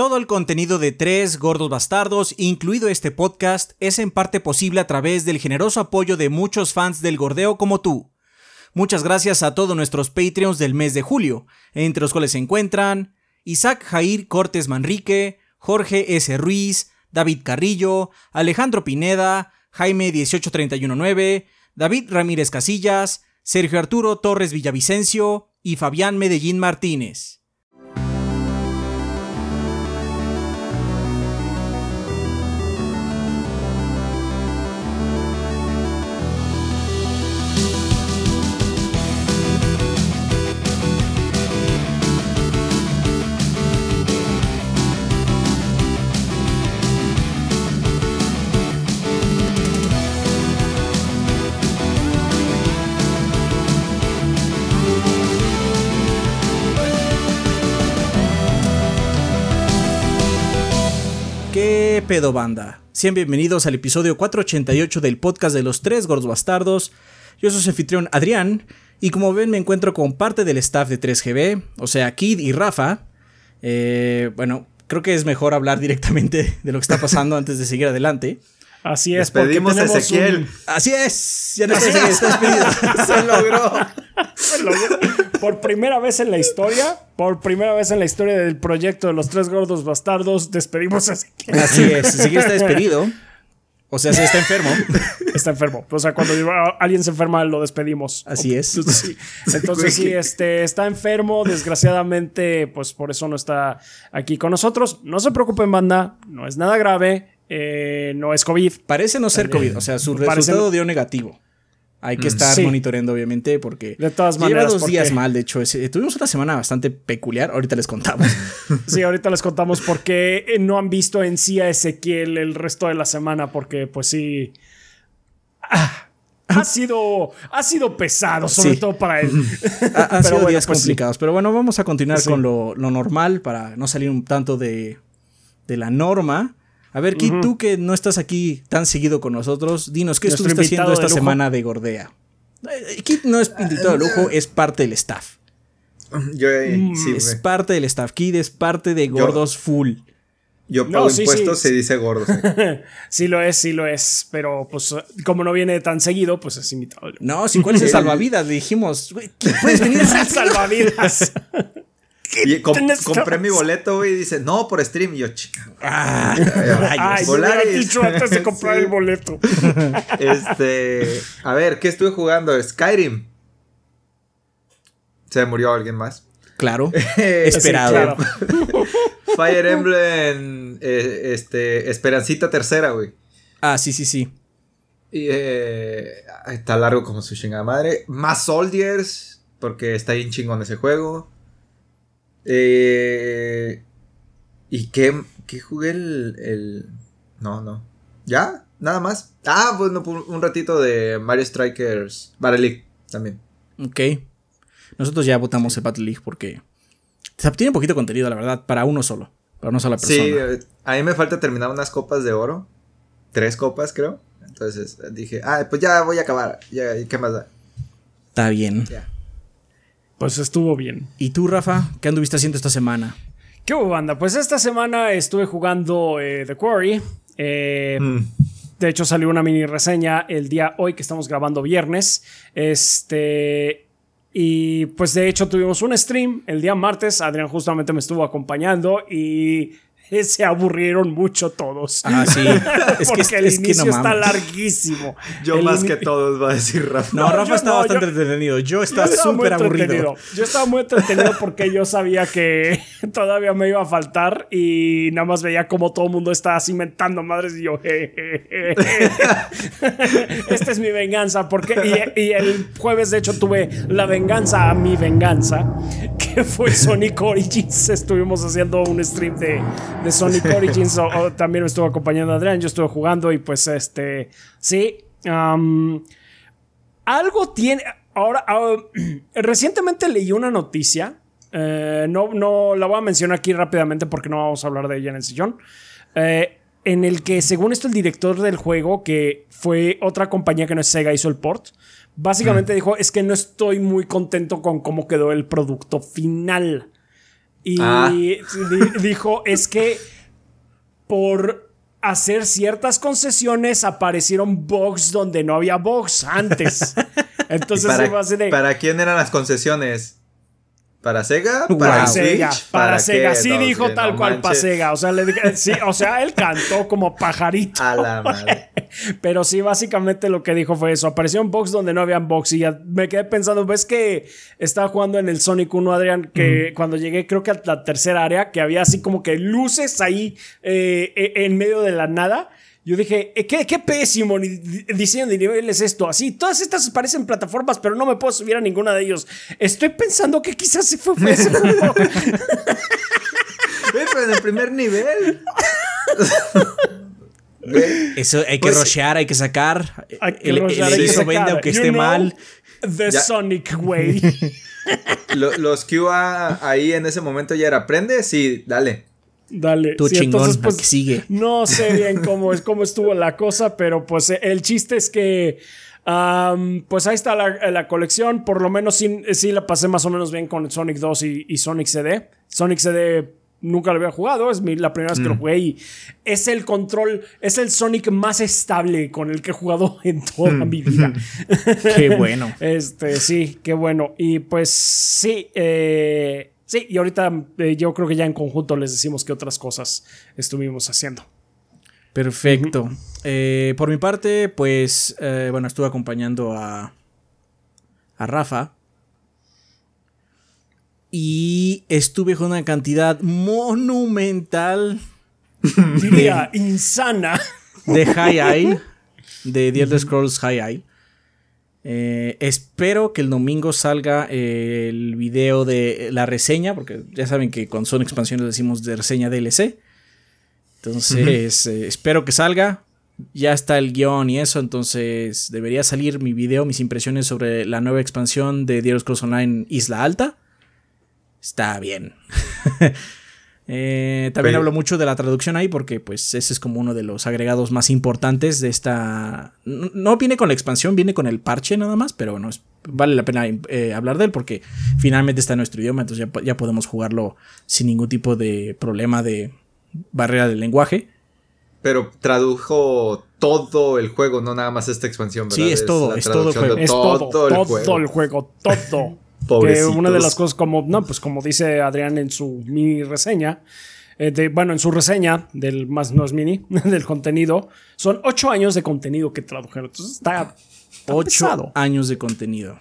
Todo el contenido de Tres Gordos Bastardos, incluido este podcast, es en parte posible a través del generoso apoyo de muchos fans del gordeo como tú. Muchas gracias a todos nuestros Patreons del mes de julio, entre los cuales se encuentran Isaac Jair Cortes Manrique, Jorge S. Ruiz, David Carrillo, Alejandro Pineda, Jaime 18319, David Ramírez Casillas, Sergio Arturo Torres Villavicencio y Fabián Medellín Martínez. Pedo banda? Sean bienvenidos al episodio 488 del podcast de los tres gordos bastardos. Yo soy su anfitrión Adrián y como ven me encuentro con parte del staff de 3GB, o sea, Kid y Rafa. Eh, bueno, creo que es mejor hablar directamente de lo que está pasando antes de seguir adelante. Así es, Despedimos a Ezequiel. un- Así es, ya no está, está despedido. Se logró. se logró. Por primera vez en la historia, por primera vez en la historia del proyecto de los tres gordos bastardos, despedimos a Ezequiel. Así es, Ezequiel está despedido. O sea, sí está enfermo. Está enfermo. O sea, cuando alguien se enferma, lo despedimos. Así es. Entonces, sí, Entonces, sí, este, está enfermo. Desgraciadamente, pues por eso no está aquí con nosotros. No se preocupen, banda. No es nada grave. eh, no es COVID. Parece no ser COVID, o sea, su Parece resultado dio negativo. Hay que estar Sí. monitoreando, obviamente, porque De todas lleva maneras, dos porque- días mal. De hecho, tuvimos una semana bastante peculiar. Ahorita les contamos. Sí, ahorita les contamos por qué no han visto en sí a Ezequiel el resto de la semana, porque pues sí. ah, ha sido, ha sido pesado, sobre Sí. todo para él. Ha- han sido bueno, días pues sí. complicados. Pero bueno, vamos a continuar con lo, lo normal para no salir un tanto de, de la norma. A ver, Kit, tú que no estás aquí tan seguido con nosotros, dinos, ¿qué Nuestro estuviste haciendo esta de semana de Gordea? Eh, Kit no es invitado de lujo, es parte del staff. Yo, eh, Mm, sí, es parte del staff. Kid es parte de Gordos Full. Yo No, pago sí, impuestos, sí, se dice gordo. sí. Sí lo es, sí lo es. Pero pues como no viene tan seguido, pues es invitado. No, si cuál es el salvavidas, le dijimos, güey, ¿qué puedes venir rápido? salvavidas. Y compré mi boleto, güey, y dice, no, por stream. Y yo, chica. Ah, Ay, Volar dicho antes de comprar Sí. el boleto. Este. A ver, ¿qué estuve jugando? Skyrim. Se murió alguien más. Claro, Eh, esperado. Sí, claro. Fire Emblem, eh, este, Esperancita Tercera, güey. Ah, sí, sí, sí. Y eh, está largo como su chingada madre. Más Soldiers, porque está bien chingón ese juego. Eh, ¿Y qué, qué jugué el, el- No, no. ¿Ya? ¿Nada más? Ah, bueno, un ratito de Mario Strikers Battle League también. Ok. Nosotros ya votamos el Battle League porque tiene poquito contenido, la verdad, para uno solo. Para una sola persona. Sí, eh, a mí me falta terminar unas copas de oro. Tres copas, creo. Entonces eh, dije, ah, pues ya voy a acabar. Ya, ¿y ¿Qué más da? Está bien. Ya. Pues estuvo bien. ¿Y tú, Rafa? ¿Qué anduviste haciendo esta semana? ¿Qué hubo, banda? Pues esta semana estuve jugando eh, The Quarry. Eh, Mm. De hecho, salió una mini reseña el día hoy que estamos grabando viernes. Este. Y pues de hecho tuvimos un stream el día martes. Adrián justamente me estuvo acompañando y se aburrieron mucho todos. Ah, sí. Es que, Porque es, el es que inicio no está larguísimo. Yo El más que todos, va a decir Rafa. No, No, Rafa no, bastante yo- entretenido. Yo estaba estaba súper aburrido. entretenido. Yo estaba muy entretenido porque yo sabía que todavía me iba a faltar y nada más veía como todo el mundo estaba cimentando madres y yo, "Je, je, je, je". esta es mi venganza. Porque, y, y el jueves, de hecho, tuve la venganza a mi venganza, que fue Sonic Origins. Estuvimos haciendo un stream de, de Sonic Origins. o- o también me estuvo acompañando Adrián. Yo estuve jugando y pues este, sí. algo tiene. Ahora, ah, recientemente leí una noticia. Eh, no, no la voy a mencionar aquí rápidamente porque no vamos a hablar de ella en el sillón. eh, en el que, según esto, el director del juego, que fue otra compañía que no es Sega, hizo el port. Básicamente dijo: Es que no estoy muy contento con cómo quedó el producto final. Y Ah. di- dijo, es que por hacer ciertas concesiones aparecieron bugs donde no había bugs antes. ¿Y Entonces para, de... ¿Para quién eran las concesiones? ¿Para Sega? ¿Para Wow. Para Switch? Sega, para? Sega, sí No, dijo que tal no cual para. Sega, o sea, le dije- sí, o sea, él cantó como pajarito. A la madre. Pero sí, básicamente lo que dijo fue eso. Apareció un box donde no había box y ya me quedé pensando, ves que estaba jugando en el Sonic 1, Adrián, que cuando llegué creo que a la tercera área, que había así como que luces ahí eh, eh, en medio de la nada. Yo dije, eh, qué, qué pésimo diseño de nivel es esto. Así, todas estas parecen plataformas, pero no me puedo subir a ninguna de ellos. Estoy pensando que quizás se fue, ese juego. Ve, pero en el primer nivel. Ve, Eso hay que Pues- rushear, hay que sacar. Hay que el, el rushear, hay que sacar. vende aunque You esté mal. The Ya. Sonic Way. lo- los QA ahí en ese momento ya era, ¿prende? Sí, dale. Dale. Tú sí, chingón, entonces, pues, que sigue. No sé bien cómo, es, cómo estuvo la cosa, pero pues el chiste es que. pues ahí está la, la colección. Por lo menos sí, sí la pasé más o menos bien con Sonic 2 y, y Sonic CD. Sonic CD nunca lo había jugado, es mi- la primera vez que lo jugué y es el control, es el Sonic más estable con el que he jugado en toda mi vida. Qué bueno. Este, sí, qué bueno. Y pues sí, eh, sí, y ahorita eh, yo creo que ya en conjunto les decimos qué otras cosas estuvimos haciendo. Perfecto. Eh, por mi parte, pues, eh, bueno, estuve acompañando a, a Rafa. Y estuve con una cantidad monumental Diría insana. de High Isle, de The Elder Scrolls High Isle. Eh, espero que el domingo salga eh, el video de la reseña, porque ya saben que con son expansiones decimos de reseña DLC. Entonces, eh, espero que salga. Ya está el guion y eso, entonces debería salir mi video, mis impresiones sobre la nueva expansión de Elder Scrolls Online Isla Alta. Está bien. Eh, también hablo mucho de la traducción ahí porque pues ese es como uno de los agregados más importantes de esta... No viene con la expansión, viene con el parche nada más, pero bueno, es- vale la pena eh, hablar de él porque finalmente está en nuestro idioma, entonces ya, po- ya podemos jugarlo sin ningún tipo de problema de barrera del lenguaje. Pero tradujo todo el juego, no nada más esta expansión, ¿verdad? Sí, es todo, es todo el juego. Es todo, todo, el el juego. juego, todo. que Pobrecitos. una de las cosas como, no, pues como dice Adrián en su mini reseña, eh, de- bueno, en su reseña del más no es mini, del contenido, son ocho años de contenido que tradujeron. Entonces está, está Ocho pesado. años de contenido.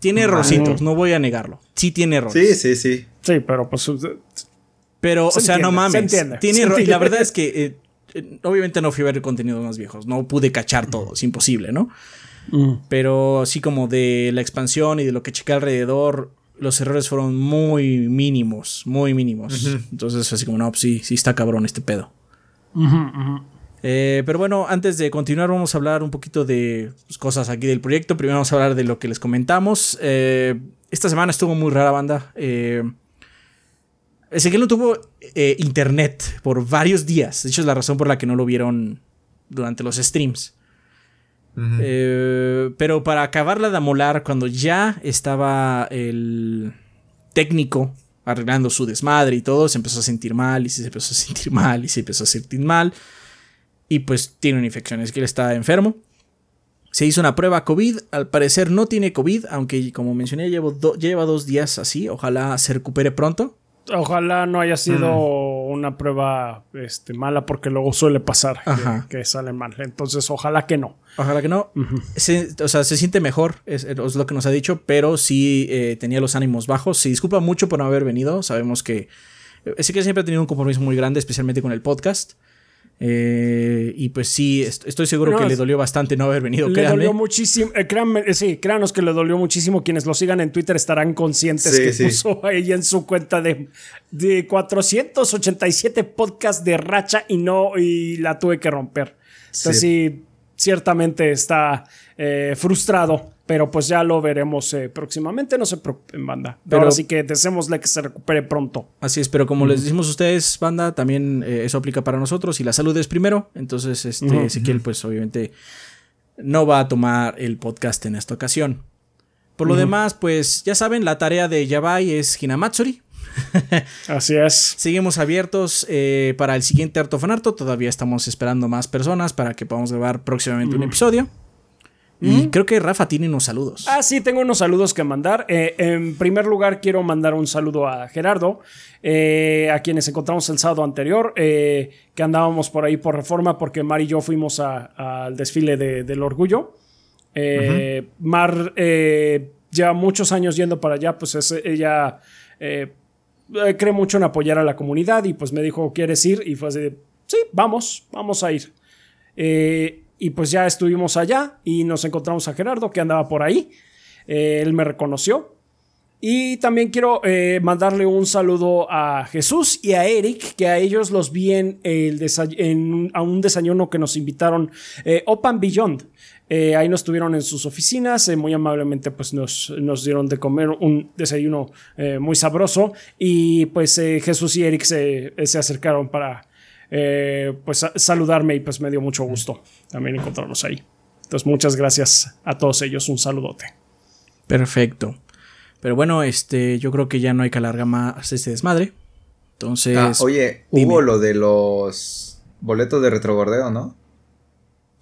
Tiene errorcitos, no voy a negarlo. Sí tiene errores. Sí, sí, sí. Sí, pero pues Pero, Se o sea, no entiende, mames. se entiende, Tiene se Y la verdad es que, eh, eh, obviamente, no fui a ver contenidos más viejos. No pude cachar todo. Es imposible, ¿no? Pero así como de la expansión y de lo que chequé alrededor, los errores fueron muy mínimos. Muy mínimos. Entonces, así como, no, pues sí, sí está cabrón este pedo. Eh, pero bueno, antes de continuar, vamos a hablar un poquito de pues, cosas aquí del proyecto. Primero vamos a hablar de lo que les comentamos. Eh, esta semana estuvo muy rara, banda. Eh, Ezequiel no tuvo eh, internet por varios días. De hecho, es la razón por la que no lo vieron durante los streams. Eh, pero para acabarla de amolar, cuando ya estaba el técnico arreglando su desmadre y todo, se empezó a sentir mal y se empezó a sentir mal y se empezó a sentir mal. Y pues tiene una infección, es que él está enfermo. Se hizo una prueba COVID, al parecer no tiene COVID, aunque como mencioné llevo lleva dos días así, ojalá se recupere pronto. Ojalá no haya sido una prueba este, mala porque luego suele pasar que- que, salen mal. Entonces, ojalá que no. Ojalá que no. Se- o sea, se siente mejor, es, es lo que nos ha dicho, pero sí eh, tenía los ánimos bajos. Se disculpa mucho por no haber venido. Sabemos que sí que siempre ha tenido un compromiso muy grande, especialmente con el podcast. Eh, y pues sí, est- estoy seguro No, que le dolió bastante no haber venido. Le créanme. dolió muchísimo. eh, créanme, eh, sí, créanos que le dolió muchísimo. Quienes lo sigan en Twitter estarán conscientes Sí, que sí. puso ahí en su cuenta de, de 487 podcasts de racha y no, y la tuve que romper. Entonces, sí, ciertamente está eh, frustrado. Pero pues ya lo veremos eh, próximamente. No se preocupen, banda. Pero- Ahora sí que deseémosle que se recupere pronto. Así es, pero como les decimos a ustedes, banda, también eh, eso aplica para nosotros y la salud es primero. Entonces, este. Ezequiel, pues obviamente no va a tomar el podcast en esta ocasión. Por lo demás, pues ya saben, la tarea de Yabai es Hinamatsuri. Así es. Seguimos abiertos eh, para el siguiente Artofanarto. Todavía estamos esperando más personas para que podamos grabar próximamente un episodio. Y creo que Rafa tiene unos saludos. Ah, sí, tengo unos saludos que mandar. Eh, en primer lugar, quiero mandar un saludo a Gerardo, eh, a quienes encontramos el sábado anterior, eh, que andábamos por ahí por reforma, porque Mar y yo fuimos al desfile del orgullo. Mar lleva muchos años yendo para allá, pues ella cree mucho en apoyar a la comunidad y pues me dijo, ¿quieres ir? Y fue así, sí, vamos, vamos a ir. Y pues ya estuvimos allá y nos encontramos a Gerardo que andaba por ahí. Eh, él me reconoció. Y también quiero eh, mandarle un saludo a Jesús y a Eric, que a ellos los vi en, un desayuno que nos invitaron, eh, Open Beyond. ahí nos tuvieron en sus oficinas, muy amablemente pues nos, nos, dieron de comer un desayuno muy sabroso y pues Jesús y Eric se, se acercaron para, eh, pues saludarme y pues me dio mucho gusto también encontrarlos ahí. Entonces muchas gracias a todos ellos, un saludote. Perfecto. Pero bueno, este, yo creo que ya no hay que alargar más este desmadre. Entonces. Ah, oye, hubo lo de los boletos de retrogordeo, ¿no?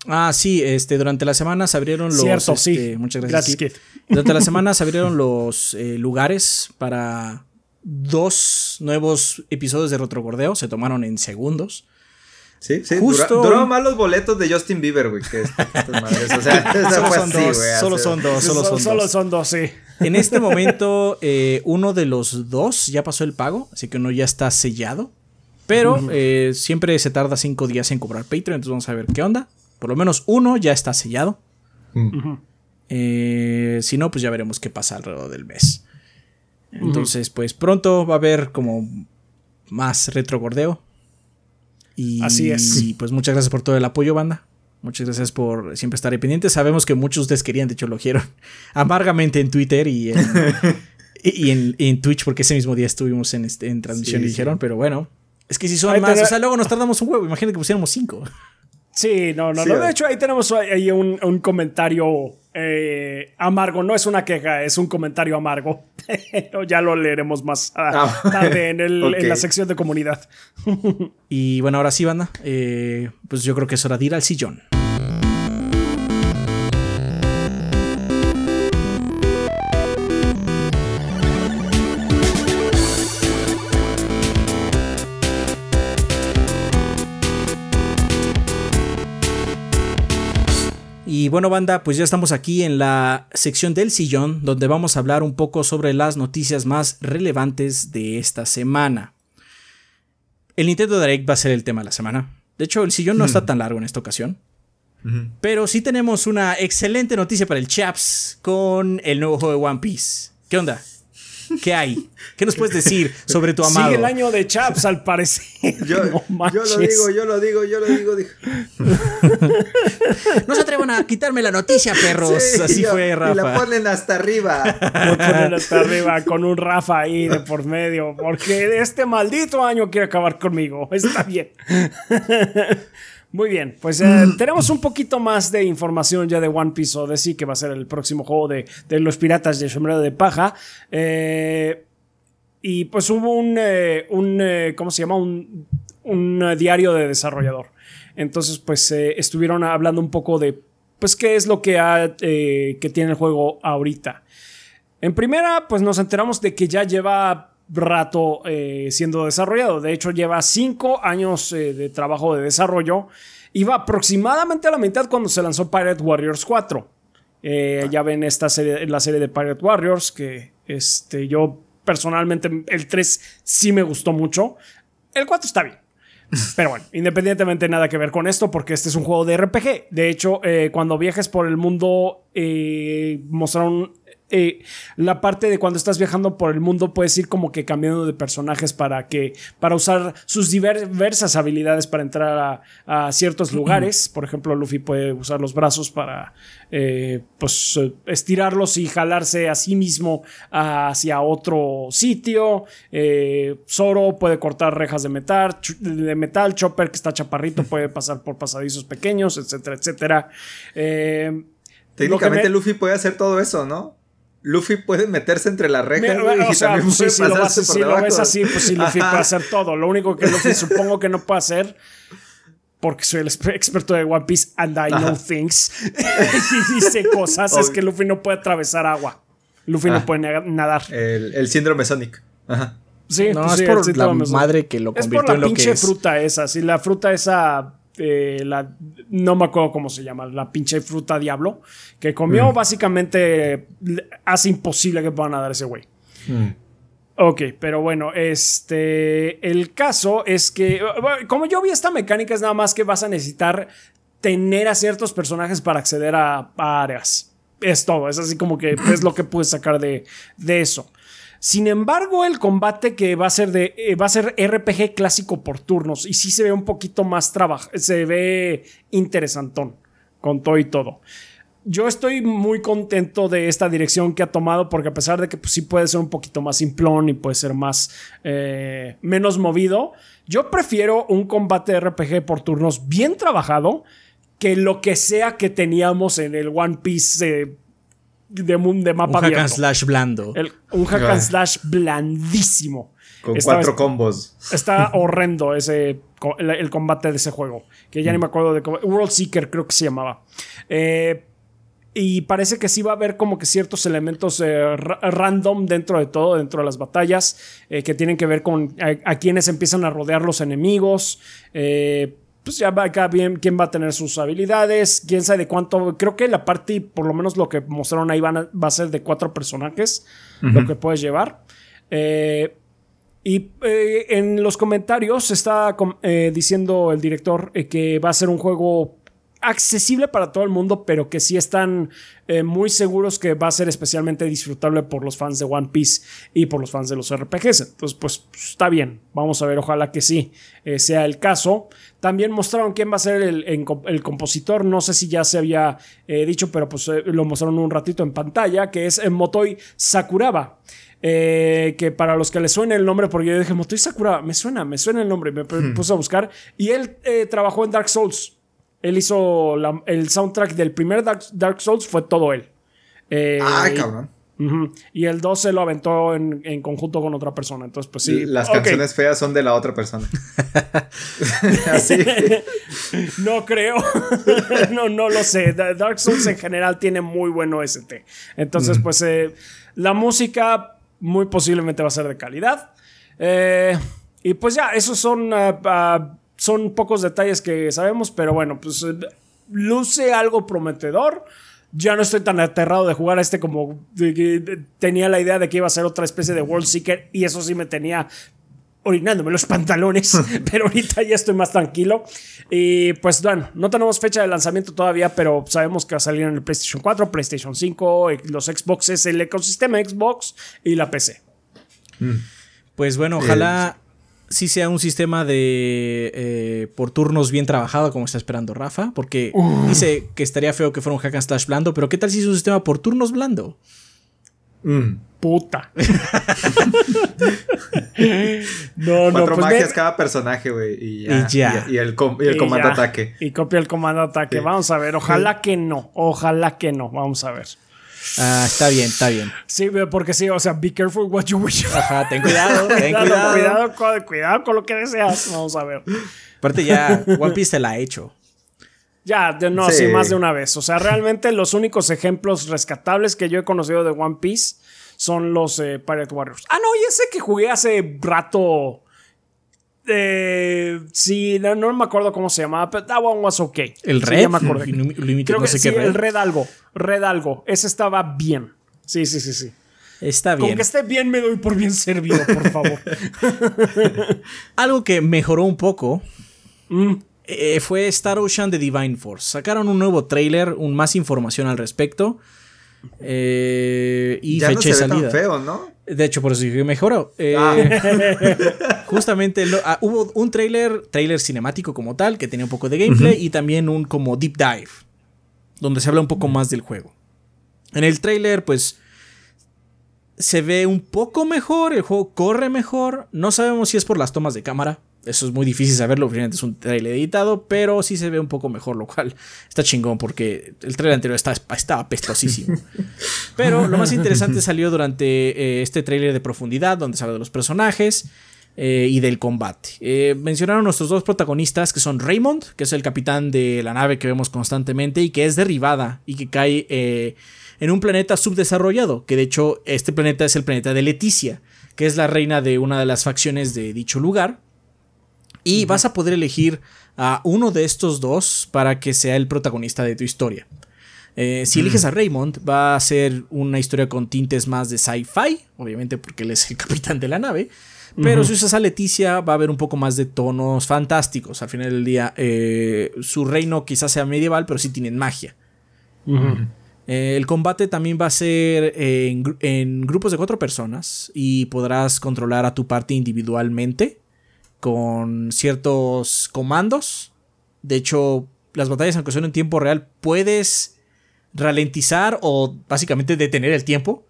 Ah, sí, este, durante la semana se abrieron los. Cierto, sí. Este, muchas gracias. durante la semana se abrieron los eh, lugares para dos nuevos episodios de Retrogordeo, se tomaron en segundos. Sí, sí, Justo... duraron más los boletos de Justin Bieber, güey, que O sea, solo, son dos, solo son dos, solo son solo son dos, sí. En este momento, eh, uno de los dos ya pasó el pago, así que uno ya está sellado. Pero eh, siempre se tarda cinco días en cobrar Patreon, entonces vamos a ver qué onda. Por lo menos uno ya está sellado. Eh, si no, pues ya veremos qué pasa alrededor del mes. Entonces, pues pronto va a haber como más retrogordeo. Y, Así es. Y pues muchas gracias por todo el apoyo, banda. Muchas gracias por siempre estar ahí pendientes. Sabemos que muchos de ustedes querían, de hecho lo dijeron amargamente en Twitter y en, y en, Twitch, porque ese mismo día estuvimos en, este, en transmisión y dijeron, pero bueno, es que si son más, o sea, luego nos tardamos un huevo. Imagínate que pusiéramos cinco. Sí, no, no, no. De hecho, ahí tenemos ahí un, un comentario eh, amargo. No es una queja, es un comentario amargo. Pero ya lo leeremos más ah, tarde en, el, en, la sección de comunidad. y bueno, ahora sí, banda. Eh, pues yo creo que es hora de ir al sillón. Y bueno, banda, pues ya estamos aquí en la sección del sillón, donde vamos a hablar un poco sobre las noticias más relevantes de esta semana. El Nintendo Direct va a ser el tema de la semana. De hecho, el sillón no está hmm. tan largo en esta ocasión. Pero sí tenemos una excelente noticia para el Chaps con el nuevo juego de One Piece. ¿Qué onda? ¿Qué hay? ¿Qué nos puedes decir sobre tu amado? Sigue el año de Chaps, al parecer. Yo, lo digo, yo lo digo, yo lo digo. no se atrevan a quitarme la noticia, perros. Así fue, Rafa. Y la ponen hasta arriba. La ponen hasta arriba con un Rafa ahí de por medio. Porque este maldito año quiere acabar conmigo. Está bien. Muy bien, pues eh, mm. tenemos un poquito más de información ya de One Piece Odyssey, que va a ser el próximo juego de, los piratas de sombrero de paja. Eh, y pues hubo un, eh, un ¿cómo se llama? Un, un, diario de desarrollador. Entonces, pues estuvieron hablando un poco de, pues, qué es lo que, ha, que tiene el juego ahorita. En primera, pues nos enteramos de que ya lleva rato eh, siendo desarrollado. De hecho, lleva cinco años eh, de trabajo de desarrollo. Iba aproximadamente a la mitad cuando se lanzó Pirate Warriors 4. Eh, ah. Ya ven esta serie, la serie de Pirate Warriors, que este, yo personalmente el 3 sí me gustó mucho. El 4 está bien. Pero bueno, independientemente nada que ver con esto, porque este es un juego de RPG. De hecho, cuando viajes por el mundo, mostraron eh, la parte de cuando estás viajando por el mundo puedes ir como que cambiando de personajes para que para usar sus diversas habilidades para entrar a, ciertos lugares. Por ejemplo, Luffy puede usar los brazos para eh, pues estirarlos y jalarse a sí mismo hacia otro sitio. Eh, Zoro puede cortar rejas de metal, de metal. Chopper que está chaparrito puede pasar por pasadizos pequeños, etcétera, etcétera. Técnicamente Luffy puede hacer todo eso, ¿no? Luffy puede meterse entre las rejas, Me- güey, o y sea, también pues, sí, si lo, vas, si ves así, pues sí, Luffy Ajá. puede hacer todo. Lo único que Luffy supongo que no puede hacer, porque soy el exper- experto de One Piece and I know things, y sé cosas, es que Luffy no puede atravesar agua. Luffy no Ah. puede nadar. El, el síndrome Sonic. Ajá. Sí, No, pues es sí, por la madre que lo Es convirtió por la en lo que es. fruta esa. Sí, la fruta esa. Eh, la, no me acuerdo cómo se llama. La pinche fruta diablo. Que comió, Mm. básicamente. Hace imposible que pueda nadar ese güey. Ok, pero bueno, este. El caso es que. bueno, Como yo vi esta mecánica, es nada más que vas a necesitar tener a ciertos personajes para acceder a, a áreas. Es todo. Es así como que es lo que puedes sacar de, de eso. Sin embargo, el combate que va a ser de eh, va a ser RPG clásico por turnos y sí se ve un poquito más trabajo, se ve interesantón con todo y todo. Yo estoy muy contento de esta dirección que ha tomado porque a pesar de que pues, sí puede ser un poquito más simplón y puede ser más eh, menos movido, yo prefiero un combate RPG por turnos bien trabajado que lo que sea que teníamos en el One Piece eh, de, mun- de Un mapa hack and slash blando. El- un hack Ah. and slash blandísimo. Con cuatro combos. Está horrendo ese, el, el combate de ese juego. Que ya ni me acuerdo de cómo. World Seeker creo que se llamaba. Eh, y parece que sí va a haber como que ciertos elementos eh, ra- random dentro de todo, dentro de las batallas, eh, que tienen que ver con a, a quienes empiezan a rodear los enemigos. Eh, pues ya va cada bien quién va a tener sus habilidades, quién sabe de cuánto. Creo que la parte, por lo menos lo que mostraron ahí, van a- va a ser de cuatro personajes, lo que puedes llevar. Eh, y eh, en los comentarios está eh, diciendo el director que va a ser un juego accesible para todo el mundo, pero que sí están eh, muy seguros que va a ser especialmente disfrutable por los fans de One Piece y por los fans de los RPGs. Entonces, pues está bien. Vamos a ver, ojalá que sí eh, sea el caso. También mostraron quién va a ser el, el comp- el compositor. No sé si ya se había eh, dicho, pero pues lo mostraron un ratito en pantalla, que es Motoi Sakuraba. Eh, que para los que les suene el nombre, porque yo dije, Motoi Sakura, me suena, me suena el nombre, me pu- puse a buscar. Y él eh, trabajó en Dark Souls. Él hizo la- el soundtrack del primer Dark, Dark Souls, fue todo él. Eh, Ay, cabrón. Y el 2 se lo aventó en, en conjunto con otra persona. Entonces, pues sí. Las canciones feas son de la otra persona. Así. No creo. no, no lo sé. Da- Dark Souls en general tiene muy buen OST. Entonces, pues eh, la música muy posiblemente va a ser de calidad. Eh, y pues ya, esos son, ah, ah, son pocos detalles que sabemos, pero bueno, pues eh, luce algo prometedor. Ya no estoy tan aterrado de jugar a este como de que- de- tenía la idea de que iba a ser otra especie de World Seeker y eso sí me tenía orinándome los pantalones, pero ahorita ya estoy más tranquilo. Y pues bueno, no tenemos fecha de lanzamiento todavía, pero sabemos que va a salir en el PlayStation 4, PlayStation 5, eh, los Xboxes, el ecosistema Xbox y la PC. Pues bueno, ojalá sí sea un sistema de eh, por turnos bien trabajado como está esperando Rafa, porque dice que estaría feo que fuera un hack and slash blando, pero ¿qué tal si es un sistema por turnos blando? Mm. Puta. no, no, Cuatro pues magias cada personaje, güey. Y ya. Y ya. Y, y el, com- y el y comando ya. ataque. Y copia el comando ataque. Sí. Vamos a ver. Ojalá que no. Ojalá que no. Vamos a ver. Ah, está bien, está bien. Sí, porque sí, o sea, be careful what you wish. for. Ajá, ten cuidado, ten Cuidado, cuidado. cuidado, con, cuidado con lo que deseas. Vamos a ver. Aparte ya One Piece te la ha hecho. Ya, de- no, Sí. sí, más de una vez. O sea, realmente los únicos ejemplos rescatables que yo he conocido de One Piece son los eh, Pirate Warriors. Ah, no, y ese que jugué hace rato. Eh, sí, no, no me acuerdo cómo se llamaba, pero that one was okay. El Sí, Red, ya me acordé. Limited Creo no que sé sí, qué Red. el Red algo. Red algo. Ese estaba bien. Sí, sí, sí, sí. Está Con bien. que esté bien me doy por bien servido, por favor. Algo que mejoró un poco Mm. eh, fue Star Ocean de Divine Force. Sacaron un nuevo trailer, un más información al respecto. Eh, y ya no fecha se de ve salida. tan feo, ¿no? De hecho, por eso dije que mejoró. Eh, Ah. justamente lo- ah, hubo un trailer, trailer cinemático como tal, que tenía un poco de gameplay y también un como deep dive, donde se habla un poco más del juego. En el trailer, pues se ve un poco mejor, el juego corre mejor. No sabemos si es por las tomas de cámara. Eso es muy difícil saberlo, obviamente es un trailer editado, pero sí se ve un poco mejor, lo cual está chingón porque el trailer anterior está, estaba pestosísimo. pero lo más interesante salió durante eh, este trailer de profundidad, donde se habla de los personajes eh, y del combate. Eh, mencionaron nuestros dos protagonistas, que son Raymond, que es el capitán de la nave que vemos constantemente y que es derribada y que cae en un planeta subdesarrollado, que de hecho este planeta es el planeta de Leticia, que es la reina de una de las facciones de dicho lugar y vas a poder elegir a uno de estos dos para que sea el protagonista de tu historia. Eh, si eliges a Raymond, va a ser una historia con tintes más de sci-fi, obviamente porque él es el capitán de la nave. Pero si usas a Leticia, va a haber un poco más de tonos fantásticos. Al final del día, eh, su reino quizás sea medieval, pero sí tienen magia. Eh, el combate también va a ser en, en, grupos de cuatro personas y podrás controlar a tu parte individualmente con ciertos comandos. De hecho, las batallas, aunque son en tiempo real, puedes ralentizar o básicamente detener el tiempo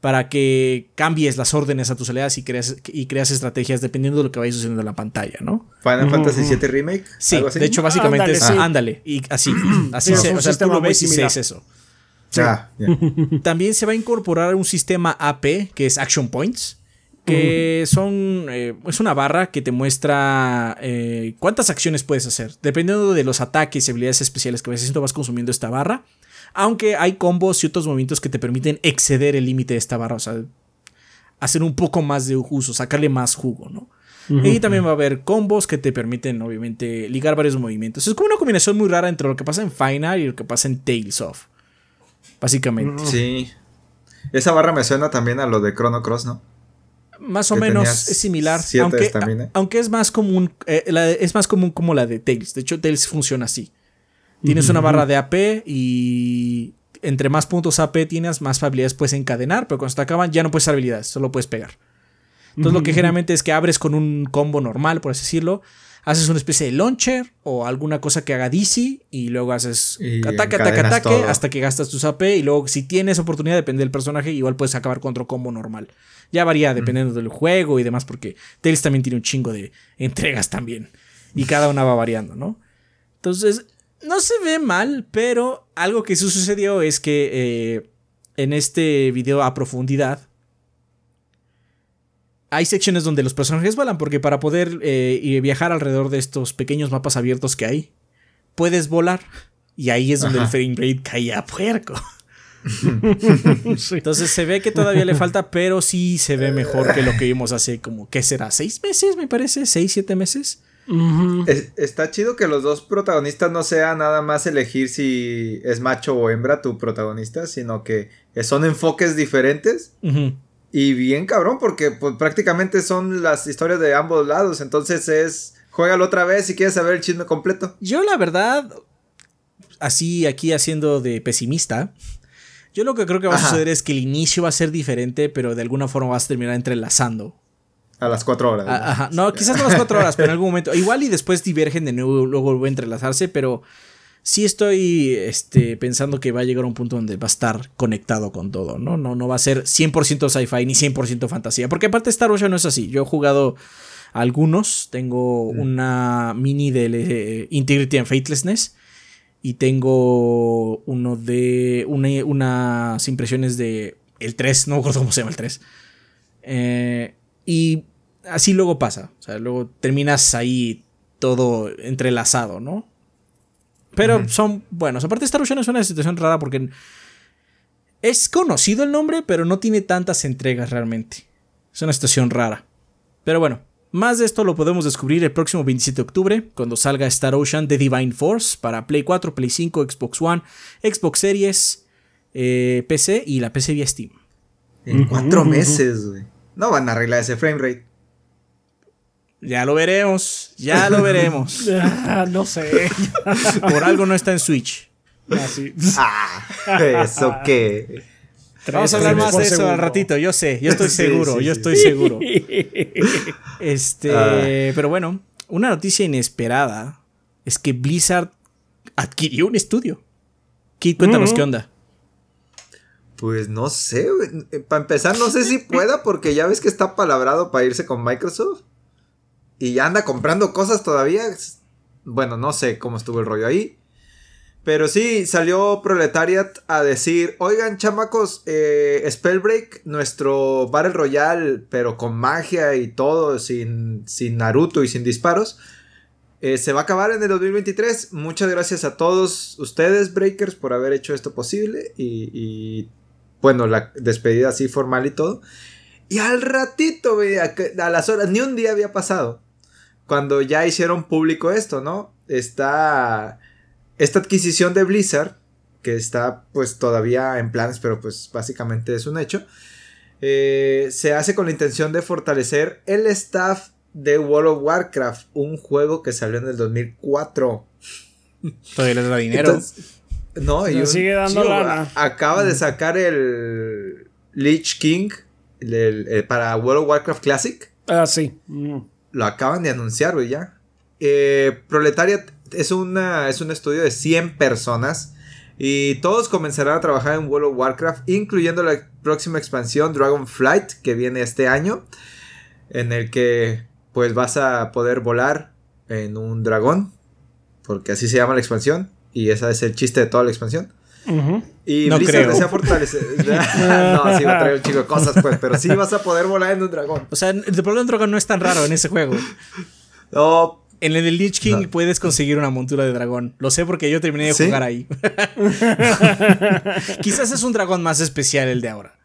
para que cambies las órdenes a tus aliadas y creas, y creas estrategias dependiendo de lo que vaya sucediendo en la pantalla, ¿no? Final Fantasy VII Remake. Sí, de hecho, básicamente es ándale. Y así, así se, o sea, tú lo ves y es eso. Ah, También se va a incorporar un sistema AP que es Action Points que son eh, es una barra que te muestra eh, cuántas acciones puedes hacer dependiendo de los ataques y habilidades especiales que vas haciendo vas consumiendo esta barra. Aunque hay combos y otros movimientos que te permiten exceder el límite de esta barra o sea hacer un poco más de uso sacarle más jugo no y también va a haber combos que te permiten obviamente ligar varios movimientos. Es como una combinación muy rara entre lo que pasa en Final y lo que pasa en Tales of básicamente. Sí. Esa barra me suena también a lo de Chrono Cross no más o menos es similar. Aunque, aunque, es más común. Eh, es más común como la de Tails. De hecho, Tails funciona así. Tienes una barra de AP y entre más puntos AP tienes, más habilidades puedes encadenar, pero cuando se te acaban ya no puedes hacer habilidades, solo puedes pegar. Entonces lo que generalmente es que abres con un combo normal, por así decirlo, haces una especie de launcher o alguna cosa que haga DC y luego haces ataque, ataque, ataque hasta que gastas tus AP y luego si tienes oportunidad, depende del personaje, igual puedes acabar con otro combo normal. Ya varía dependiendo del juego y demás, porque Tales también tiene un chingo de entregas también. Y cada una va variando, ¿no? Entonces, no se ve mal, pero algo que sucedió es que eh, en este video a profundidad hay secciones donde los personajes vuelan, porque para poder eh, viajar alrededor de estos pequeños mapas abiertos que hay, puedes volar. Y ahí es donde el frame rate caía a puerco. Entonces se ve que todavía le falta, pero sí se ve mejor que lo que vimos hace como, ¿qué será? ¿Seis meses, me parece? ¿Seis, siete meses? está chido que los dos protagonistas no sea nada más elegir si es macho o hembra tu protagonista, sino que son enfoques diferentes. Y bien cabrón, porque pues, prácticamente son las historias de ambos lados. Entonces es, juégalo otra vez si quieres saber el chisme completo. Yo la verdad, así aquí haciendo de pesimista, yo lo que creo que va a suceder es que el inicio va a ser diferente, pero de alguna forma vas a terminar entrelazando. A las cuatro horas. ¿no? Ajá. No, quizás no a las cuatro horas, pero en algún momento. Igual y después divergen de nuevo, luego vuelven a entrelazarse, pero sí estoy este, pensando que va a llegar a un punto donde va a estar conectado con todo, ¿no? No, no va a ser 100% sci-fi ni 100% fantasía. Porque aparte Star Wars ya no es así. Yo he jugado algunos. Tengo una mini de eh, Integrity and Faithlessness y tengo uno de unas impresiones de el 3, no me acuerdo cómo se llama el 3. Eh, y así luego pasa, o sea, luego terminas ahí todo entrelazado, ¿no? Pero son buenos. Aparte, Star Ocean es una situación rara porque es conocido el nombre, pero no tiene tantas entregas realmente. Es una situación rara. Pero bueno, más de esto lo podemos descubrir el próximo 27 de octubre, cuando salga Star Ocean The Divine Force para Play 4, Play 5, Xbox One, Xbox Series, eh, PC y la PC vía Steam. En cuatro meses, güey. No van a arreglar ese frame rate. Ya lo veremos, ya lo veremos. No sé. Por algo no está en Switch. Ah, ah eso qué. Vamos a hablar más de eso al ratito, yo sé, yo estoy seguro, yo estoy seguro. Este, ah. pero bueno, una noticia inesperada es que Blizzard adquirió un estudio. Kit, cuéntanos qué onda. Pues no sé, para empezar no sé si pueda porque ya ves que está palabrado para irse con Microsoft. Y anda comprando cosas todavía. Bueno, no sé cómo estuvo el rollo ahí. Pero sí, salió Proletariat a decir, oigan chamacos, eh, Spellbreak, nuestro Battle Royale, pero con magia y todo, sin, sin Naruto y sin disparos, eh, se va a acabar en el 2023. Muchas gracias a todos ustedes, Breakers, por haber hecho esto posible. Y, y bueno, la despedida así formal y todo. Y al ratito, a las horas, ni un día había pasado. Cuando ya hicieron público esto, ¿no? Está esta adquisición de Blizzard, que está pues todavía en planes, pero pues básicamente es un hecho, eh, se hace con la intención de fortalecer el staff de World of Warcraft, un juego que salió en el 2004. Todavía les da dinero. no, y sigue dando lana. Acaba de sacar el Lich King para World of Warcraft Classic. Ah, sí. Lo acaban de anunciar, güey, ya. Eh, Proletariat es, una, es un estudio de 100 personas. Y todos comenzarán a trabajar en World of Warcraft, incluyendo la próxima expansión Dragonflight, que viene este año. En el que pues vas a poder volar en un dragón. Porque así se llama la expansión. Y ese es el chiste de toda la expansión. Y no Blizzard desea fortalecer. no, sí va a traer un chico de cosas, pues. Pero sí vas a poder volar en un dragón. O sea, el de un dragón no es tan raro en ese juego. No, en el de Lich King puedes conseguir una montura de dragón. Lo sé porque yo terminé de jugar ahí. Quizás es un dragón más especial el de ahora.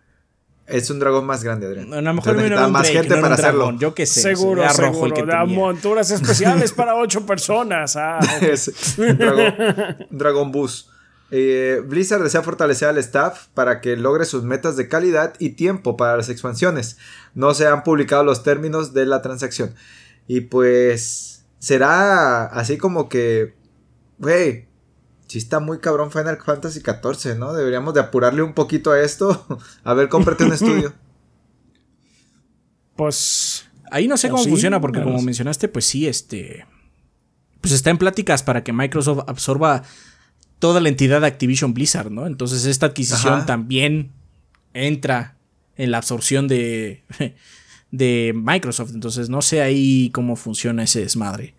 Es un dragón más grande, Adrián. A lo mejor no más gente para hacerlo. Yo qué sé. Seguro, seguro. El que da monturas especiales para ocho personas. Ah, un dragón, bus. Eh, Blizzard desea fortalecer al staff para que logre sus metas de calidad y tiempo para las expansiones. No se han publicado los términos de la transacción. Y pues será así como que, güey, si está muy cabrón Final Fantasy XIV, ¿no? Deberíamos de apurarle un poquito a esto. a ver, cómprate un estudio. Pues... Ahí no sé cómo funciona porque como mencionaste, pues sí, este... Pues está en pláticas para que Microsoft absorba toda la entidad de Activision Blizzard, ¿no? Entonces esta adquisición también entra en la absorción de, de Microsoft. Entonces no sé ahí cómo funciona ese desmadre.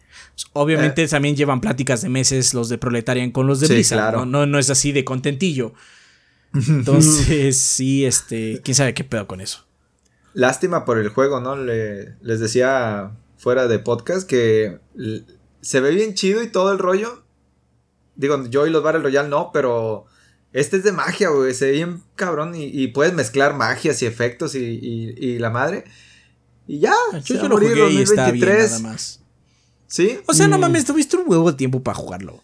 Obviamente eh. también llevan pláticas de meses los de Proletarian con los de Blizzard. ¿no? ¿no? es así de contentillo. Entonces, sí, este, quién sabe qué pedo con eso. Lástima por el juego, ¿no? Le, les decía fuera de podcast que se ve bien chido y todo el rollo. Digo, yo y los Battle Royale no, pero este es de magia, güey. Se ve bien cabrón y, puedes mezclar magias y efectos y la madre. Y ya, yo, yo lo jugué y está bien, nada más. ¿Sí? O sea, no mm. mames, tuviste un huevo de tiempo para jugarlo.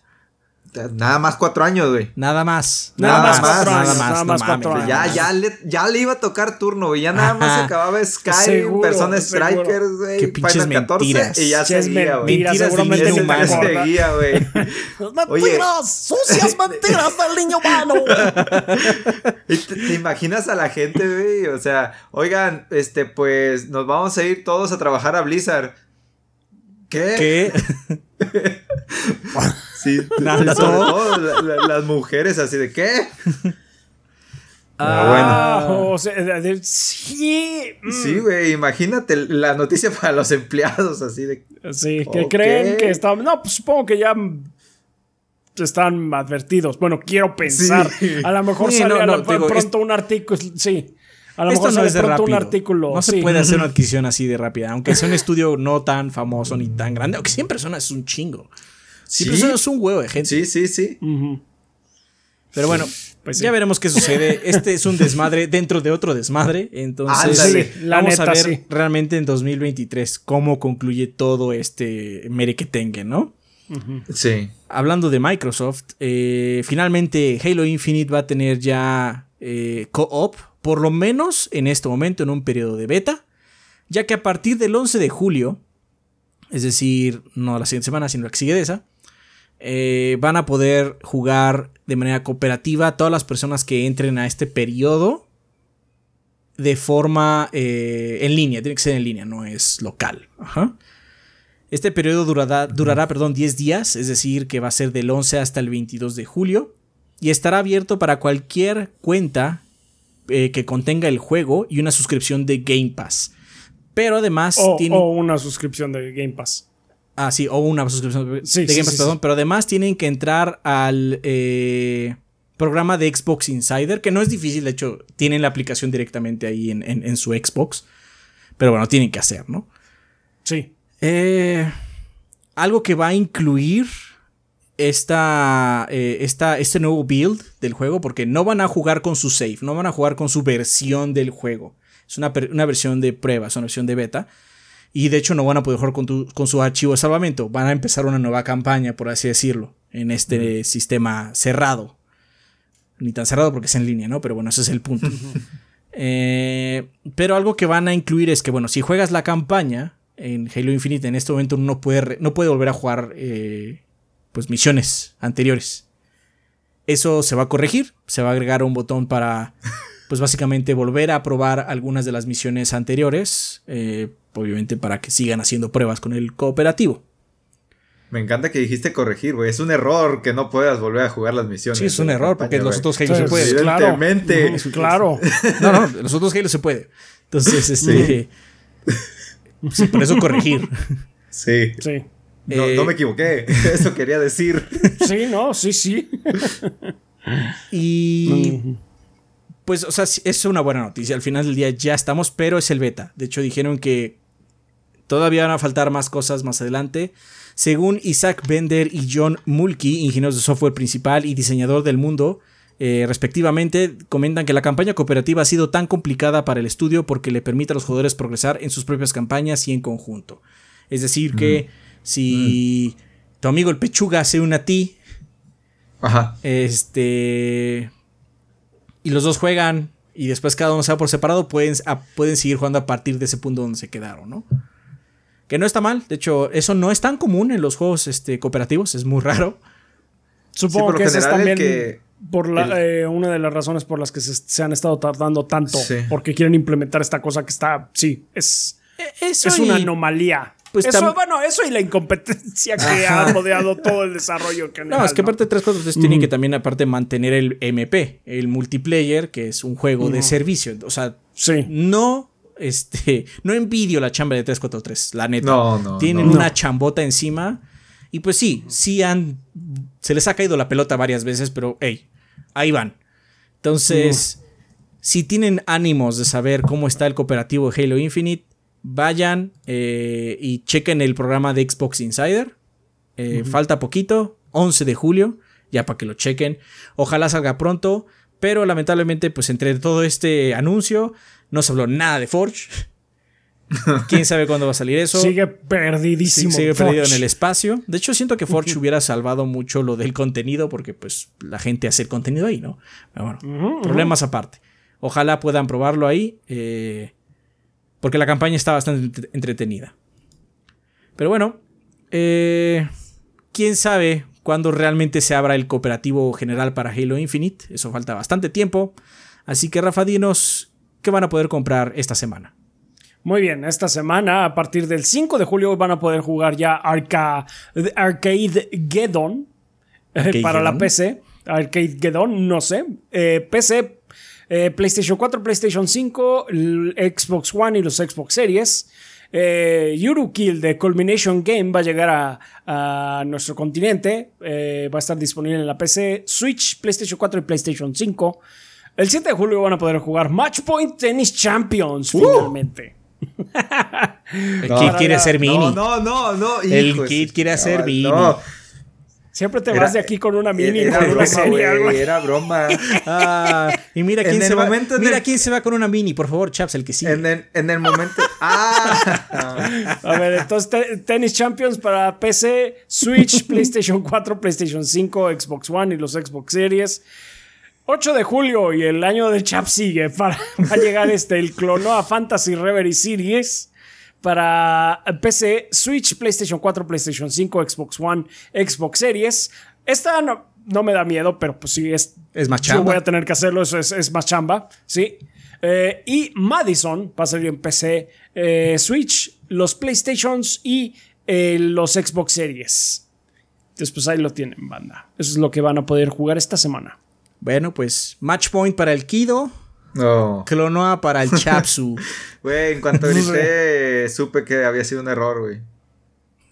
Nada más cuatro años, güey. Nada más. Nada, más, nada más. Nada más cuatro años. Ya, ya, le, ya le iba a tocar turno, güey. Ya nada más se acaba Sky, Persona Strikers, güey. Qué pinches Final 14, mentiras. Y ya seguía, güey. Mentiras, seguramente niño humano. Ya seguía, güey. mentiras, sucias mentiras del niño humano. ¿Te, ¿Te imaginas a la gente, güey? O sea, oigan, este, pues nos vamos a ir todos a trabajar a Blizzard. ¿Qué? ¿Qué? sí, todo, las mujeres así de ¿qué? Ah, bueno. o sea, sí. Mm. Sí, güey, imagínate la noticia para los empleados así de... Sí, que creen que están... No, pues supongo que ya están advertidos. Bueno, quiero pensar. A lo mejor sale pronto un artículo. Sí. A lo Esto mejor no es de rápido. un artículo. No se puede hacer una adquisición así de rápida, aunque sea un estudio no tan famoso ni tan grande, aunque 100 personas es un chingo. 100 personas es un huevo de gente. Sí, sí, sí. Pero bueno, pues ya veremos qué sucede. Este es un desmadre dentro de otro desmadre. Entonces, vamos a ver realmente en 2023 cómo concluye todo este merequetengue, ¿no? Sí. Hablando de Microsoft, eh, finalmente Halo Infinite va a tener ya eh, co-op por lo menos en este momento en un periodo de beta, ya que a partir del 11 de julio, es decir, no la siguiente semana, sino la que sigue de esa, eh, van a poder jugar de manera cooperativa todas las personas que entren a este periodo de forma eh, en línea, tiene que ser en línea, no es local. Este periodo durará, durará perdón, 10 días, es decir, que va a ser del 11 hasta el 22 de julio, y estará abierto para cualquier cuenta eh, que contenga el juego y una suscripción de Game Pass. pero además O, o una suscripción de Game Pass. Ah, sí, o una suscripción de, Sí, de Game Pass, sí, perdón. Pero además tienen que entrar al eh, programa de Xbox Insider, que no es difícil, de hecho, tienen la aplicación directamente ahí en, en- en su Xbox. Pero bueno, tienen que hacer, ¿no? Sí. Eh, algo que va a incluir esta, eh, esta- este nuevo build del juego, porque no van a jugar con su save, no van a jugar con su versión del juego. Es una, una versión de prueba, es una versión de beta. Y de hecho no van a poder jugar con, tu- con su archivo de salvamento. Van a empezar una nueva campaña, por así decirlo, en este sistema cerrado. Ni tan cerrado porque es en línea, ¿no? Pero bueno, ese es el punto. Eh, pero algo que van a incluir es que, bueno, si juegas la campaña en Halo Infinite, en este momento no puede, no puede volver a jugar eh, pues misiones anteriores. Eso se va a corregir, se va a agregar un botón para, pues básicamente volver a probar algunas de las misiones anteriores, eh, obviamente para que sigan haciendo pruebas con el cooperativo. Me encanta que dijiste corregir, güey. Es un error que no puedas volver a jugar las misiones. Sí, es un error, campaña, porque en los otros Halo se Sí, puede. sí. Claro. Evidentemente. Claro. No, no, en los otros Halo se puede. Entonces, este. sí, por eso corregir. Sí. Sí. No, Eh, no me equivoqué. Eso quería decir. Sí, no, sí, sí. Y. Pues, o sea, es una buena noticia. Al final del día ya estamos, pero es el beta. De hecho, dijeron que todavía van a faltar más cosas más adelante. Según Isaac Bender y John Mulkey, ingenieros de software principal y diseñador del mundo, eh, respectivamente, comentan que la campaña cooperativa ha sido tan complicada para el estudio porque le permite a los jugadores progresar en sus propias campañas y en conjunto. Es decir, que si tu amigo el Pechuga se une a ti, Ajá. este. Y los dos juegan. Y después cada uno se va por separado. Pueden, a- pueden seguir jugando a partir de ese punto donde se quedaron, ¿no? Que no está mal. De hecho, eso no es tan común en los juegos este, cooperativos. Es muy raro. Supongo que esa es también que- por la, eh, una de las razones por las que se, se han estado tardando tanto. Sí. Porque quieren implementar esta cosa que está. Sí, es, Eso es y- una anomalía. Pues eso, bueno, eso y la incompetencia que ha rodeado todo el desarrollo en general. No, es que aparte de 343 tienen que también aparte mantener el MP, el multiplayer, que es un juego de servicio. O sea, Sí. no, este, no envidio la chamba de 343, la neta. No, no, Tienen no. una chambota encima. Y pues sí, sí han. Se les ha caído la pelota varias veces, pero hey, ahí van. Entonces, si tienen ánimos de saber cómo está el cooperativo de Halo Infinite, vayan eh, y chequen el programa de Xbox Insider. Eh, Falta poquito, 11 de julio, ya para que lo chequen. Ojalá salga pronto, pero lamentablemente, pues entre todo este anuncio, no se habló nada de Forge. ¿Quién sabe cuándo va a salir eso? Sigue perdidísimo. Sí, sigue perdido en el espacio. De hecho, siento que Forge hubiera salvado mucho lo del contenido porque pues la gente hace el contenido ahí, ¿no? Pero bueno, problemas aparte. Ojalá puedan probarlo ahí eh, porque la campaña está bastante entre- entretenida. Pero bueno, eh, quién sabe cuándo realmente se abra el cooperativo general para Halo Infinite. Eso falta bastante tiempo. Así que Rafa, dinos qué van a poder comprar esta semana. Muy bien, esta semana, a partir del 5 de julio, van a poder jugar ya Arca Arcade Geddon eh, para la. PC. Arcade Geddon, no sé. Eh, PC, eh, PlayStation 4, PlayStation 5, l- Xbox One y los Xbox Series. Eh, Eurokill de Culmination Game va a llegar a, a nuestro continente. Eh, va a estar disponible en la PC, Switch, PlayStation 4 y PlayStation 5. El 7 de julio van a poder jugar Matchpoint Tennis Champions finalmente. El No, Kid quiere ser mini. No, no, no, no. El Kid quiere hacer chaval, mini. No. Siempre te Era- vas de aquí con una mini, Era con una broma, serie. Era broma. Ah, y mira quién se va. Mira el- quién se va con una mini, por favor, chaps, el que sí. En el, en el momento. ¡Ah! A ver, entonces te- Tennis Champions para PC, Switch, PlayStation 4, PlayStation 5, Xbox One y los Xbox Series. 8 de julio y el año del Chap sigue. Para, va a llegar este, el Clonoa Fantasy Reverie Series para PC, Switch, PlayStation 4, PlayStation 5, Xbox One, Xbox Series. Esta no, no me da miedo, pero pues sí, es, Es más yo chamba. voy a tener que hacerlo, eso es, es más chamba, ¿sí? Eh, y Madison va a salir en PC, eh, Switch, los PlayStations y eh, los Xbox Series. Después ahí lo tienen, banda. Eso es lo que van a poder jugar esta semana. Bueno, pues Match Point para el Kido. No. Clonoa para el Chapsu. Güey, en cuanto grité, supe que había sido un error, güey.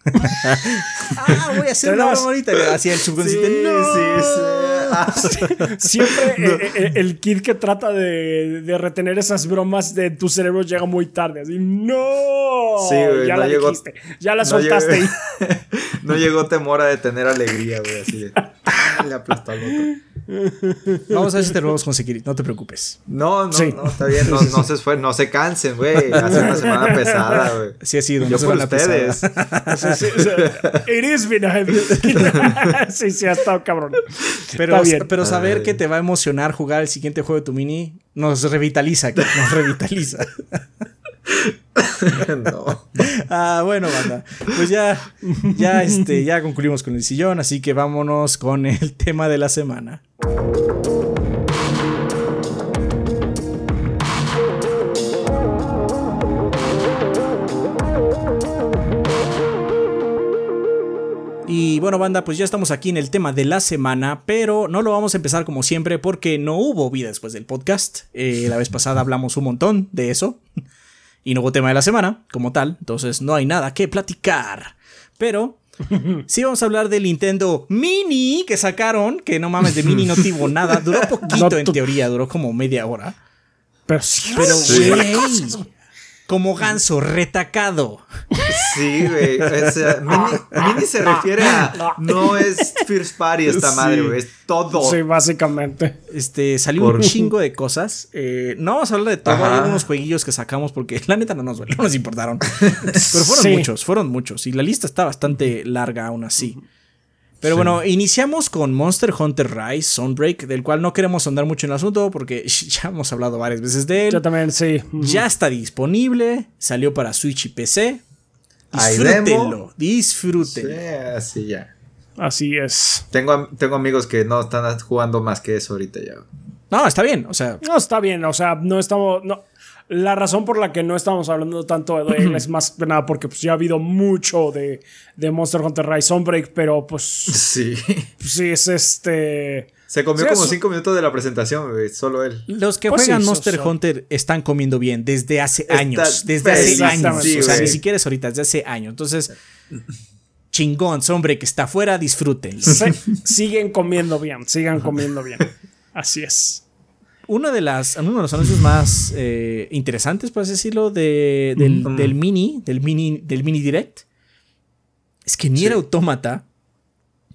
ah, voy a hacer una broma ahorita. Hacía el subconsciente. Sí, no. sí, sí. Ah, Siempre eh, eh, el kid que trata de, de retener esas bromas de tu cerebro llega muy tarde. Así, no. Sí, güey, ya no la llegó- dijiste. Ya la no soltaste. llegó- no llegó temor a detener alegría, güey, así de. ¡ah! Le aplastó al otro. Vamos a ver si te lo vamos a conseguir. No te preocupes. No, no, Sí. no, está bien, no, no se esfue- no se cansen, güey. Hace una semana pesada, güey. Sí ha sido. Yo por ustedes. pesar. Sí, sí, o sea, It is been heavy. sí, sí, ha estado cabrón. Pero, Está bien. pero saber Ay. que te va a emocionar jugar el siguiente juego de tu mini nos revitaliza. Nos revitaliza. no. Ah, bueno, banda. Pues ya, ya, este, ya concluimos con el sillón, así que vámonos con el tema de la semana. Y bueno, banda, pues ya estamos aquí en el tema de la semana, pero no lo vamos a empezar como siempre porque no hubo vida después del podcast. Eh, la vez pasada hablamos un montón de eso y no hubo tema de la semana como tal, entonces no hay nada que platicar. Pero sí vamos a hablar del Nintendo Mini que sacaron, que no mames, de Mini no tuvo nada, duró poquito en teoría, duró como media hora. Pero sí, Pero, sí. güey, como ganso retacado. Sí, güey. O sea, mini, mini se refiere a. No es First Party esta Sí. madre, güey. Es todo. Sí, básicamente. Este, salió Por- un chingo de cosas. Eh, no vamos a hablar de todo. Ajá. Hay algunos jueguillos que sacamos porque la neta no nos, no nos importaron. Pero fueron Sí. muchos, fueron muchos. Y la lista está bastante larga aún así. Pero bueno, iniciamos con Monster Hunter Rise Sunbreak, del cual no queremos andar mucho en el asunto porque ya hemos hablado varias veces de Yo él. también, sí. Ya está disponible, salió para Switch y PC. Disfrútenlo, demo. Sí, disfrútenlo. así ya. Así es. Tengo, tengo amigos que no están jugando más que eso ahorita ya. No, está bien, o sea, No, está bien. O sea, no estamos. No. La razón por la que no estamos hablando tanto de él es más que nada porque pues, ya ha habido mucho de, de Monster Hunter Rise Sunbreak, pero pues, Sí. pues, sí, es este. Se comió Sí, como cinco minutos de la presentación. Solo él. Los que Pues juegan sí, Monster so- Hunter están comiendo bien desde hace Está- años. Desde hace años. sí, o sea, ni siquiera es ahorita, desde hace años. Entonces, chingón, hombre, que está afuera, disfrútenlo. se- siguen comiendo bien, sigan comiendo bien. Así es. Uno de, las, uno de los anuncios más eh, interesantes, por así decirlo, de- del, Mm. del mini, del mini, del mini direct, es que Nier Sí. Automata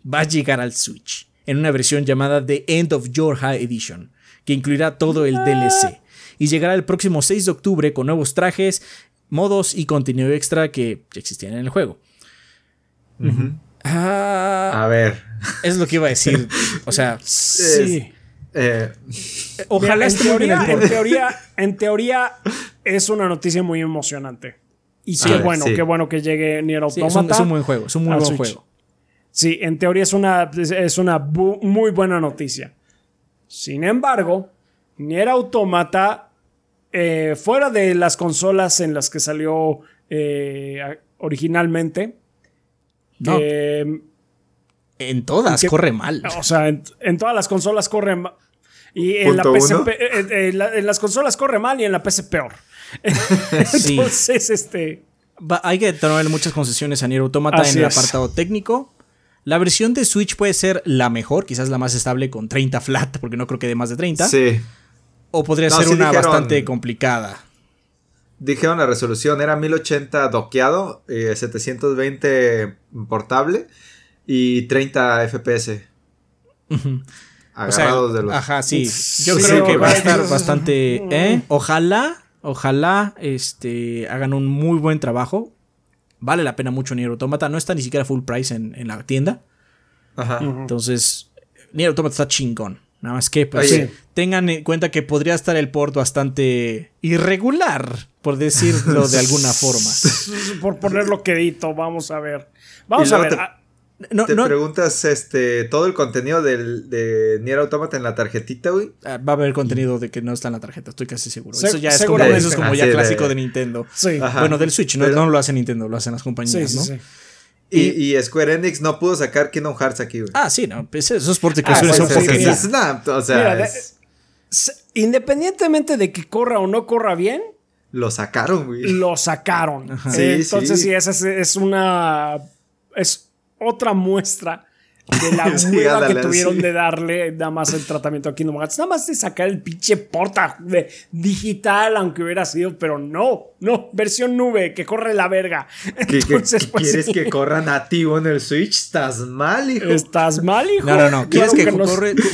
va a llegar al Switch en una versión llamada The End of Your High Edition, que incluirá todo el DLC y llegará el próximo 6 de octubre con nuevos trajes, modos y contenido extra que ya existían en el juego. Ah, A ver. es lo que iba a decir. O sea, Sí. Eh, ojalá en esté muy bien teoría, en teoría, en teoría es una noticia muy emocionante. Y Sí, qué bueno, sí. qué bueno que llegue Nier Sí, Automata. es, un, es un buen juego, es un muy buen Switch. juego. Sí, en teoría es una, es- es una bu- muy buena noticia. Sin embargo, Nier Automata, eh, fuera de las consolas en las que salió eh, a- originalmente, No. eh, En todas corre mal. o sea, en, en todas las consolas corre ma- y en, la eh, en la- en las consolas corre mal y en la PC peor. Sí. Entonces, este... Va- hay que tomarle muchas concesiones a Nier Automata Así en el es. apartado técnico. La versión de Switch puede ser la mejor, quizás la más estable con 30 flat, porque no creo que de más de 30. sí. O podría No, ser sí una dijeron- bastante complicada. Dijeron la resolución, era 1080 doqueado, eh, 720 portable y 30 FPS. Agarrados sea, de los. Ajá, sí. Yo Sí, creo que va a estar bastante. ¿eh? Ojalá, ojalá este, hagan un muy buen trabajo. Vale la pena mucho Nier Automata. No está ni siquiera full price en, en la tienda. Ajá. Entonces, Nier Automata está chingón. Nada más que pues, Oye. tengan en cuenta que podría estar el port bastante irregular, por decirlo de alguna forma. Por ponerlo quedito, vamos a ver. Vamos a ver. te- ah, No, Te no- preguntas este todo el contenido del, de Nier Automata en la tarjetita, güey. ah, va a haber contenido de que no está en la tarjeta, estoy casi seguro. Se- eso ya es como, eso es como ya de- clásico de Nintendo. Sí. Bueno, del Switch, no, Pero- no lo hace Nintendo, lo hacen las Sí, compañías, sí, ¿no? sí. Y, y Square Enix no pudo sacar Kingdom Hearts aquí, güey. Ah, sí, no, pues esos portes que Ah, bueno, son sí, sí. Es o sea, Mira, de- es- independientemente de que corra o no corra bien, lo sacaron, güey. Lo sacaron. Entonces, sí, esa es, una. Es otra muestra de la hueva que tuvieron de darle nada más el tratamiento a Kingdom Hearts. Nada más de sacar el pinche porta de digital, aunque hubiera sido, pero no, no, versión nube, que corre la verga. Entonces, pues, ¿Quieres que corra nativo en el Switch? Estás mal, hijo. Estás mal, hijo. No, no, no. ¿Quieres que,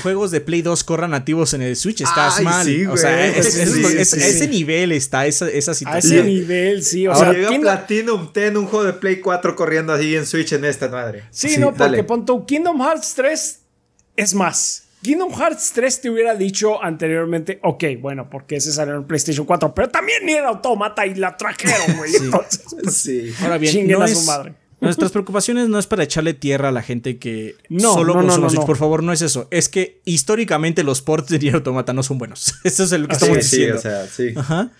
juegos de Play 2 corran nativos en el Switch? Estás mal. o sea, ese nivel está esa, esa situación. A ese nivel, sí. O sea, llega Platinum Ten, un juego de Play 4 corriendo así en Switch en esta madre. Sí, no, porque pon tu Kingdom Hearts 3 es más. Kingdom Hearts 3 te hubiera dicho anteriormente, ok, bueno, porque ese salió en PlayStation 4, pero también ni era automata y la trajeron, güey. Pues, sí. Ahora bien, no es, madre. Nuestras preocupaciones no es para echarle tierra a la gente que no, solo no, consume no, Por favor, no es eso. Es que históricamente los ports de Nier Automata no son buenos. Eso es lo que estamos diciendo. Sí, o sea, sí. Ajá.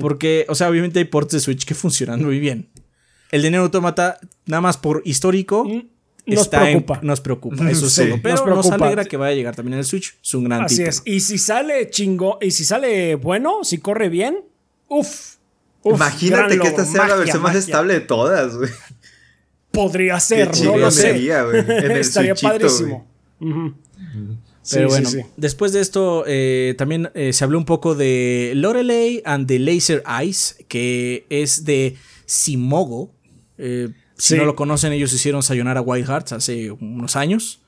Porque, o sea, obviamente hay ports de Switch que funcionan muy bien. El de Nier Automata, nada más por histórico, mm nos preocupa. nos preocupa, eso sí. Pero nos, alegra que vaya a llegar también el Switch. Es un gran Así es. Y si sale chingo, y si sale bueno, si corre bien, uff. Imagínate que esta sea la versión más estable de todas, güey. Podría ser, no lo sé. Estaría padrísimo. Pero bueno, después de esto eh, también eh, se habló un poco de Lorelei and the Laser Eyes, que es de Simogo. Eh, si no lo conocen, ellos hicieron Sayonara White Hearts hace unos años.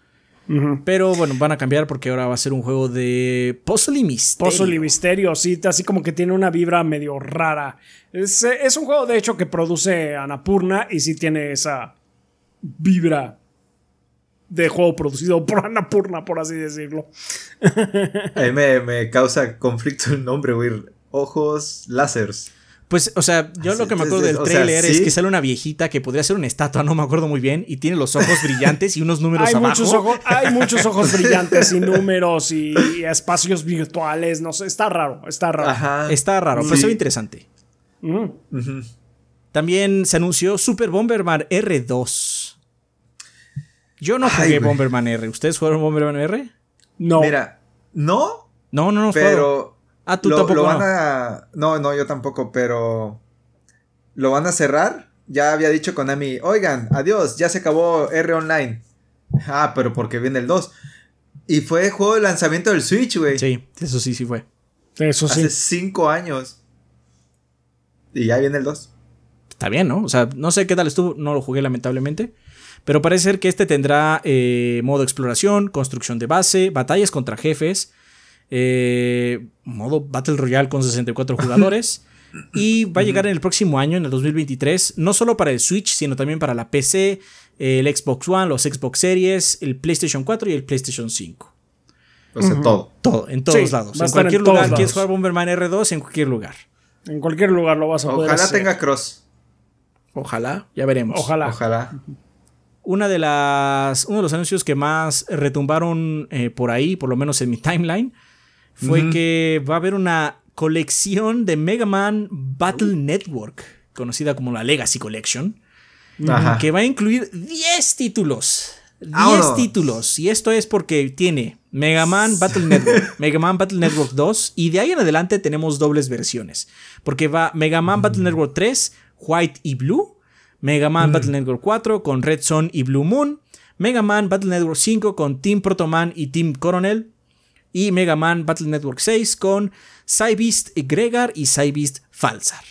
Pero bueno, van a cambiar porque ahora va a ser un juego de puzzle y misterio. Puzzle y misterio, sí, así como que tiene una vibra medio rara. Es, es un juego, de hecho, que produce Anapurna y sí tiene esa vibra de juego producido por Anapurna, por así decirlo. A mí me, me causa conflicto el nombre, güey. Ojos lásers. Pues, o sea, yo lo que me acuerdo del trailer es que sale una viejita que podría ser una estatua, no me acuerdo muy bien, y tiene los ojos brillantes y unos números hay abajo. Muchos ojos, hay muchos ojos brillantes y números y, espacios virtuales, no sé, está raro, está raro. Está raro, pero se ve interesante. También se anunció Super Bomberman R2. Yo no jugué Bomberman R. ¿Ustedes jugaron Bomberman R? No. Mira, ¿no? No, no, no. Pero Ah, tú tampoco. Lo van a. No, no, yo tampoco, pero. Lo van a cerrar. Ya había dicho Konami, oigan, adiós, ya se acabó R Online. Ah, pero porque viene el 2. Y fue juego de lanzamiento del Switch, güey. Sí, eso sí, sí fue. Eso sí. Hace cinco años. Y ya viene el 2. Está bien, ¿no? O sea, no sé qué tal estuvo, no lo jugué lamentablemente. Pero parece ser que este tendrá eh, modo exploración, construcción de base, batallas contra jefes, eh, modo Battle Royale con 64 jugadores. y va a llegar en el próximo año, en el 2023, no solo para el Switch, sino también para la PC, el Xbox One, los Xbox Series, el PlayStation 4 y el PlayStation 5. O sea, todo. Todo, en todos lados. En cualquier lugar. ¿Quieres jugar Bomberman R2? En cualquier lugar. En cualquier lugar lo vas a poder Ojalá tenga cross. Ojalá, ya veremos. Ojalá. Ojalá. Una de las, uno de los anuncios que más retumbaron eh, por ahí, por lo menos en mi timeline, fue que va a haber una colección de Mega Man Battle Network, conocida como la Legacy Collection, que va a incluir 10 títulos. 10 títulos. Y esto es porque tiene Mega Man Battle Network, Mega Man Battle Network 2, y de ahí en adelante tenemos dobles versiones. Porque va Mega Man Battle Network 3, White y Blue, Mega Man Battle Network 4 con Red Sun y Blue Moon, Mega Man Battle Network 5 con Team Protoman y Team Coronel, y Mega Man Battle Network 6 con Cybeast Gregar y Cybeast Falsar.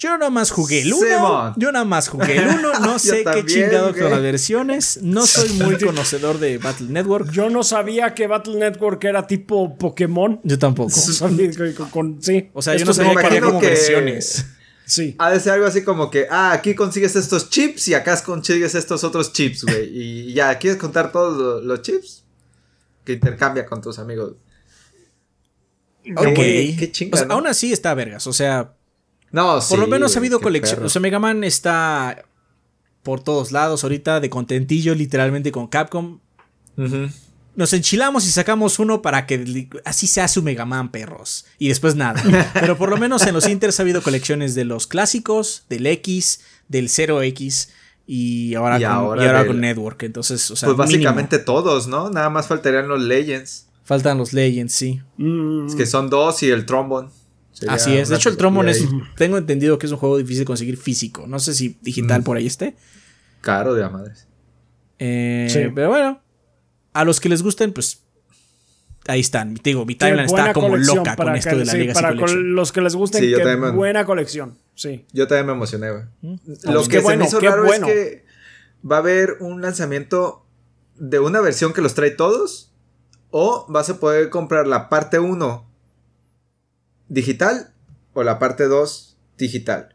Yo nada más jugué el 1. Yo nada más jugué el 1. No sé qué chingado con las versiones. No soy muy conocedor de Battle Network. Yo no sabía que Battle Network era tipo Pokémon. Yo tampoco. sí. O sea, yo no sabía que había como versiones. Sí. Ha de ser algo así como que, ah, aquí consigues estos chips y acá consigues estos otros chips, güey. Y ya, ¿quieres contar todos los chips? Que intercambia con tus amigos. Ok. Qué Aún así está vergas, o sea. No, Por lo menos ha habido colección. O sea, Mega Man está por todos lados ahorita de contentillo, literalmente con Capcom. Nos enchilamos y sacamos uno para que así sea su Mega Man, perros. Y después nada. Pero por lo menos en los Inters ha habido colecciones de los clásicos, del X, del 0X y ahora, con, ahora, con Network. Entonces, o sea, pues básicamente todos, ¿no? Nada más faltarían los Legends. Faltan los Legends, sí. Es que son dos y el trombone. Sería Así es. De hecho, el trombone es. Tengo entendido que es un juego difícil de conseguir físico. No sé si digital por ahí esté. Caro de la madres. Eh, sí. Pero bueno. A los que les gusten, pues. Ahí están. Te digo, mi timeline está como loca con esto de la Legacy para los que les gusten, qué buena colección. Sí. Yo también me emocioné, güey. Mm. Lo pues que se me hizo raro es que va a haber un lanzamiento de una versión que los trae todos. O vas a poder comprar la parte 1 digital o la parte 2 digital.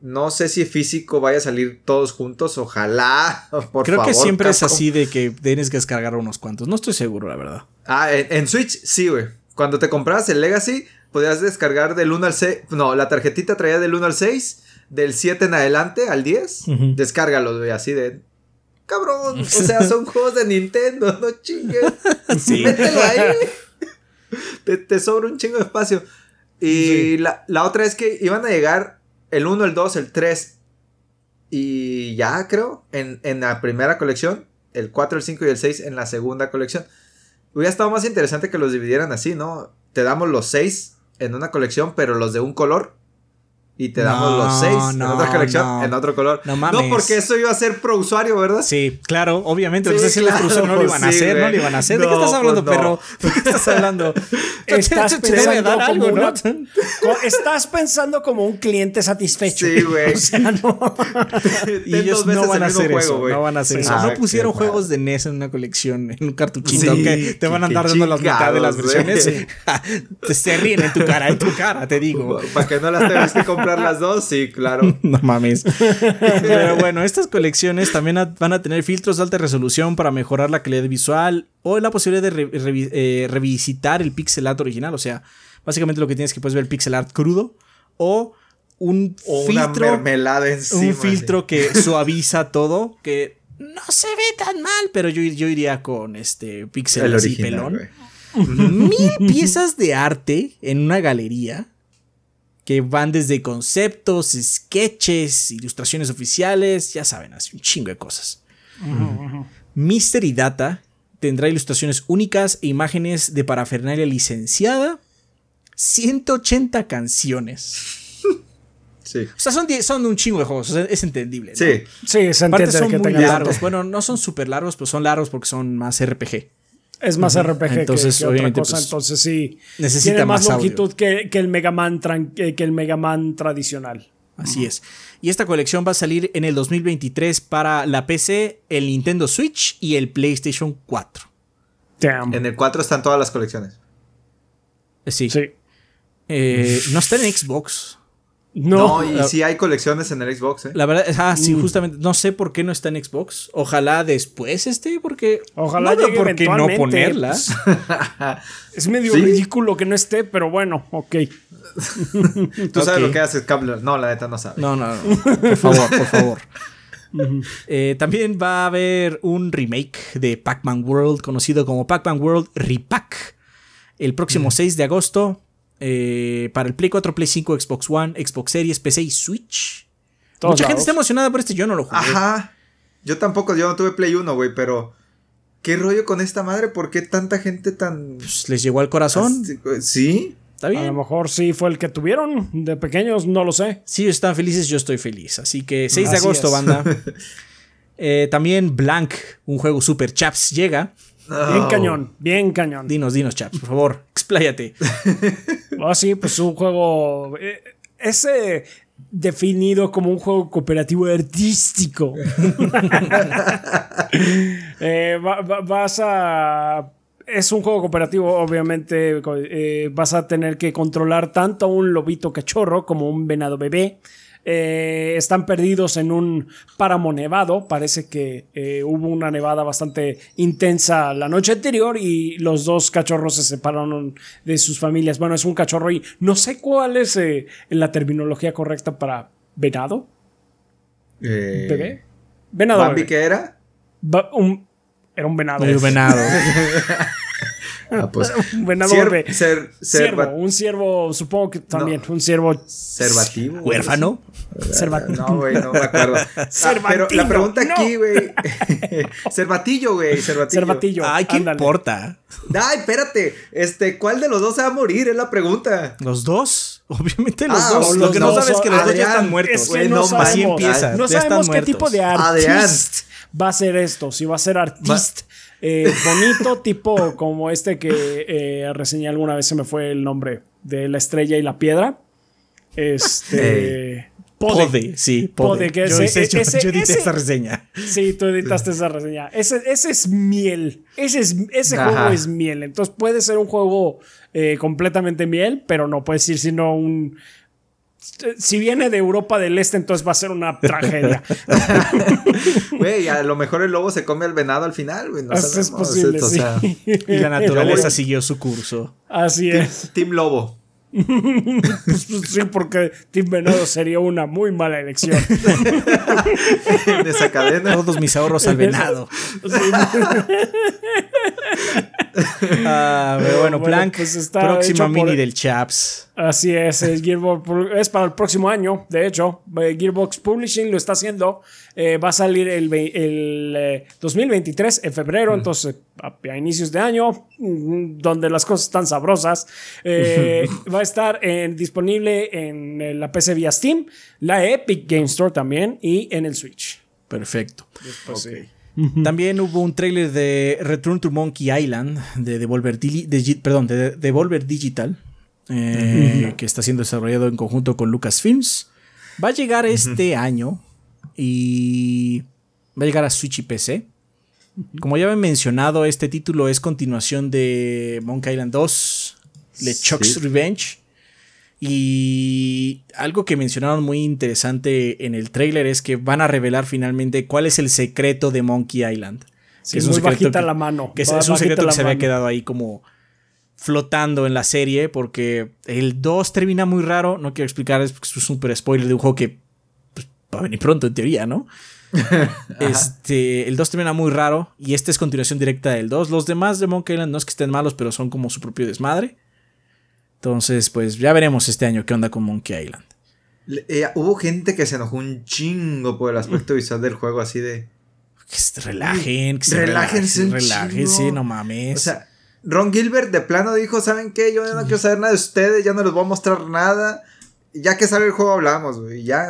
No sé si físico vaya a salir todos juntos, ojalá, por Creo que siempre es así de que tienes que descargar unos cuantos. No estoy seguro, la verdad. Ah, en, Switch sí, güey. Cuando te comprabas el Legacy, podías descargar del 1 al 6. No, la tarjetita traía del 1 al 6, del 7 en adelante al 10. Descárgalos, güey, así de. Cabrón, o sea, son juegos de Nintendo, no chingues. Sí. Mételo ahí. te, te sobra un chingo de espacio. Y la, otra es que iban a llegar el 1, el 2, el 3 y ya creo en, la primera colección, el 4, el 5 y el 6 en la segunda colección. Hubiera estado más interesante que los dividieran así, ¿no? Te damos los 6 en una colección, pero los de un color y te damos los seis en otra colección, en otro color. No mames. No, porque eso iba a ser pro usuario, ¿verdad? Sí, claro, obviamente. Sí, si claro, no lo iban a hacer, no lo iban a hacer. ¿De qué estás hablando, pues perro? ¿De qué estás hablando? estás, pensando como una, estás pensando como un cliente satisfecho. Sí, güey. O sea, no. y ellos no van a hacer eso. No van a hacer eso. no pusieron juegos de NES en una colección, en un cartuchito, que te van a andar dando la mitad de las versiones. Se ríen en tu cara, en tu cara, te digo. Para que no las tengas que comprar las dos? Sí, claro. no mames. Pero bueno, estas colecciones también van a tener filtros de alta resolución para mejorar la calidad visual o la posibilidad de eh, revisitar el pixel art original. O sea, básicamente lo que tienes que puedes ver el pixel art crudo o un filtro. mermelada Un filtro que suaviza todo, que no se ve tan mal, pero yo, yo iría con este pixel así pelón. Mil piezas de arte en una galería que van desde conceptos, sketches, ilustraciones oficiales, ya saben, así un chingo de cosas. Mystery Data tendrá ilustraciones únicas e imágenes de parafernalia licenciada, 180 canciones. Sí. O sea, son, son un chingo de juegos, es entendible. Sí, sí, son muy largos. Bueno, no son súper largos, pero son largos porque son más RPG. Es más RPG entonces, que, otra cosa, pues, entonces sí. Necesita tiene más, longitud que, el Mega Man que el Mega Man tradicional. Así es. Y esta colección va a salir en el 2023 para la PC, el Nintendo Switch y el PlayStation 4. En el 4 están todas las colecciones. Sí. sí. Eh, no está en Xbox. No, y sí hay colecciones en el Xbox, ¿eh? La verdad, ah, sí, mm. justamente, no sé por qué no está en Xbox. Ojalá después esté, porque. Ojalá no por qué no ponerla. es medio ridículo que no esté, pero bueno, ok. Tú sabes lo que haces, cable. No, la neta no sabes. No, no, no. Por favor, por favor. Eh, también va a haber un remake de Pac-Man World, conocido como Pac-Man World Repack, el próximo 6 de agosto eh, para el Play 4, Play 5, Xbox One, Xbox Series, PC y Switch. Mucha gente está emocionada por este, yo no lo jugué. Ajá. Yo tampoco, yo no tuve Play 1, güey, pero ¿qué rollo con esta madre? ¿Por qué tanta gente tan... Pues, les llegó al corazón. Sí. Está bien. A lo mejor sí fue el que tuvieron de pequeños, no lo sé. Si ellos están felices, yo estoy feliz. Así que 6 de agosto, banda. Eh, también Blank, un juego super chaps, llega. Bien cañón, bien cañón. Dinos, dinos, chaps, por favor, expláyate. Ah, sí, pues un juego. Eh, ese definido como un juego cooperativo artístico. Eh, vas a. Es un juego cooperativo, obviamente. Eh, vas a tener que controlar tanto a un lobito cachorro como un venado bebé. Eh, están perdidos en un páramo nevado. Parece que eh, hubo una nevada bastante intensa la noche anterior y los dos cachorros se separaron de sus familias. Bueno, es un cachorro y no sé cuál es eh, la terminología correcta para venado. ¿Bebé? Venado. ¿Bambi qué era? era un venado. Un venado. Ah, pues. Venado Cier- bebé. ser- Ciervo, serva- un ciervo, supongo que también, un ciervo Servativo. ¿Huérfano? cervativo. No, güey, no me acuerdo. Ah, pero la pregunta no. aquí, güey. Cervatillo, güey. Cervatillo. Cervatillo. Ay, ¿qué ándale. importa? Ay, espérate. Este, ¿cuál de los dos se va a morir? Es la pregunta. ¿Los dos? Obviamente los Ah, dos. o Lo los que no dos, sabes es que los dos ya están muertos. Es que no no sabemos, Así empieza. no sabemos qué muertos. tipo de Adrián. artista va a ser esto. Si va a ser artista eh, bonito, tipo como este que eh, reseñé alguna vez, se me fue el nombre de la estrella y la piedra. Este. Pode. Pode, sí, Pode, Pode. que yo, ese- yo, ese- yo edité ese- esta reseña. Sí, tú editaste esa reseña. Ese, ese es miel. Ese, es, ese Ajá. juego es miel. Entonces puede ser un juego eh, completamente miel, pero no puede ser sino un. Si viene de Europa del Este, entonces va a ser una tragedia. Güey, a lo mejor el lobo se come al venado al final, güey. No Eso es posible, sí. sea, Y la naturaleza siguió su curso. Así team, es. Team Lobo. Pues, pues, sí, porque Team Venado sería una muy mala elección. en esa cadena. Todos mis ahorros al venado. Ah, pero bueno, Bueno, Plank, pues está próxima por- mini del Chaps. Así es, es, Gearbox, es para el próximo año, de hecho, eh, Gearbox Publishing lo está haciendo, eh, va a salir el, el, eh, 2023 en febrero, entonces a, a inicios de año, mm, donde las cosas están sabrosas, eh, va a estar disponible en la PC vía Steam, la Epic Game Store también y en el Switch. Perfecto. Sí. También hubo un tráiler de Return to Monkey Island de Devolver, perdón, de Devolver Digital, eh, que está siendo desarrollado en conjunto con Lucasfilms. Va a llegar este año y va a llegar a Switch y PC. Como ya he mencionado, este título es continuación de Monkey Island 2, LeChuck's Sí. Revenge. Y algo que mencionaron muy interesante en el tráiler es que van a revelar finalmente cuál es el secreto de Monkey Island. Sí, muy bajita la mano, Que es, es un secreto que se había quedado ahí como flotando en la serie porque el 2 termina muy raro. No quiero explicar, es es un super spoiler de un juego que pues, va a venir pronto en teoría, ¿no? este, el 2 termina muy raro y esta es continuación directa del 2. Los demás de Monkey Island no es que estén malos, pero son como su propio desmadre. Entonces, pues ya veremos este año qué onda con Monkey Island. Eh, hubo gente que se enojó un chingo por el aspecto visual del juego, así de. Que se relajen, que se Relájense relájense, chingo. no mames. O sea, Ron Gilbert de plano dijo: ¿Saben qué? Yo ya no quiero saber nada de ustedes, ya no les voy a mostrar nada. Ya que sale el juego hablamos, güey. Ya,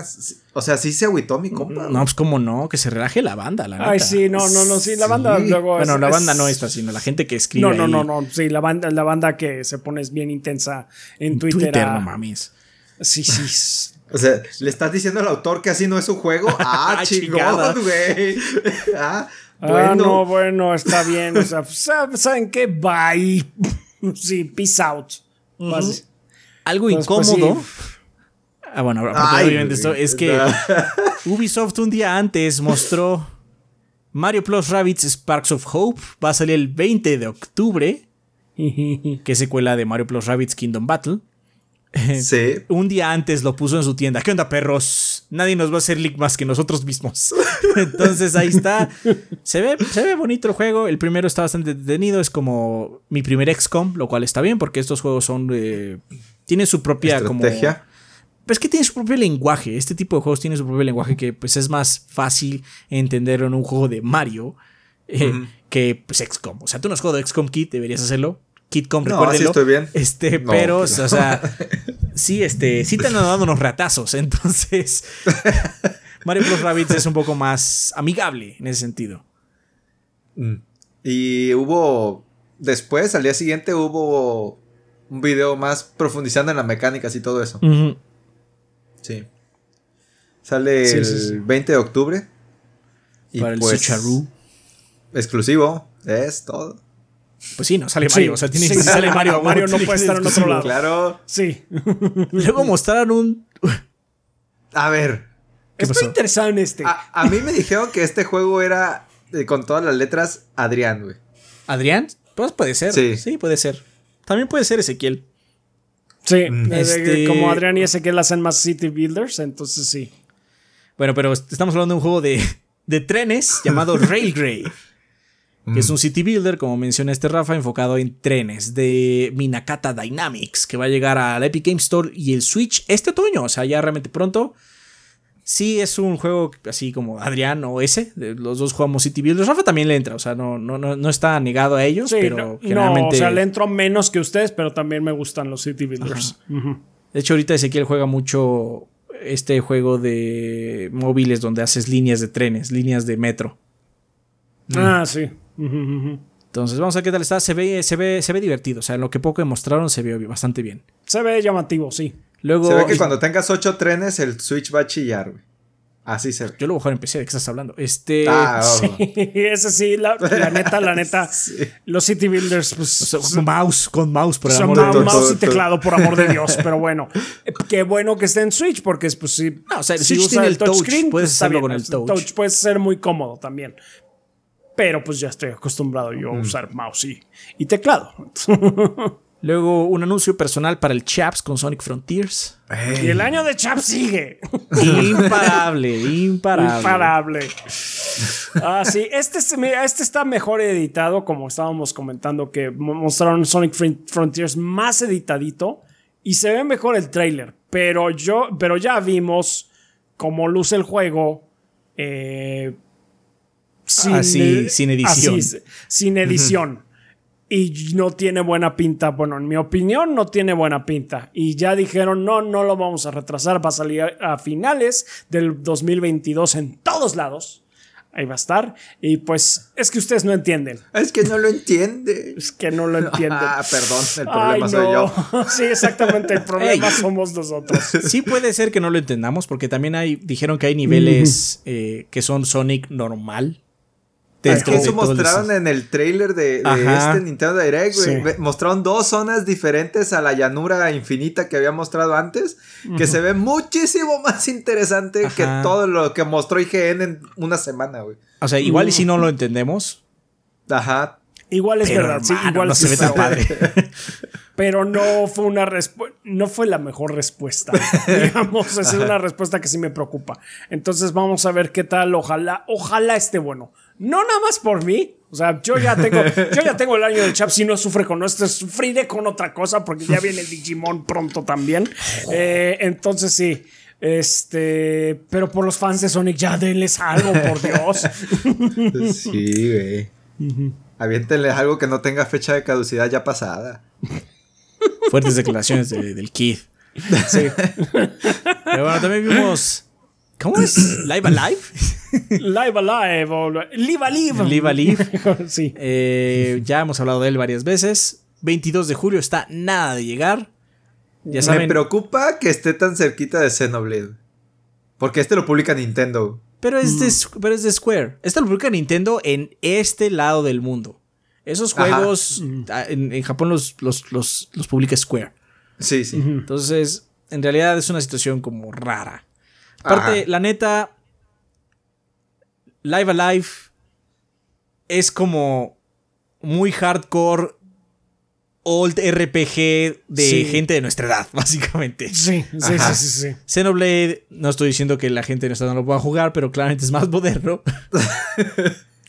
o sea, sí se agüitó mi compa. no, pues cómo no, que se relaje la banda, la Ay, neta. sí, no, no, no, sí, la banda Sí. luego Bueno, es- la es- banda no esta, sino la gente que escribe. No, no, ahí no, no, sí, la banda, la banda que se pone es bien intensa en en Twitter. Twitter, a- no mames. Sí, sí. O sea, ¿le estás diciendo al autor que así no es su juego? Ah, Ah, chingón, güey. ah, Ah, bueno. no, bueno, está bien. O sea, pues, ¿sab- ¿saben qué? Bye. Sí, peace out. Algo Pues, pues, incómodo. sí. Ah, bueno, aparte, Ay, obviamente esto es que Ubisoft un día antes mostró Mario Plus Rabbids Sparks of Hope. Va a salir el 20 de octubre, que es secuela de Mario Plus Rabbids Kingdom Battle. Sí. Un día antes lo puso en su tienda. ¿Qué onda, perros? Nadie nos va a hacer leak más que nosotros mismos. Entonces ahí está. Se ve, se ve bonito el juego. El primero está bastante detenido. Es como mi primer XCOM, lo cual está bien porque estos juegos son. eh, tienen su propia como. Estrategia. Pues que tiene su propio lenguaje. Este tipo de juegos tiene su propio lenguaje que pues es más fácil entenderlo en un juego de Mario eh, que pues XCOM. O sea, tú no has jugado XCOM Kit, deberías hacerlo. KitCom, No, recuérdenlo. sí estoy bien. Este, No, pero, no. o sea, sí, este, sí te han dado unos ratazos. Entonces, Mario Plus Rabbids es un poco más amigable en ese sentido. Mm. Y hubo. Después, al día siguiente, hubo un video más profundizando en las mecánicas y todo eso. Sí. Sale Sí, el sí, sí. 20 de octubre. Y Para el pues, Sucharu. Exclusivo. Es todo. Pues sí, no sale Sí, Mario. o sea, tiene sí, que sale Mario. Mario no puede estar en otro lado. Claro. Sí. Luego mostraron un. A ver. ¿Qué Estoy pasó? interesado en este. A, a mí me dijeron que este juego era eh, con todas las letras Adrián, güey. ¿Adrián? Pues puede ser. Sí. Sí. puede ser. También puede ser Ezequiel. Sí, Mm. Este- como Adrián y Ezequiel hacen más City Builders, entonces sí. Bueno, pero estamos hablando de un juego de, de trenes llamado Railgrey. que es un city builder, como menciona este Rafa, enfocado en trenes de Minakata Dynamics, que va a llegar al Epic Game Store y el Switch este otoño, o sea, ya realmente pronto. Sí, es un juego así como Adrián o ese, los dos jugamos City Builders. Rafa también le entra, o sea, no, no, no, está negado a ellos, pero no, generalmente... o sea, le entro menos que ustedes, pero también me gustan los City Builders. De hecho, ahorita Ezequiel juega mucho este juego de móviles donde haces líneas de trenes, líneas de metro. Ah, sí. Entonces, vamos a ver qué tal está. Se ve, se ve, se ve divertido. O sea, en lo que poco mostraron se ve bastante bien. Se ve llamativo, sí. Luego, se ve que cuando tengas ocho trenes, el Switch va a chillar, güey. Así se ve. Yo lo voy a jugar en PC, ¿de qué estás hablando? Este. Ah, sí, ese sí, la, neta, la neta. Los City Builders, pues. con mouse, con mouse, por el amor de Dios. mouse y teclado, por amor de Dios. Pero bueno, qué bueno que esté en Switch, porque pues sí. No, o sea, si Switch tiene el touchscreen, puedes pues, hacerlo con el touch. touch. Puede ser muy cómodo también. Pero pues ya estoy acostumbrado yo a usar mouse y, y teclado. Luego un anuncio personal para el Chaps con Sonic Frontiers. Y el año de Chaps sigue. Imparable, imparable. Imparable. Ah, sí, este, este está mejor editado, como estábamos comentando, que mostraron Sonic Frontiers más editadito. Y se ve mejor el trailer. Pero yo, pero ya vimos cómo luce el juego. Eh, sin, sin edición. sin edición y no tiene buena pinta. Bueno, en mi opinión, no tiene buena pinta. Y ya dijeron, no, no lo vamos a retrasar, va a salir a finales del 2022 en todos lados. Ahí va a estar. Y pues es que ustedes no entienden. Es que no lo entiende. Es que no lo entienden. Ah, perdón, el problema soy yo. sí, exactamente, el problema somos nosotros. Sí puede ser que no lo entendamos porque también hay, dijeron que hay niveles eh, que son Sonic normal es que eso mostraron en el trailer de, este Nintendo Direct, güey. Mostraron dos zonas diferentes a la llanura infinita que había mostrado antes, que se ve muchísimo más interesante que todo lo que mostró IGN en una semana, güey. O sea, igual y si no lo entendemos. Ajá. Igual es verdad, sí, igual no se ve tan padre. Pero no fue una respuesta, no fue la mejor respuesta. Digamos, es una respuesta que sí me preocupa. Entonces vamos a ver qué tal, ojalá, ojalá esté bueno. No nada más por mí. O sea, yo ya tengo, yo ya tengo el año de Chap. Si no sufre con esto, sufriré con otra cosa porque ya viene el Digimon pronto también. Eh, entonces sí. Este, pero por los fans de Sonic, ya denles algo, por Dios. Sí, güey. Aviéntenles algo que no tenga fecha de caducidad ya pasada. Fuertes declaraciones del Kid. Sí. Pero bueno, también vimos ¿Cómo es? ¿Live Alive? Live Alive o Live Alive. Live Alive. sí. Eh, ya hemos hablado de él varias veces. 22 de julio está nada de llegar. Ya saben. Me preocupa que esté tan cerquita de Xenoblade. Porque este lo publica Nintendo. Pero es, de, mm. pero es de Square. Este lo publica Nintendo en este lado del mundo. Esos juegos mm. ah, en, Japón los, los, los, los publica Square. Sí, sí. Entonces, en realidad es una situación como rara. Aparte, la neta, Live Alive es como muy hardcore old RPG de gente de nuestra edad, básicamente. Sí, sí, sí, sí, Xenoblade, no estoy diciendo que la gente de nuestra edad no lo pueda jugar, pero claramente es más moderno.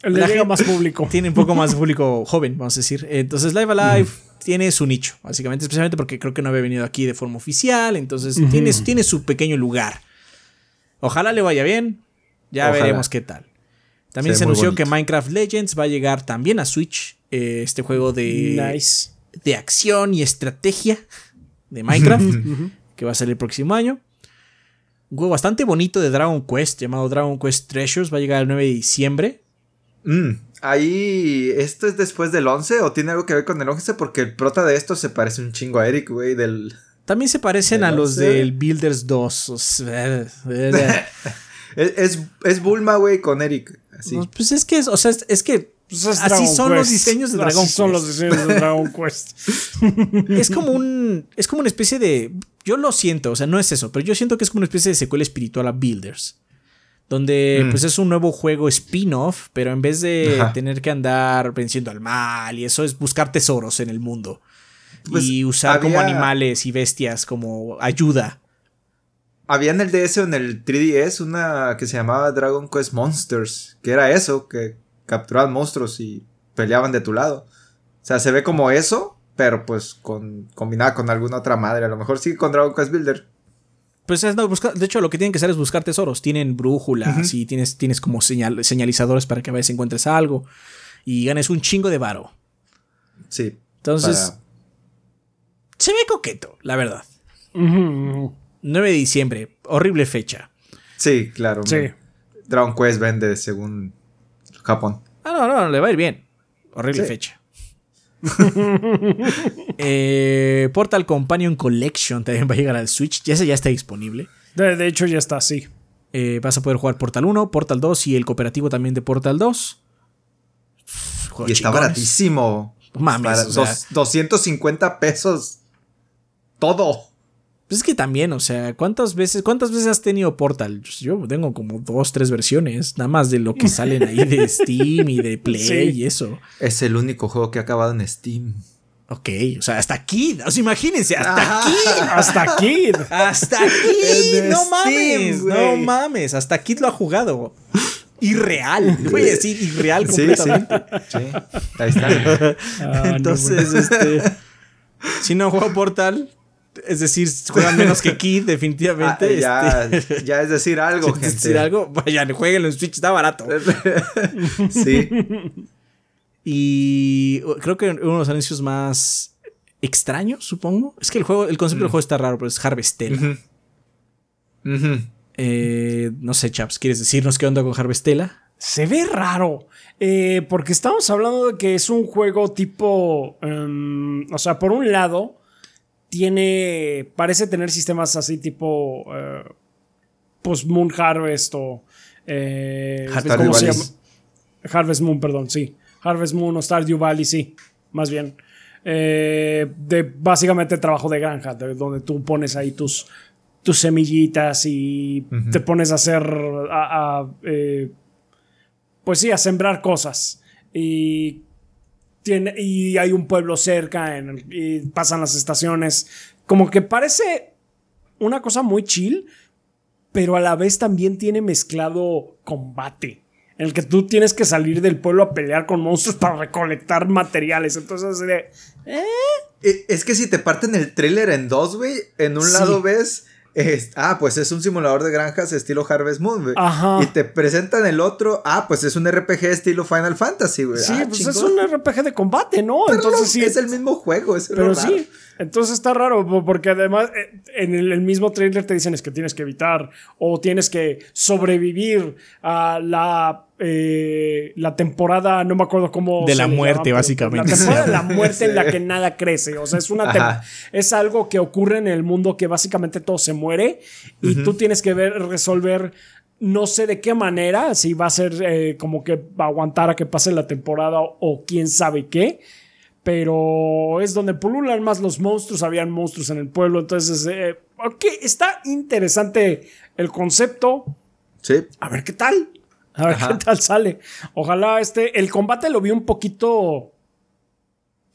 El llega más público. Tiene un poco más público joven, vamos a decir. Entonces, Live Alive tiene su nicho, básicamente, especialmente porque creo que no había venido aquí de forma oficial. Entonces, tiene, tiene su pequeño lugar. Ojalá le vaya bien. Ya veremos qué tal. También se anunció que Minecraft Legends va a llegar también a Switch. Eh, este juego de, de acción y estrategia de Minecraft. que va a salir el próximo año. Un juego bastante bonito de Dragon Quest llamado Dragon Quest Treasures. Va a llegar el 9 de diciembre. Mm, ahí, ¿esto es después del 11 o tiene algo que ver con el 11? Porque el prota de esto se parece un chingo a Eric, güey, del, también se parecen a los del Builders 2. es, es, Bulma, güey, con Eric. Pues es que, o sea, es, que pues así son los diseños de Dragon Quest. son los diseños de Dragon Quest. es como un. Es como una especie de. Yo lo siento, o sea, no es eso, pero yo siento que es como una especie de secuela espiritual a Builders. Donde mm. pues es un nuevo juego spin-off, pero en vez de tener que andar venciendo al mal y eso es buscar tesoros en el mundo. Pues, y usar como animales y bestias como ayuda. Había en el DS o en el 3DS una que se llamaba Dragon Quest Monsters, que era eso, que capturaban monstruos y peleaban de tu lado. O sea, se ve como eso, pero pues con, combinada con alguna otra madre. A lo mejor sí con Dragon Quest Builder. Pues es, no, busca, de hecho, lo que tienen que hacer es buscar tesoros. Tienen brújulas y tienes, tienes como señal, señalizadores para que a veces encuentres algo y ganes un chingo de varo. Sí. Entonces, se ve coqueto, la verdad. 9 de diciembre, horrible fecha. Sí, claro. Sí. Dragon Quest vende según Japón. Ah, no, no, le va a ir bien. Horrible Sí. fecha. Eh, Portal Companion Collection también va a llegar al Switch. Ya ese ya está disponible. De, de hecho, ya está así. Eh, vas a poder jugar Portal 1, Portal 2 y el cooperativo también de Portal 2. Juegos Y está chingones. baratísimo. Mames, Para o sea. dos- 250 pesos. Todo. Pues es que también, o sea, ¿cuántas veces, cuántas veces has tenido Portal? Yo tengo como dos, tres versiones, nada más de lo que salen ahí de Steam y de Play Sí. y eso. Es el único juego que ha acabado en Steam. Ok, o sea, hasta aquí, o sea, imagínense, hasta Ah. aquí. Hasta aquí. Hasta aquí, no Steam, mames, no mames, hasta aquí lo ha jugado. Irreal, voy a decir irreal Sí, sí. completamente. Sí. Ahí está. Ah, no, Entonces, este, si no juego Portal, es decir, juegan menos que Kid, Ah, definitivamente. ya, este, ya es decir algo, es gente. decir algo, vayan, jueguenlo en Switch, está barato. sí. Y creo que uno de los anuncios más extraños, supongo. Es que el juego, el concepto del juego está raro, pero es Harvestella. Eh, no sé, Chaps, ¿quieres decirnos qué onda con Harvestella? Se ve raro. eh, porque estamos hablando de que es un juego tipo. em, o sea, por un lado, tiene. Parece tener sistemas así tipo. eh, pues Moon Harvest o. eh, Harvest ¿Cómo se llama? Harvest Moon, perdón, sí. Harvest Moon o Stardew Valley, sí. Más bien. Eh, de básicamente trabajo de granja, de donde tú pones ahí tus, tus semillitas y te pones a hacer. a- a, eh, pues sí, a sembrar cosas. Y, tiene, y hay un pueblo cerca en y pasan las estaciones. Como que parece una cosa muy chill, pero a la vez también tiene mezclado combate. En el que tú tienes que salir del pueblo a pelear con monstruos para recolectar materiales. Entonces, así de, Eh, Es que si te parten el tráiler en dos, güey, en un Sí. lado ves, es- ah, pues es un simulador de granjas estilo Harvest Moon, güey. Ajá. Y te presentan el otro, ah, pues es un RPG estilo Final Fantasy, güey. sí, Ah, pues es un RPG de combate, ¿no? Pero Entonces no, sí. es el mismo juego, es Pero raro. sí, entonces está raro po- porque además eh, en el, el mismo trailer te dicen es que tienes que evitar o tienes que sobrevivir a la, eh, la temporada, no me acuerdo cómo. De se la le muerte, básicamente. La temporada de la muerte en la que nada crece. O sea, es una es algo que ocurre en el mundo que básicamente todo se muere y tú tienes que ver, resolver. No sé de qué manera, si va a ser eh, como que va a aguantar a que pase la temporada o, o quién sabe qué pero es donde pululan más los monstruos, habían monstruos en el pueblo, entonces, eh, ok, está interesante el concepto, Sí. a ver qué tal, a ver Ajá. qué tal sale. Ojalá este, el combate lo vi un poquito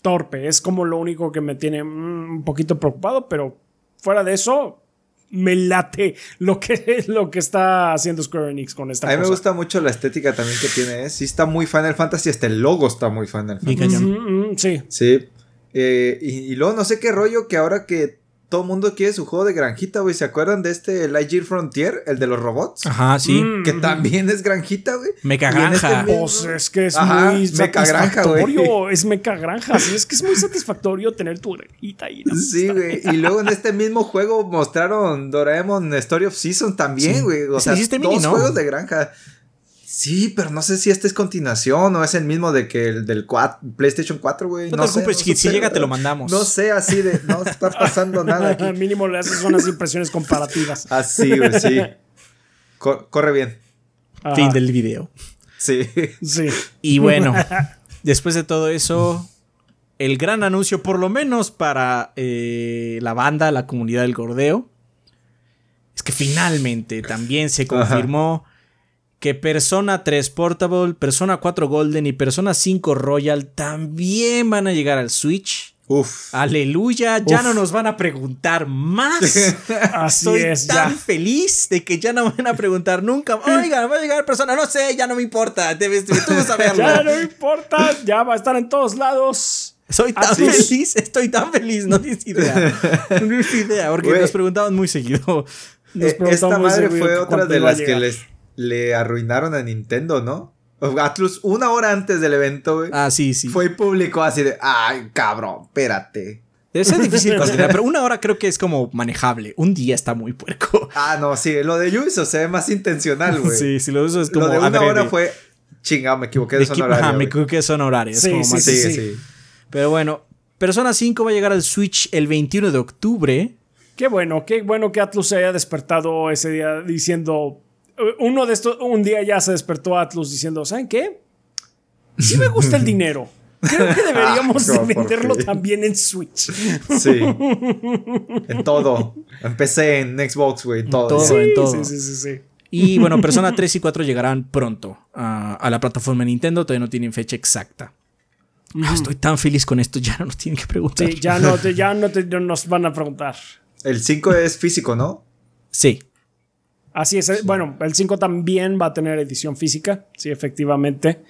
torpe, es como lo único que me tiene mm, un poquito preocupado, pero fuera de eso, me late lo que, lo que está haciendo Square Enix con esta A mí me gusta mucho la estética también que tiene, ¿eh? Sí está muy Final Fantasy, hasta el logo está muy Final Fantasy. cañón. Mm, mm, sí. Sí. Eh, y, y luego no sé qué rollo que ahora que todo el mundo quiere su juego de granjita, güey. ¿Se acuerdan de este Lightyear Frontier, el de los robots? Ajá, sí. Mm. Que también es granjita, güey. Meca este granja. mismo- Pues es que es Ajá, muy meca granja, satisfactorio. Es meca granja. Sí, es que es muy satisfactorio tener tu granjita ahí. Sí, güey. Y luego en este mismo juego mostraron Doraemon Story of Season también, Sí. güey. O sea, dos Mini, ¿no? juegos de granja. Sí, pero no sé si este es continuación o es el mismo de que el del 4, PlayStation 4, güey. No, No, te sé, preocupes, no si llega te lo mandamos. No sé, así de. No está pasando nada aquí. Mínimo le haces unas impresiones comparativas. Así, güey, sí. Co- corre bien. Ajá. Fin del video. Sí. Sí. Y bueno, después de todo eso, el gran anuncio, por lo menos para eh, la banda, la comunidad del gordeo, es que finalmente también se confirmó que Persona 3 Portable, Persona 4 Golden y Persona 5 Royal también van a llegar al Switch. Uf. Aleluya, ya no nos van a preguntar más. Así Estoy es, tan ya. feliz de que ya no van a preguntar nunca. Oiga, va a llegar persona, no sé, ya no me importa. Debes tú saberlo. Ya no importa, ya va a estar en todos lados. Soy tan feliz, estoy tan feliz, no tienes idea. No tienes idea, porque nos preguntaban muy seguido. Nos Eh, esta madre fue otra de las que les le arruinaron a Nintendo, ¿no? Atlus, una hora antes del evento, güey. Ah, sí, sí. Fue público así de, ay, cabrón, espérate. Debe ser difícil considerar, pero una hora creo que es como manejable. Un día está muy puerco. Ah, no, sí, lo de Ubisoft se ve más intencional, güey. Sí, si lo uso es como lo de una adrede. hora fue, chingado, me equivoqué de De equi- horaria, Ajá, me equivoqué, son. Sí, como sí, más- sí, Sí, sí. sí. Pero bueno, Persona 5 va a llegar al Switch el 21 de octubre. Qué bueno, qué bueno que Atlus se haya despertado ese día diciendo. Uno de estos, un día ya se despertó Atlus diciendo, ¿saben qué? Sí me gusta el dinero. Creo que deberíamos Ah, de ¿por venderlo también en Switch. Sí. en todo. En PC, en Xbox, güey, en todo. ya. en Sí, todo. sí, sí, sí, sí. Y bueno, Persona 3 y 4 llegarán pronto a, a la plataforma de Nintendo. Todavía no tienen fecha exacta. Ah, estoy tan feliz con esto, ya no nos tienen que preguntar. Sí, ya no, te, ya no, te- no nos van a preguntar. El 5 es físico, ¿no? Sí. Así es. Bueno, el 5 también va a tener edición física. Sí, efectivamente.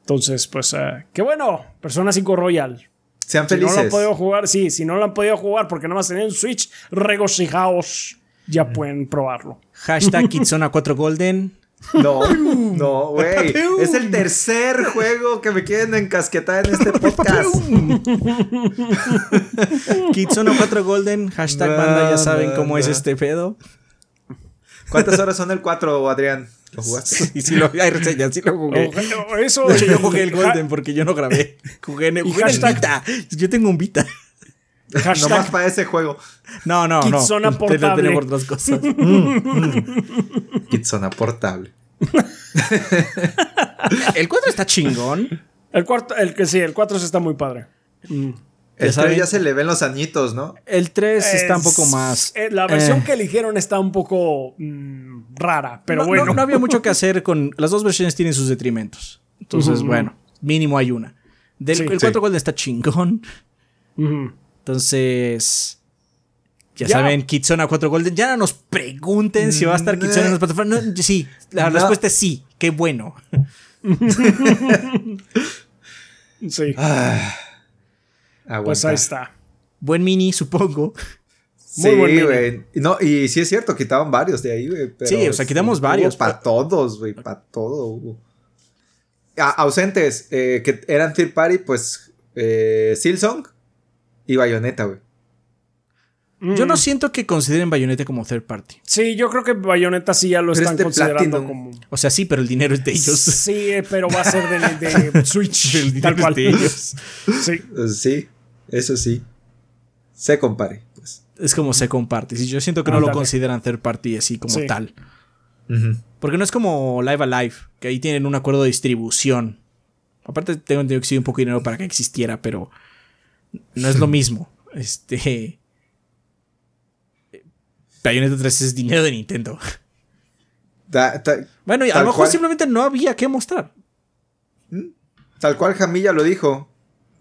Entonces, pues, eh, qué bueno. Persona 5 Royal. Sean Si no lo han felices. podido jugar, sí, si no lo han podido jugar porque nada más tenían un Switch, regocijaos. Ya pueden probarlo. Hashtag Kitsona 4 Golden. No, no, güey. Es el tercer juego que me quieren encasquetar en este podcast. Kitsona 4 Golden. Hashtag No, banda, ya saben no, cómo es este pedo. ¿Cuántas horas son el 4, Adrián? ¿Lo jugaste? Y sí lo, hay reseñas, sí lo jugué. O- o Eso. De hecho, yo jugué el Golden porque yo no grabé. Jugué en el, Vita. Yo tengo un Vita. Hashtag Nomás para ese juego. No, no, no. Kitsona portable. Tenemos otras cosas. Kitsona portable. El 4 está chingón. El cuarto, el que sí, el 4 está muy padre. El Ya 3 saben. ya se le ven los añitos, ¿no? El 3 está un poco más. eh, la versión eh. que eligieron está un poco mm, rara, pero no, bueno. no- no había mucho que hacer con. Las dos versiones tienen sus detrimentos. Entonces, bueno, mínimo hay una. Del, Sí. el Sí. 4 Golden está chingón. Entonces. Ya, Ya. saben, Kitsona 4 Golden. Ya no nos pregunten si va a estar Mm, Kitsona en eh. las plataformas. No, sí, la No. respuesta es sí. Qué bueno. Sí, Ah, Aguanta. pues ahí está. Buen mini, supongo. Muy sí, buen mini. güey. No, y sí es cierto, quitaban varios de ahí, güey. pero Sí, o sea, quitamos varios, Para todos, güey, para todo hubo. Ausentes, eh, que eran third party, pues eh, Silsong y Bayonetta, güey. Yo Mm. no siento que consideren Bayonetta como third party. Sí, yo creo que Bayonetta sí ya lo Pero están es de considerando Platinum. como. O sea, sí, pero el dinero es de ellos. Sí, eh, pero va a ser de, de Switch. El dinero tal es cual. de ellos. Sí. Sí, eso sí. Se compare, pues. Es como second party. Sí, yo siento que no lo consideran third party así como Sí. tal. Porque no es como Live Alive, que ahí tienen un acuerdo de distribución. Aparte, tengo entendido que sí un poco de dinero para que existiera, pero no es lo mismo. Este. Bayonetta 3 es dinero de Nintendo. Ta- ta- Bueno, y a lo mejor cual. simplemente no había que mostrar. tal cual Jamilla lo dijo.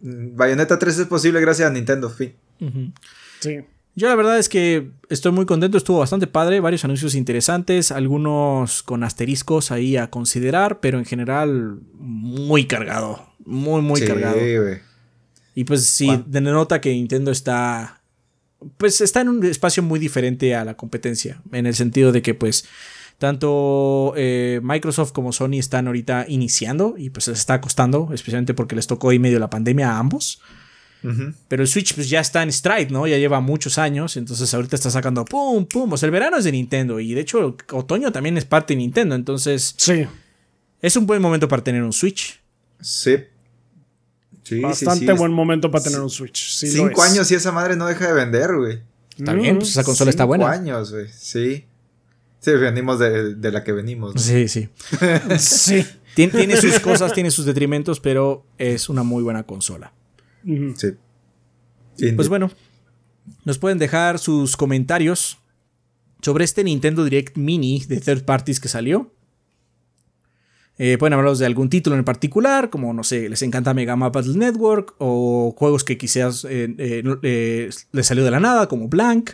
Bayonetta 3 es posible gracias a Nintendo, fin. Sí. Yo la verdad es que estoy muy contento, estuvo bastante padre, varios anuncios interesantes, algunos con asteriscos ahí a considerar, pero en general muy cargado, muy muy sí, cargado. Y pues sí, ¿Cuán- denota que Nintendo está pues está en un espacio muy diferente a la competencia, en el sentido de que pues tanto eh, Microsoft como Sony están ahorita iniciando y pues les está costando, especialmente porque les tocó ahí medio la pandemia a ambos. Pero el Switch pues ya está en stride, ¿no? Ya lleva muchos años, entonces ahorita está sacando pum, pum. O sea, el verano es de Nintendo y de hecho otoño también es parte de Nintendo, entonces Sí. es un buen momento para tener un Switch. Sí. Sí, Bastante sí, sí. buen momento para tener un Switch. Cinco años y esa madre no deja de vender, güey. Está bien, pues esa consola está Cinco buena. años, güey. Sí. Sí, venimos de, de la que venimos. ¿no? Sí, sí. Sí. Tien- tiene sus cosas, tiene sus detrimentos, pero es una muy buena consola. Sí. Indie. Pues bueno, nos pueden dejar sus comentarios sobre este Nintendo Direct Mini de third parties que salió. Eh, pueden hablaros de algún título en particular, como no sé, les encanta Mega Man Battle Network o juegos que quizás eh, eh, les salió de la nada, como Blank.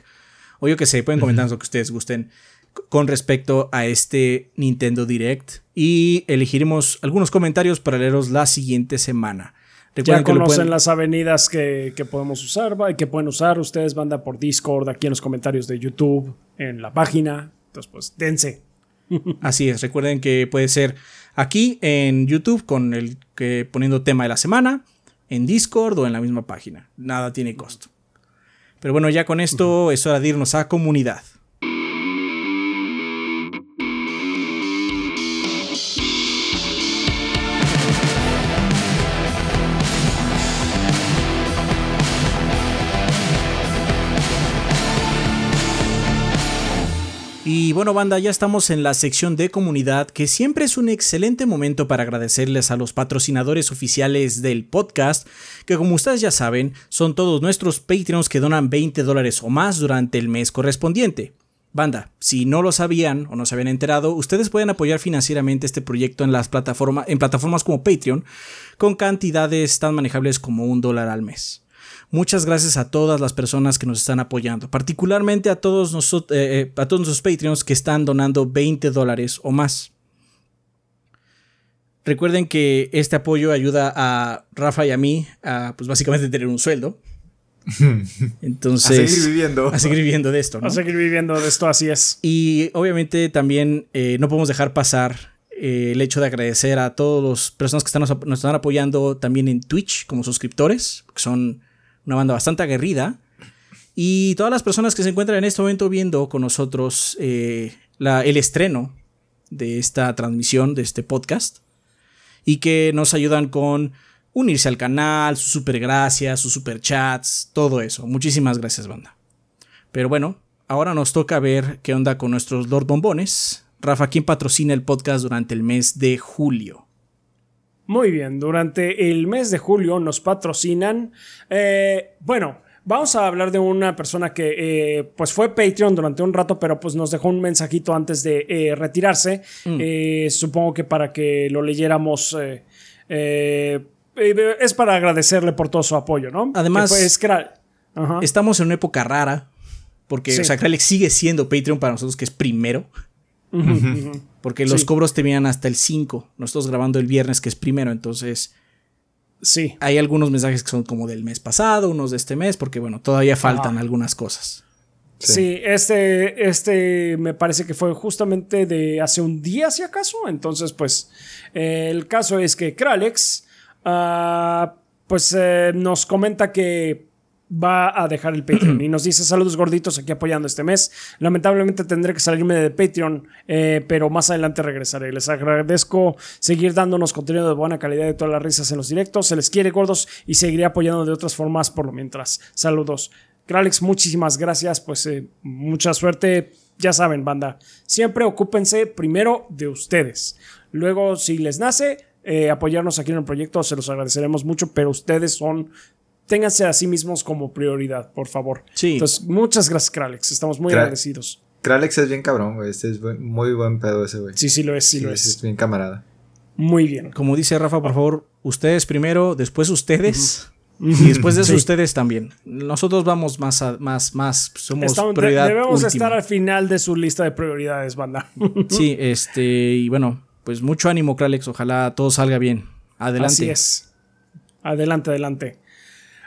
O yo que sé, pueden comentar lo que ustedes gusten con respecto a este Nintendo Direct. Y elegiremos algunos comentarios para leeros la siguiente semana. ya conocen las avenidas que, podemos usar y que pueden usar. Ustedes banda por Discord, aquí en los comentarios de YouTube, en la página. Entonces, pues, dense. Así es, recuerden que puede ser aquí en YouTube con el que poniendo tema de la semana, en Discord o en la misma página. Nada tiene costo. Pero bueno, ya con esto es hora de irnos a comunidad. Y bueno, banda, ya estamos en la sección de comunidad, que siempre es un excelente momento para agradecerles a los patrocinadores oficiales del podcast, que como ustedes ya saben, son todos nuestros Patreons que donan 20 dólares o más durante el mes correspondiente. Banda, si no lo sabían o no se habían enterado, ustedes pueden apoyar financieramente este proyecto en las plataformas, en plataformas como Patreon, con cantidades tan manejables como un dólar al mes. Muchas gracias a todas las personas que nos están apoyando, particularmente a todos, nosotros, eh, eh, a todos nuestros Patreons que están donando 20 dólares o más. Recuerden que este apoyo ayuda a Rafa y a mí a, pues básicamente tener un sueldo. Entonces, a seguir viviendo. A seguir viviendo de esto, ¿no? A seguir viviendo de esto, así es. Y obviamente también eh, no podemos dejar pasar el hecho de agradecer a todas las personas que están, nos, están apoyando también en Twitch como suscriptores, que son una banda bastante aguerrida. Y todas las personas que se encuentran en este momento viendo con nosotros eh, el estreno de esta transmisión, de este podcast, y que nos ayudan con unirse al canal, sus super gracias, sus super chats, todo eso. Muchísimas gracias, banda. Pero bueno, ahora nos toca ver qué onda con nuestros Lord Bombones. Rafa, ¿quién patrocina el podcast durante el mes de julio? Muy bien, durante el mes de julio nos patrocinan, eh, bueno, vamos a hablar de una persona que eh, pues fue Patreon durante un rato, pero pues nos dejó un mensajito antes de eh, retirarse, mm. supongo que para que lo leyéramos, es para agradecerle por todo su apoyo, ¿no? Además, estamos en una época rara, porque o sea, sigue siendo Patreon para nosotros, que es primero. Porque los cobros terminan hasta el 5. Nosotros grabando el viernes, que es primero, entonces. Sí. Hay algunos mensajes que son como del mes pasado, unos de este mes, porque bueno, todavía faltan algunas cosas. Sí. este, este me parece que fue justamente de hace un día, si acaso. Entonces, pues, el caso es que Kralex, ah, pues, eh, nos comenta que va a dejar el Patreon y nos dice saludos gorditos aquí apoyando este mes. Lamentablemente tendré que salirme de Patreon, eh, pero más adelante regresaré. Les agradezco seguir dándonos contenido de buena calidad de todas las risas en los directos. Se les quiere gordos y seguiré apoyando de otras formas por lo mientras. Saludos. Kralex, muchísimas gracias. Pues eh, mucha suerte. Ya saben, banda. Siempre ocúpense primero de ustedes. Luego, si les nace, eh, apoyarnos aquí en el proyecto, se los agradeceremos mucho, pero ustedes son ténganse a sí mismos como prioridad, por favor. Sí. Entonces, muchas gracias, Kralex. Estamos muy agradecidos. Kralex es bien cabrón, güey. Este es muy buen pedo ese, güey. Sí, sí lo es, sí, lo es. Es bien camarada. Muy bien. Como dice Rafa, por favor, ustedes primero, después ustedes. Y después de eso ustedes también. Nosotros vamos más más más somos prioridad Debemos estar al final de su lista de prioridades, banda. sí, este y bueno, pues mucho ánimo, Kralex, ojalá todo salga bien. Adelante. Así es. Adelante, adelante.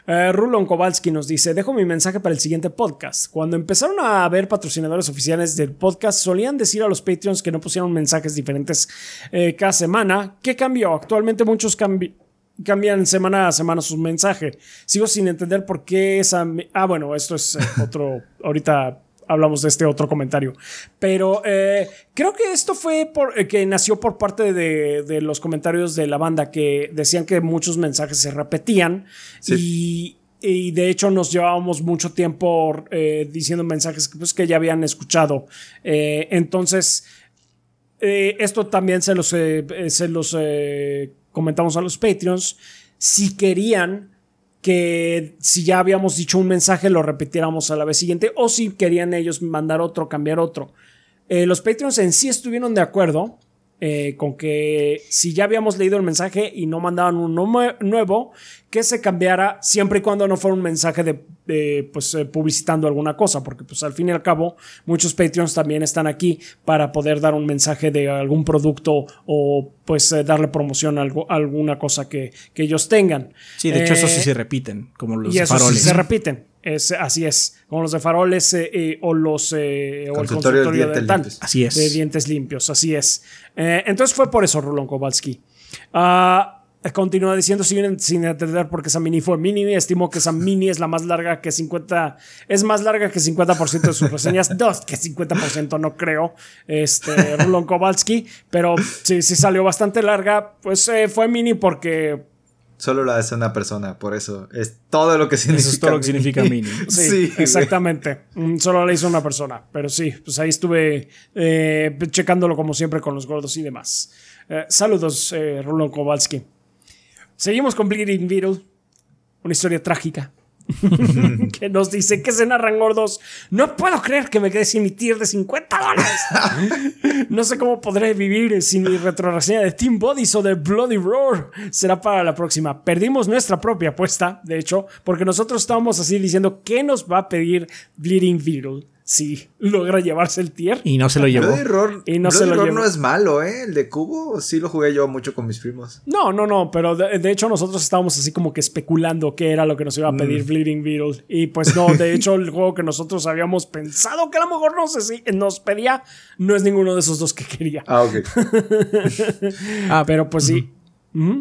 Eh, Rulon Kowalski nos dice, dejo mi mensaje para el siguiente podcast. Cuando empezaron a haber patrocinadores oficiales del podcast, solían decir a los Patreons que no pusieron mensajes diferentes eh, cada semana. ¿Qué cambió? Actualmente muchos cambian semana a semana sus mensajes. Sigo sin entender por qué esa... Ah, bueno, esto es eh, otro... ahorita hablamos de este otro comentario. Pero eh, creo que esto fue por, eh, que nació por parte de, los comentarios de la banda que decían que muchos mensajes se repetían y, de hecho nos llevábamos mucho tiempo eh, diciendo mensajes pues, que ya habían escuchado. entonces, esto también se los, se los comentamos a los Patreons. Si querían que si ya habíamos dicho un mensaje lo repitiéramos a la vez siguiente o si querían ellos mandar otro, cambiar otro. Eh, los Patreons en sí estuvieron de acuerdo eh, con que si ya habíamos leído el mensaje y no mandaban uno nuevo, que se cambiara siempre y cuando no fuera un mensaje de, pues eh, publicitando alguna cosa, porque pues al fin y al cabo muchos Patreons también están aquí para poder dar un mensaje de algún producto o pues eh, darle promoción a, algo, alguna cosa que, que, ellos tengan. Sí, de hecho eso sí se repiten, como los y eso Sí se repiten. Es, así es, como los de faroles eh, eh, o los eh, o el consultorio de dental. Así es. De dientes limpios, así es. entonces fue por eso Rulon Kowalski. Ah, continúa diciendo sin, sin entender por qué esa mini fue mini. Estimo que esa mini es la más larga que 50. Es más larga que 50% de sus reseñas. Dos, que 50% no creo. Este, Rulon Kowalski. Pero sí, sí salió bastante larga. Pues fue mini porque Solo la hace una persona, por eso es todo lo que significa. Eso es todo lo que significa mini. Sí, exactamente. Mm, solo la hizo una persona. Pero sí, pues ahí estuve eh, checándolo como siempre con los gordos y demás. Eh, saludos, eh, Rulon Kowalski. Seguimos con Bleeding Beetle. Una historia trágica. que nos dice que se narran gordos. No puedo creer que me quedé sin mi tier de 50 dólares. no sé cómo podré vivir sin mi retroreseña de Team Bodies o de Bloody Roar. Será para la próxima. Perdimos nuestra propia apuesta, de hecho, porque nosotros estábamos así diciendo qué nos va a pedir Bleeding Beetle sí logra llevarse el tier. Y no se lo llevó. y no se lo llevó. no es malo, ¿eh? El de Cubo sí lo jugué yo mucho con mis primos. No, no, no, pero de, hecho nosotros estábamos así como que especulando qué era lo que nos iba a mm. pedir Bleeding Beetle. Y pues no, de hecho el juego que nosotros habíamos pensado que a lo mejor no sé si nos pedía, no es ninguno de esos dos que quería. Ah, ok. ah, pero pues sí.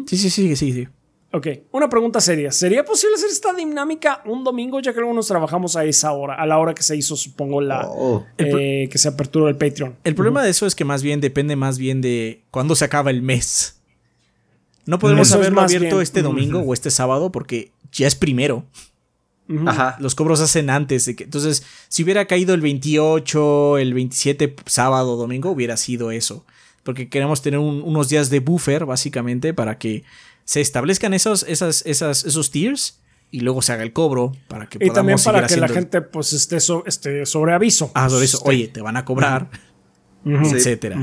Sí, sí, sí, sí, sí. Ok, una pregunta seria. ¿Sería posible hacer esta dinámica un domingo ya que luego nos trabajamos a esa hora, a la hora que se hizo, supongo, la oh. eh, que se aperturó el Patreon? El problema de eso es que más bien depende más bien de cuándo se acaba el mes. No podemos haberlo abierto este domingo o este sábado porque ya es primero. Ajá. Los cobros hacen antes de que. Entonces, si hubiera caído el 28, el 27, sábado, domingo, hubiera sido eso. Porque queremos tener unos días de buffer, básicamente, para que se establezcan esos, esas, esas, esos tiers y luego se haga el cobro para que y también para que la gente pues esté, sobre aviso ah sobre eso oye te van a cobrar etcétera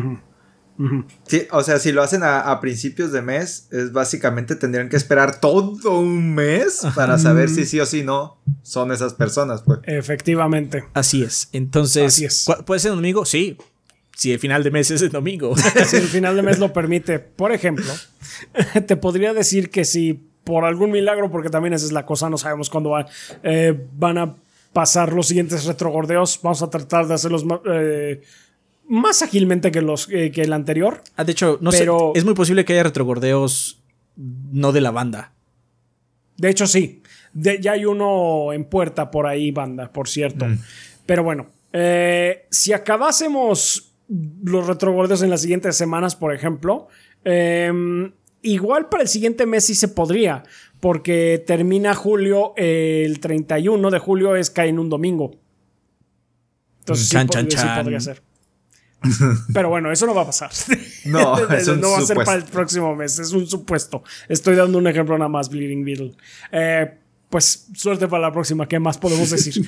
Sí, o sea, si lo hacen a, principios de mes, es básicamente tendrían que esperar todo un mes para saber si sí o sí no son esas personas, pues. Efectivamente. Así es. Entonces, ¿puede ser un domingo? Sí. Si el final de mes es el domingo. si el final de mes lo permite. Por ejemplo, te podría decir que si por algún milagro, porque también esa es la cosa, no sabemos cuándo van, eh, van a pasar los siguientes retrogordeos, vamos a tratar de hacerlos eh, más ágilmente que, los, eh, que el anterior. Ah, de hecho, no sé, es muy posible que haya retrogordeos no de la banda. De hecho, sí. ya hay uno en puerta por ahí, banda, por cierto. Mm. Pero bueno, si acabásemos los retrogordeos en las siguientes semanas, por ejemplo, Em, igual para el siguiente mes sí se podría, porque termina julio, el 31 de julio es cae en un domingo. Entonces sí, podría ser. Pero bueno, eso no va a pasar. No, no va a ser para el próximo mes, es un supuesto. Estoy dando un ejemplo nada más, Bleeding Beetle. Eh, pues suerte para la próxima, ¿qué más podemos decir?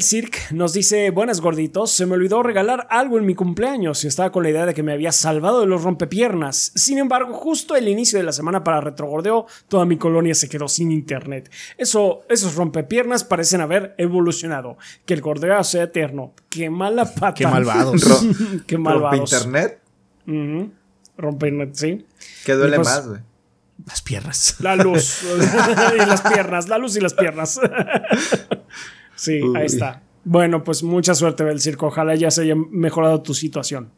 Cirque nos dice, buenas gorditos, se me olvidó regalar algo en mi cumpleaños y estaba con la idea de que me había salvado de los rompepiernas. Sin embargo, justo el inicio de la semana para retrogordeo, toda mi colonia se quedó sin internet. Eso, esos rompepiernas parecen haber evolucionado. Que el gordeo sea eterno. Qué mala pata. Qué malvados. Qué malvados. ¿Rompe internet? Rompe internet, sí. ¿Qué duele pues, más, güey? Las piernas. La luz. y las piernas. La luz y las piernas. Sí, ahí está. Bueno, pues mucha suerte, Circo. Ojalá ya se haya mejorado tu situación.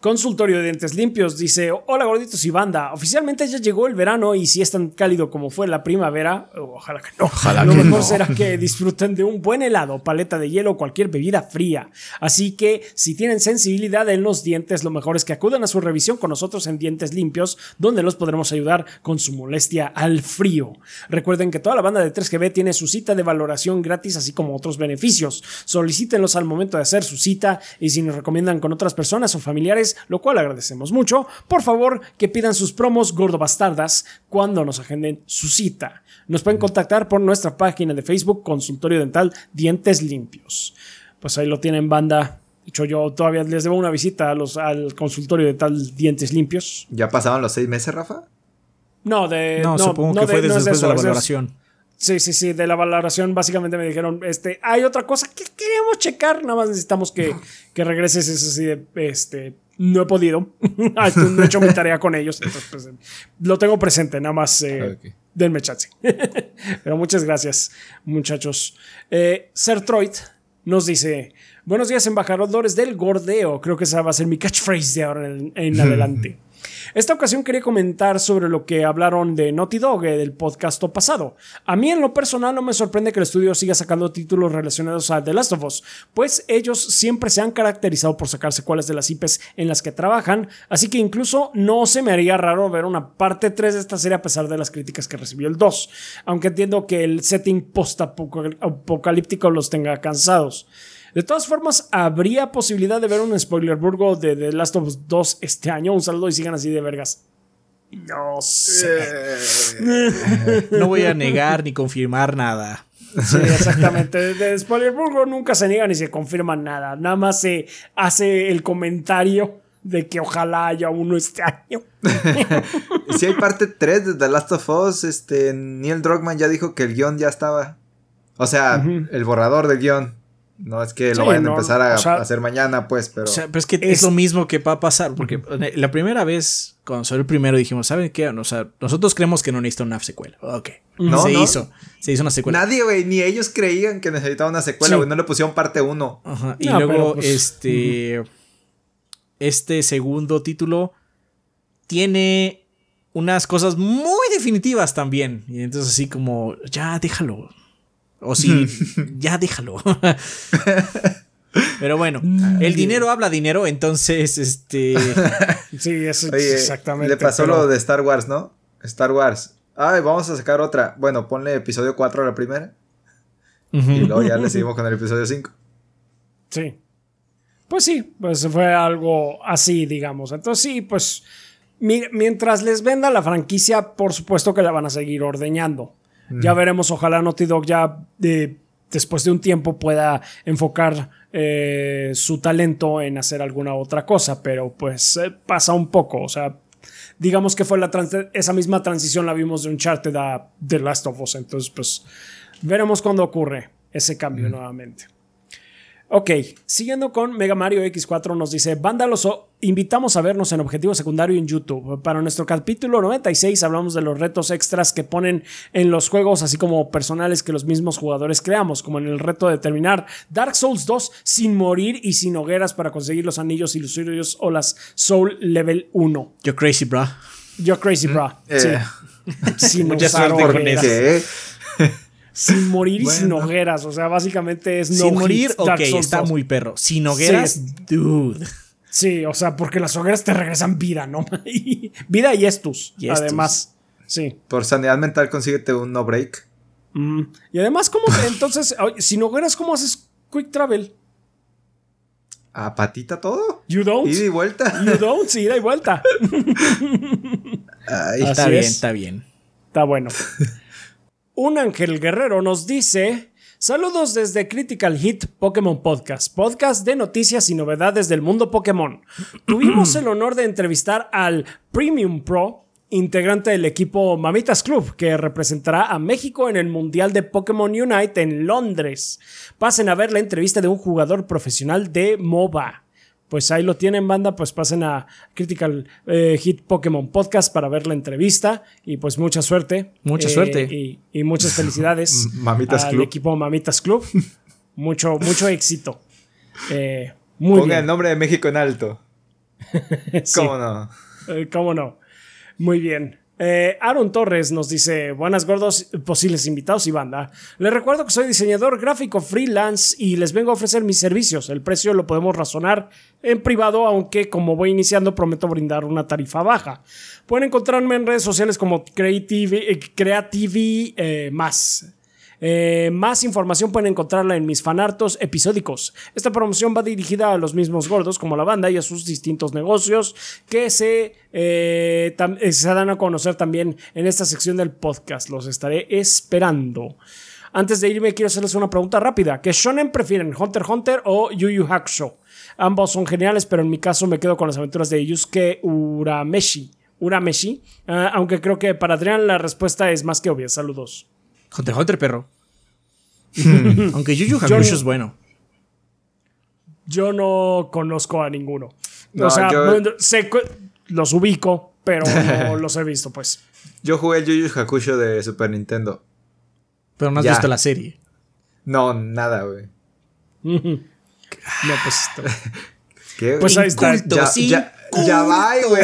Consultorio de Dientes Limpios dice: Hola gorditos y banda. Oficialmente ya llegó el verano y si es tan cálido como fue la primavera, ojalá que no. Ojalá Lo mejor será que disfruten de un buen helado, paleta de hielo o cualquier bebida fría. Así que si tienen sensibilidad en los dientes, lo mejor es que acudan a su revisión con nosotros en Dientes Limpios, donde los podremos ayudar con su molestia al frío. Recuerden que toda la banda de 3GB tiene su cita de valoración gratis, así como otros beneficios. Solicítenlos al momento de hacer su cita y si nos recomiendan con otras personas o familiares, lo cual agradecemos mucho. Por favor, que pidan sus promos gordo bastardas cuando nos agenden su cita. Nos pueden contactar por nuestra página de Facebook Consultorio Dental Dientes Limpios. Pues ahí lo tienen banda. hecho, yo todavía les debo una visita a los, al consultorio de tal dientes limpios. ¿Ya pasaban los seis meses, Rafa? No, de. No, supongo que fue después de la valoración. Sí, sí, sí, de la valoración básicamente me dijeron, este, hay otra cosa que queremos checar, nada más necesitamos que, que regreses eso así de, este, no he podido, no he hecho mi tarea con ellos, entonces pues, lo tengo presente, nada más eh, denme chance. Pero muchas gracias, muchachos. Eh, Sertroid nos dice, buenos días embajadores del gordeo, creo que esa va a ser mi catchphrase de ahora en adelante. Esta ocasión quería comentar sobre lo que hablaron de Naughty Dog eh, del podcast pasado. A mí en lo personal no me sorprende que el estudio siga sacando títulos relacionados a The Last of Us, pues ellos siempre se han caracterizado por sacar secuelas de las IPs en las que trabajan, así que incluso no se me haría raro ver una parte 3 de esta serie a pesar de las críticas que recibió el 2, aunque entiendo que el setting post-apocalíptico los tenga cansados. De todas formas, ¿habría posibilidad de ver un spoiler burgo de The Last of Us 2 este año? Un saludo y sigan así de vergas. No sé. no voy a negar ni confirmar nada. Sí, exactamente. De Spoiler Burgo nunca se niega ni se confirma nada. Nada más se hace el comentario de que ojalá haya uno este año. si hay parte 3 de The Last of Us, este, Neil Druckmann ya dijo que el guion ya estaba. O sea, el borrador del guion. No es que lo vayan a empezar a, hacer mañana, pues, pero. pero es que es, lo mismo que va a pasar, porque la primera vez, cuando salió el primero, dijimos, ¿saben qué? O sea, nosotros creemos que no necesita una secuela. Ok. No, se hizo. Se hizo una secuela. Nadie, güey, ni ellos creían que necesitaba una secuela, güey. No le pusieron parte uno. Ajá. Y luego, pues, este. Este segundo título tiene unas cosas muy definitivas también. Y entonces, así como, ya déjalo. O si ya déjalo. Pero bueno, el dinero habla dinero, entonces este. sí, eso exactamente. Le pasó lo de Star Wars, ¿no? Star Wars. Ay, vamos a sacar otra. Bueno, ponle episodio 4 a la primera. Y luego ya le seguimos con el episodio 5. Sí. Pues sí, pues fue algo así, digamos. Entonces sí, pues mientras les venda la franquicia, por supuesto que la van a seguir ordeñando. Ya veremos, ojalá Naughty Dog ya después de un tiempo pueda enfocar eh, su talento en hacer alguna otra cosa, pero pues eh, pasa un poco, o sea, digamos que fue la esa misma transición la vimos de Uncharted a The Last of Us, entonces pues veremos cuándo ocurre ese cambio nuevamente. Ok, siguiendo con Mega Mario X4 nos dice, banda los invitamos a vernos en Objetivo Secundario en YouTube. Para nuestro capítulo 96 hablamos de los retos extras que ponen en los juegos, así como personales que los mismos jugadores creamos, como en el reto de terminar Dark Souls 2 sin morir y sin hogueras para conseguir los anillos ilusorios o las Soul Level 1. Yo crazy, bro. Yo crazy, bro. Sí. Eh. Sin Mucha suerte sin morir y sin hogueras. O sea, básicamente es no Sin morir, ok, está muy perro. Sin hogueras, dude. Sí, o sea, porque las hogueras te regresan vida, ¿no? vida y estus, además. Sí. Por sanidad mental, consíguete un no break. Mm, y además, ¿cómo? entonces, sin hogueras, ¿cómo haces quick travel? ¿A patita todo? You don't. Ida y vuelta. You don't, sí, ida y vuelta. está bien, está bien. Está bueno. Un ángel guerrero nos dice... Saludos desde Critical Hit Pokémon Podcast, podcast de noticias y novedades del mundo Pokémon. Tuvimos el honor de entrevistar al Premium Pro, integrante del equipo Mamitas Club, que representará a México en el Mundial de Pokémon Unite en Londres. Pasen a ver la entrevista de un jugador profesional de MOBA pues ahí lo tienen, banda. Pues pasen a Critical eh, Hit Pokémon Podcast para ver la entrevista. Y pues mucha suerte. Mucha eh, suerte. Y, muchas felicidades Mamitas al equipo Mamitas Club. mucho, mucho éxito. Eh, muy Ponga el nombre de México en alto. ¿Cómo no? ¿Cómo no? Muy bien. Eh, Aaron Torres nos dice, buenas gordos, posibles invitados y banda. Les recuerdo que soy diseñador gráfico freelance y les vengo a ofrecer mis servicios. El precio lo podemos razonar en privado, aunque como voy iniciando prometo brindar una tarifa baja. Pueden encontrarme en redes sociales como Creative, eh, eh, más. Eh, más información pueden encontrarla en mis fanartos episódicos. Esta promoción va dirigida a los mismos gordos como la banda y a sus distintos negocios que se, eh, eh, se dan a conocer también en esta sección del podcast. Los estaré esperando. Antes de irme, quiero hacerles una pregunta rápida. ¿Qué shonen prefieren, Hunter x Hunter o Yu Yu Hakusho? Ambos son geniales, pero en mi caso me quedo con las aventuras de Yusuke Urameshi. Urameshi, ah, aunque creo que para Adrián la respuesta es más que obvia. Saludos. Hunter Hunter, perro. aunque Yu Yu Hakusho es bueno. Yo no conozco a ninguno. o sea, los ubico, pero no los he visto, pues. Yo jugué el Yu Yu Hakusho de Super Nintendo. Pero no has visto la serie. No, nada, güey. no, pues. ¿Qué? Pues ahí está. Ya, ya va, güey.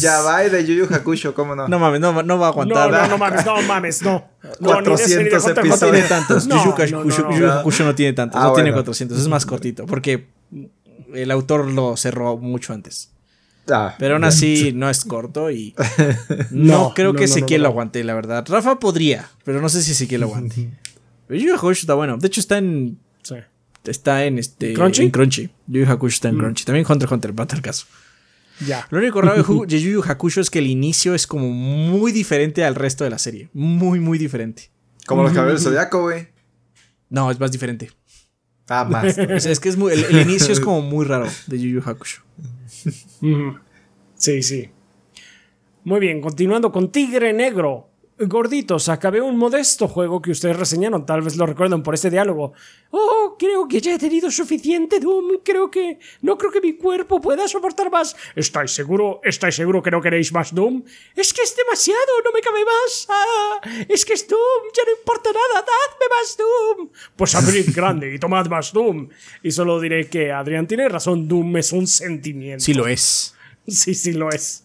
Ya va de Yu Yu Hakusho, ¿cómo no? No mames, no, no va a aguantar. No, no, no mames, no mames, no. 400 no, episodios. No tiene tantos. Yu Yu Hakusho no tiene tantos. Ah, no tiene bueno. 400. Es más cortito. Porque el autor lo cerró mucho antes. Ah, Pero aún así no es corto y no, No, creo no, que Ezequiel no, lo aguante, la verdad. Rafa podría, pero no sé si Ezequiel lo aguante. Pero Yu Hakusho está bueno. De hecho está en Sí. está en este ¿Crunchy? en Crunchy. Yu Hakusho está en Crunchy. También Hunter Hunter, para tal caso. Ya. Lo único raro de Yu Yu Hakusho es que el inicio es como muy diferente al resto de la serie. Muy, muy diferente. Como los caballeros del zodiaco, güey. No, es más diferente. Ah, más. O sea, es que es muy- el, el inicio es como muy raro de Yu Yu Hakusho. Sí, sí. Muy bien, continuando con Tigre Negro. Gorditos, acabé un modesto juego que ustedes reseñaron, tal vez lo recuerdan por este diálogo. Oh, creo que ya he tenido suficiente Doom, creo que... No creo que mi cuerpo pueda soportar más. ¿Estáis seguro? ¿Estáis seguro que no queréis más Doom? Es que es demasiado, no me cabe más. Ah, es que es Doom, ya no importa nada, dadme más Doom. Pues abrid grande y tomad más Doom. Y solo diré que Adrián tiene razón, Doom es un sentimiento. Sí lo es. Sí, sí lo es.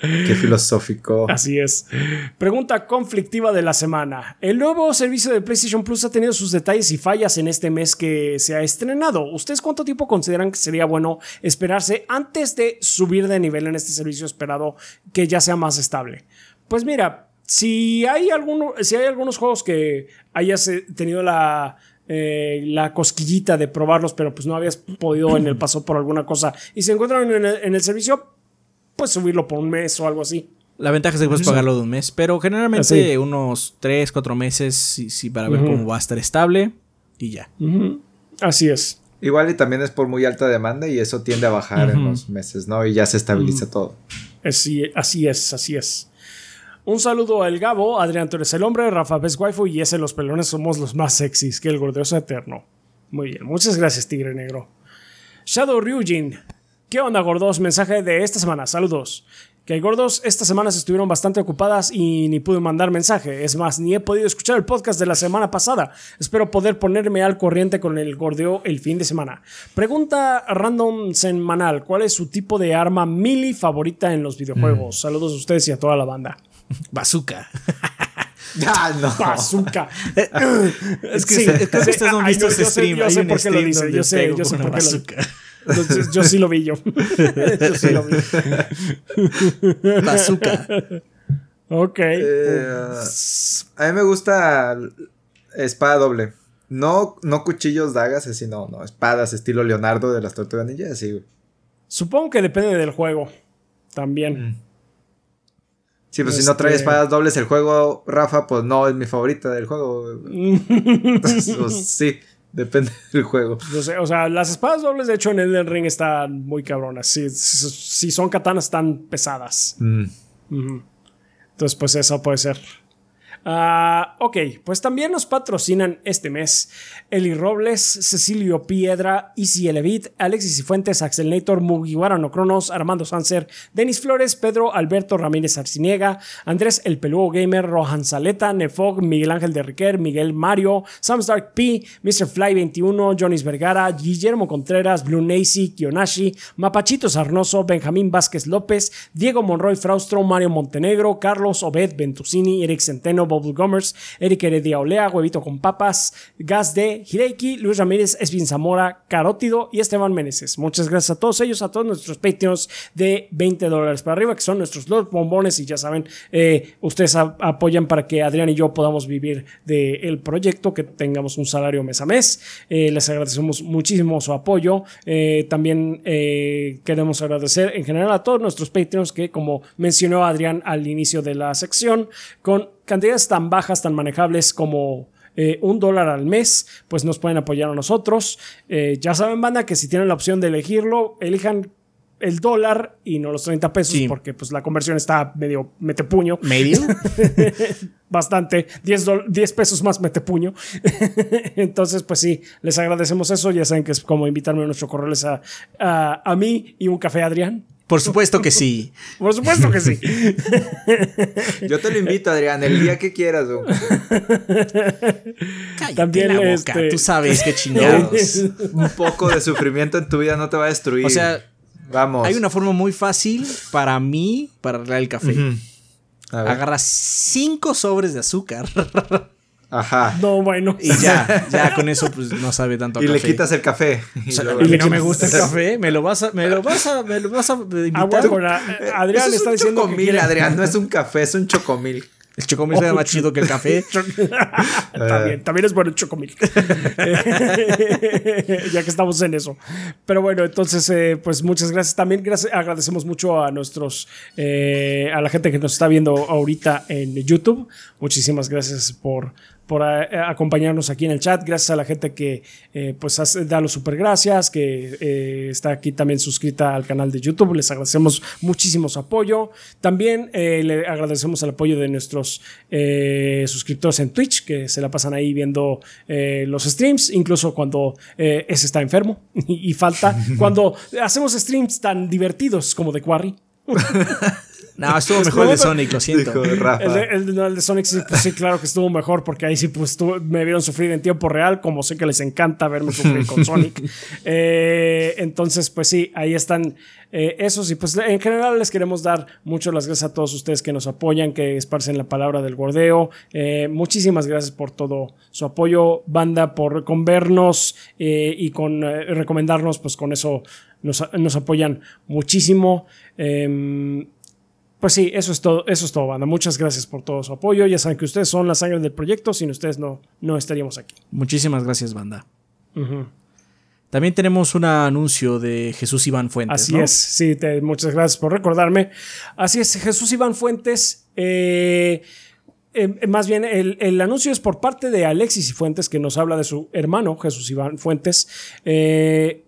Qué filosófico. Así es. Pregunta conflictiva de la semana. El nuevo servicio de PlayStation Plus ha tenido sus detalles y fallas en este mes que se ha estrenado. ¿Ustedes cuánto tiempo consideran que sería bueno esperarse antes de subir de nivel en este servicio esperado que ya sea más estable? Pues mira, si hay, si hay algunos juegos que hayas eh, tenido la, eh, la cosquillita de probarlos, pero pues no habías podido en el paso por alguna cosa y se encuentran en el servicio, pues subirlo por un mes o algo así. La ventaja es que puedes pagarlo de un mes, pero generalmente Así. unos 3, 4 meses sí, sí, para ver cómo va a estar estable y ya. Así es. Igual y también es por muy alta demanda y eso tiende a bajar en los meses, ¿no? Y ya se estabiliza todo. Así, así es, así es. Un saludo al Gabo, Adrián, tú eres el hombre, Rafa Best Waifu y ese los pelones somos los más sexys que el gordeoso eterno. Muy bien, muchas gracias, Tigre Negro. Shadow Ryujin, ¿qué onda, gordos? Mensaje de esta semana, saludos. Que gordos, estas semanas estuvieron bastante ocupadas y ni pude mandar mensaje. Es más, ni he podido escuchar el podcast de la semana pasada. Espero poder ponerme al corriente con el gordeo el fin de semana. Pregunta random semanal: ¿Cuál es su tipo de arma mili favorita en los videojuegos? Saludos a ustedes y a toda la banda. Bazooka. Ah, no. Bazooka. Es que, Sí. es que ustedes no han visto ese yo sé- stream. yo sé un por qué lo stream dice, yo sé- yo sé por qué lo- bazooka. Entonces, yo sí lo vi yo. yo sí lo vi. Bazooka. Ok. Eh, a mí me gusta espada doble. No, no cuchillos, dagas, así no, no. Espadas estilo Leonardo de las Tortugas Ninja, así, güey. Supongo que depende del juego. También. Sí, pues si no trae Este- espadas dobles el juego, Rafa, pues no es mi favorita del juego. Pues, sí, depende del juego. O sea, las espadas dobles, de hecho, en Elden Ring están muy cabronas. Si, si- si son katanas, están pesadas. Mm. Entonces, pues eso puede ser. Ah, ok, pues también nos patrocinan este mes Eli Robles, Cecilio Piedra, Easy Elevit, Alexis Cifuentes, Axel Nator, Mugiwara no Cronos, Armando Sanser, Denis Flores, Pedro Alberto Ramírez Arciniega, Andrés El Peludo Gamer, Rohan Saleta, Nefog, Miguel Ángel de Riquer, Miguel Mario, Sam Stark P, Mr. Fly 21, Jonis Vergara, Guillermo Contreras, Blue Nacy, Kionashi, Mapachito Sarnoso, Benjamín Vázquez López, Diego Monroy Fraustro, Mario Montenegro, Carlos Obed Ventusini, Eric Centeno, Bubble Gomers, Eric Heredia Olea, Huevito con Papas, Gas de Hireiki, Luis Ramírez, Espin Zamora, Carótido y Esteban Meneses. Muchas gracias a todos ellos, a todos nuestros Patreons de 20 dólares para arriba, que son nuestros los bombones y ya saben, eh, ustedes apoyan para que Adrián y yo podamos vivir del proyecto, que tengamos un salario mes a mes. Eh, les agradecemos muchísimo su apoyo. Eh, también queremos agradecer en general a todos nuestros Patreons que, como mencionó Adrián al inicio de la sección, con cantidades tan bajas, tan manejables como eh, un dólar al mes, pues nos pueden apoyar a nosotros. Eh, ya saben, banda, que si tienen la opción de elegirlo, elijan el dólar y no los 30 pesos porque pues la conversión está medio mete puño. ¿Medio? Bastante. 10, 10, pesos más mete puño. Entonces pues sí, les agradecemos eso. Ya saben que es como invitarme a nuestro correo a, a, a mí y un café Adrián. Por supuesto que sí. Por supuesto que sí. Yo te lo invito, Adrián, el día que quieras. También la boca. Este, Tú sabes qué chingados. Un poco de sufrimiento en tu vida no te va a destruir. O sea, Vamos. Hay una forma muy fácil para mí para arreglar el café. Agarra cinco sobres de azúcar. Ajá. No, bueno. Y ya, ya con eso pues no sabe tanto a y le quitas el café. Y, y no me gusta el café, me lo vas a, me lo vas a, me lo vas a invitar. Ah, Adrián le está diciendo chocomil, que Adrián, no es un café, es un chocomil. El chocomil oh, más chido que el café. también, también es bueno el chocomil. ya que estamos en eso. Pero bueno, entonces, eh, pues muchas gracias. También gracias, agradecemos mucho a nuestros, eh, a la gente que nos está viendo ahorita en YouTube. Muchísimas gracias por por eh, acompañarnos aquí en el chat. Gracias a la gente que eh, pues da los super gracias, que eh, está aquí también suscrita al canal de YouTube. Les agradecemos muchísimo su apoyo. También le agradecemos el apoyo de nuestros suscriptores en Twitch, que se la pasan ahí viendo los streams, incluso cuando ese está enfermo y, y falta. cuando hacemos streams tan divertidos como de Quarry. No, estuvo mejor el de Sonic, lo siento. El de, Sonic pues sí, claro que estuvo mejor porque ahí sí pues, me vieron sufrir en tiempo real, como sé que les encanta verme sufrir con Sonic. Eh, entonces, pues sí, ahí están eh, esos. Y pues en general les queremos dar muchas las gracias a todos ustedes que nos apoyan, que esparcen la palabra del gordeo. Eh, muchísimas gracias por todo su apoyo, banda, por con vernos y con recomendarnos, pues con eso nos, nos apoyan muchísimo. Em, pues sí, eso es todo, eso es todo, banda. Muchas gracias por todo su apoyo. Ya saben que ustedes son la sangre del proyecto. Sin ustedes no, no estaríamos aquí. Muchísimas gracias, banda. También tenemos un anuncio de Jesús Iván Fuentes. Así es, sí, muchas gracias por recordarme. Así es, Jesús Iván Fuentes. Eh, eh, más bien, el, anuncio es por parte de Alexis y Fuentes, que nos habla de su hermano, Jesús Iván Fuentes. Eh,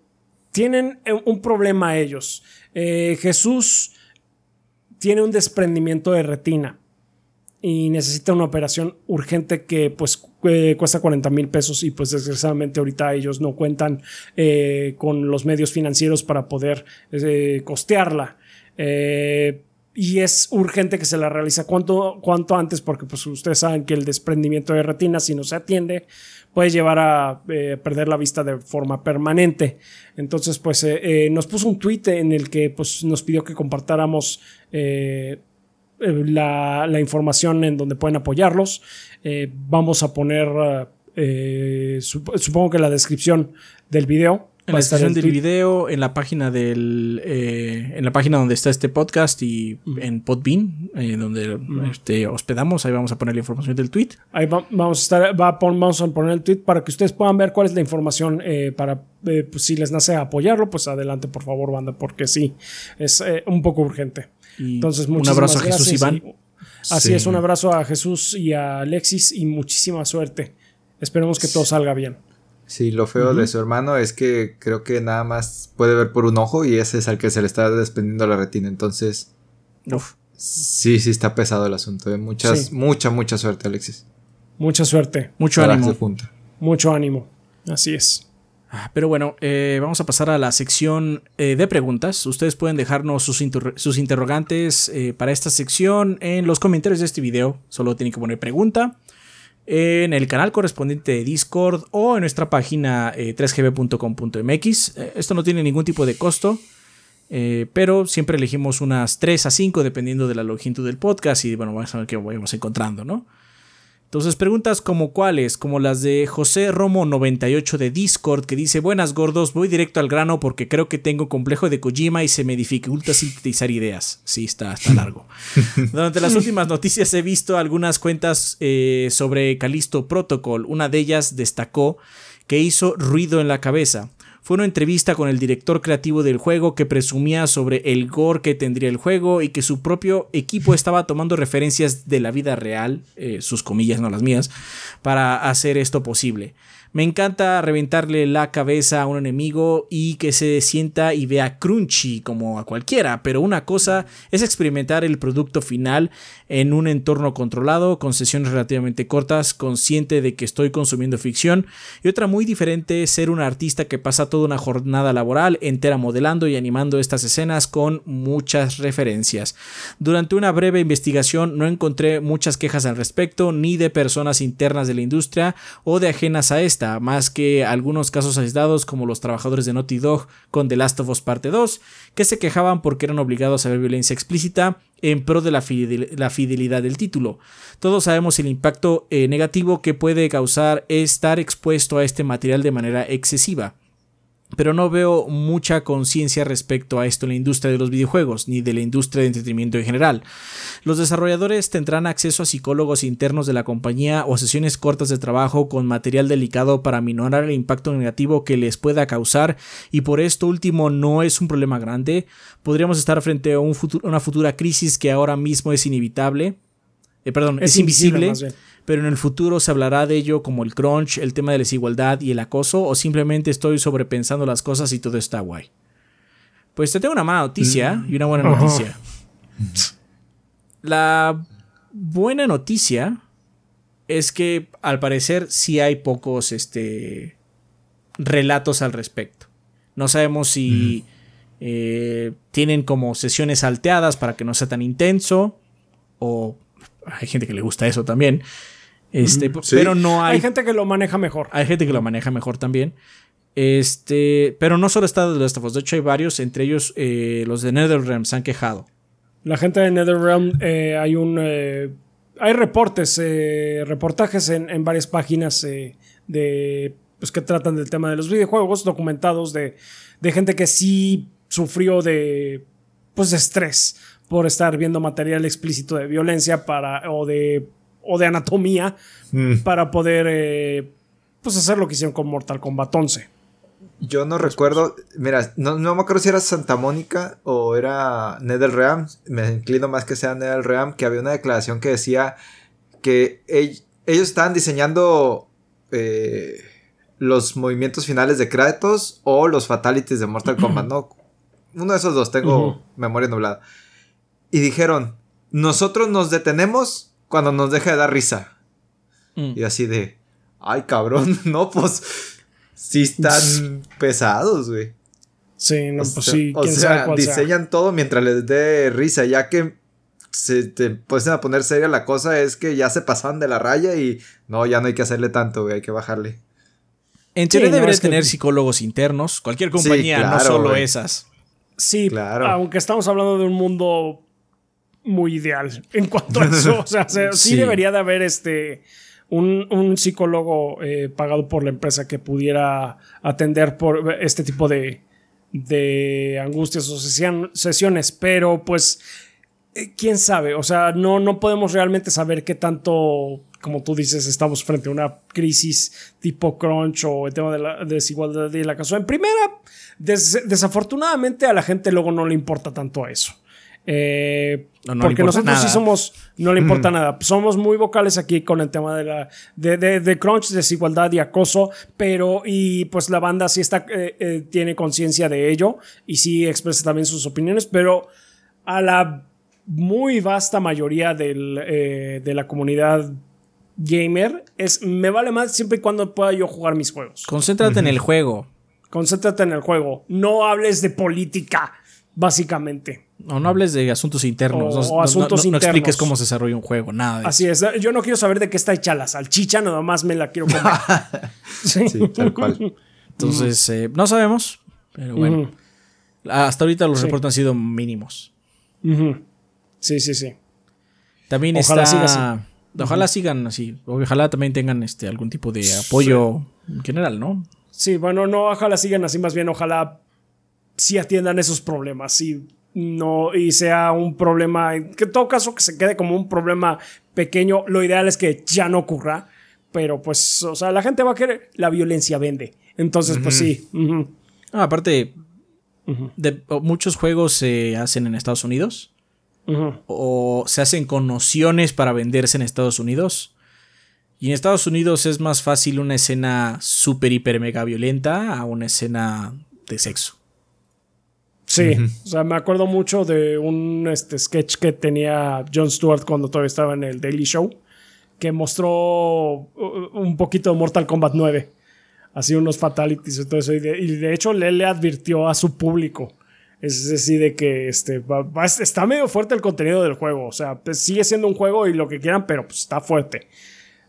tienen un problema ellos. Jesús tiene un desprendimiento de retina y necesita una operación urgente que pues cuesta 40 mil pesos y pues desgraciadamente ahorita ellos no cuentan eh, con los medios financieros para poder eh, costearla. Eh, y es urgente que se la realice cuanto, cuanto antes porque pues ustedes saben que el desprendimiento de retina si no se atiende puede llevar a perder la vista de forma permanente. Entonces pues nos puso un tweet en el que pues nos pidió que compartáramos eh, eh, la, información en donde pueden apoyarlos. Eh, vamos a poner, supongo que la descripción del video. En la descripción del video, en la página del, en la página donde está este podcast y en Podbean, donde este, hospedamos, ahí vamos a poner la información del tweet. Ahí vamos a estar, vamos a poner el tweet para que ustedes puedan ver cuál es la información para pues, si les nace apoyarlo, pues adelante por favor, banda, porque sí, es un poco urgente. Entonces, un abrazo a Jesús Iván. así es, un abrazo a Jesús y a Alexis y muchísima suerte. Esperemos que todo salga bien. Sí, lo feo de su hermano es que creo que nada más puede ver por un ojo y ese es al que se le está desprendiendo la retina. Entonces, Uf. sí, sí está pesado el asunto. ¿eh? Muchas, Mucha, mucha suerte, Alexis. Mucha suerte. Mucho ánimo. Mucho ánimo. Así es. Ah, pero bueno, eh, vamos a pasar a la sección eh, de preguntas. Ustedes pueden dejarnos sus, interrogantes eh, para esta sección en los comentarios de este video. Solo tienen que poner pregunta en el canal correspondiente de Discord o en nuestra página 3gb.com.mx. esto no tiene ningún tipo de costo, pero siempre elegimos unas 3 a 5 dependiendo de la longitud del podcast y bueno, vamos a ver qué vamos encontrando, ¿no? Entonces preguntas como cuáles, como las de José Romo 98 de Discord que dice, buenas gordos, voy directo al grano porque creo que tengo complejo de Kojima y se me dificulta sintetizar ideas. Sí, está, está largo. Durante las últimas noticias he visto algunas cuentas eh, sobre Calisto Protocol. Una de ellas destacó que hizo ruido en la cabeza fue una entrevista con el director creativo del juego que presumía sobre el gore que tendría el juego y que su propio equipo estaba tomando referencias de la vida real, eh, sus comillas, no las mías, para hacer esto posible. Me encanta reventarle la cabeza a un enemigo y que se sienta y vea crunchy como a cualquiera, pero una cosa es experimentar el producto final en un entorno controlado, con sesiones relativamente cortas, consciente de que estoy consumiendo ficción, y otra muy diferente es ser un artista que pasa toda una jornada laboral entera modelando y animando estas escenas con muchas referencias. Durante una breve investigación no encontré muchas quejas al respecto, ni de personas internas de la industria o de ajenas a esta más que algunos casos aislados como los trabajadores de Naughty Dog con The Last of Us Parte 2, que se quejaban porque eran obligados a ver violencia explícita en pro de la, fidelidad del título. Todos sabemos el impacto eh, negativo que puede causar estar expuesto a este material de manera excesiva pero no veo mucha conciencia respecto a esto en la industria de los videojuegos, ni de la industria de entretenimiento en general. Los desarrolladores tendrán acceso a psicólogos internos de la compañía o sesiones cortas de trabajo con material delicado para minorar el impacto negativo que les pueda causar, y por esto último no es un problema grande. Podríamos estar frente a una futura crisis que ahora mismo es inevitable. Eh, perdón, es, invisible pero en el futuro se hablará de ello como el crunch, el tema de la desigualdad y el acoso, o simplemente estoy sobrepensando las cosas y todo está guay. Pues te tengo una mala noticia y una buena noticia. La buena noticia es que al parecer sí hay pocos este, relatos al respecto. No sabemos si eh, tienen como sesiones salteadas para que no sea tan intenso o hay gente que le gusta eso también. Este, pero no hay. Hay gente que lo maneja mejor. Hay gente que lo maneja mejor también. Este, pero no solo está de Last de hecho hay varios, entre ellos eh, los de NetherRealm se han quejado. La gente de NetherRealm, eh, hay un. Eh, hay reportes, reportajes en, varias páginas de. Pues que tratan del tema de los videojuegos, documentados de, de gente que sí sufrió de. Pues de estrés por estar viendo material explícito de violencia para, o de o de anatomía mm. para poder eh, pues hacer lo que hicieron con Mortal Kombat 11. Yo no recuerdo, mira, no, no, me acuerdo si era Santa Mónica o era NetherRealm, me inclino más que sea NetherRealm, que había una declaración que decía que ellos estaban diseñando eh, los movimientos finales de Kratos o los fatalities de Mortal Kombat, ¿no? Uno de esos dos, tengo memoria nublada. Y dijeron, nosotros nos detenemos cuando nos deja de dar risa. Mm. Y así de, ay cabrón, no, pues sí están pesados, güey. Sí, no, pues sí. O sea, diseñan todo mientras les dé risa, ya que se te empiezan a poner seria la cosa es que ya se pasaban de la raya y no, ya no hay que hacerle tanto, güey, hay que bajarle. En teoría debería tener psicólogos internos, cualquier compañía, no solo esas. Sí, claro. Aunque estamos hablando de un mundo muy ideal en cuanto a eso. O sea, sí. debería de haber este. Un, psicólogo eh, pagado por la empresa que pudiera atender por este tipo de, de angustias o sesiones, pero pues, eh, quién sabe, o sea, no, no podemos realmente saber qué tanto, como tú dices, estamos frente a una crisis tipo crunch o el tema de la desigualdad y la casa. En primera, desafortunadamente a la gente luego no le importa tanto a eso. Eh, porque nosotros sí somos, no le importa nada. Somos muy vocales aquí con el tema de la de, crunch, desigualdad y acoso, pero y pues la banda sí está eh, eh, tiene conciencia de ello y sí expresa también sus opiniones, pero a la muy vasta mayoría de la comunidad gamer es me vale más siempre y cuando pueda yo jugar mis juegos. Concéntrate en el juego. Concéntrate en el juego. No hables de política, básicamente. No, no hables de asuntos internos. O, asuntos internos. No expliques cómo se desarrolla un juego, nada. Así es. Yo no quiero saber de qué está hecha la salchicha, nada más me la quiero comer. sí. tal cual. Entonces, eh, no sabemos, pero bueno. Hasta ahorita los reportes han sido mínimos. Sí, sí, sí. También ojalá está. Ojalá sigan así. Ojalá también tengan este algún tipo de apoyo en general, ¿no? Sí, bueno, no, ojalá sigan así, más bien, ojalá sí atiendan esos problemas. Sí no y sea un problema, que en todo caso que se quede como un problema pequeño, lo ideal es que ya no ocurra, pero pues, o sea, la gente va a querer, la violencia vende. Entonces, pues sí. Ah, aparte, de, muchos juegos se hacen en Estados Unidos. O se hacen con nociones para venderse en Estados Unidos. Y en Estados Unidos es más fácil una escena súper, hiper, mega violenta a una escena de sexo. Sí, o sea, me acuerdo mucho de un este, sketch que tenía Jon Stewart cuando todavía estaba en el Daily Show, que mostró uh, un poquito de Mortal Kombat 9. Así unos fatalities y todo eso. Y de, hecho, le, le advirtió a su público. Es decir, de que este, está medio fuerte el contenido del juego. O sea, pues, sigue siendo un juego y lo que quieran, pero pues, está fuerte.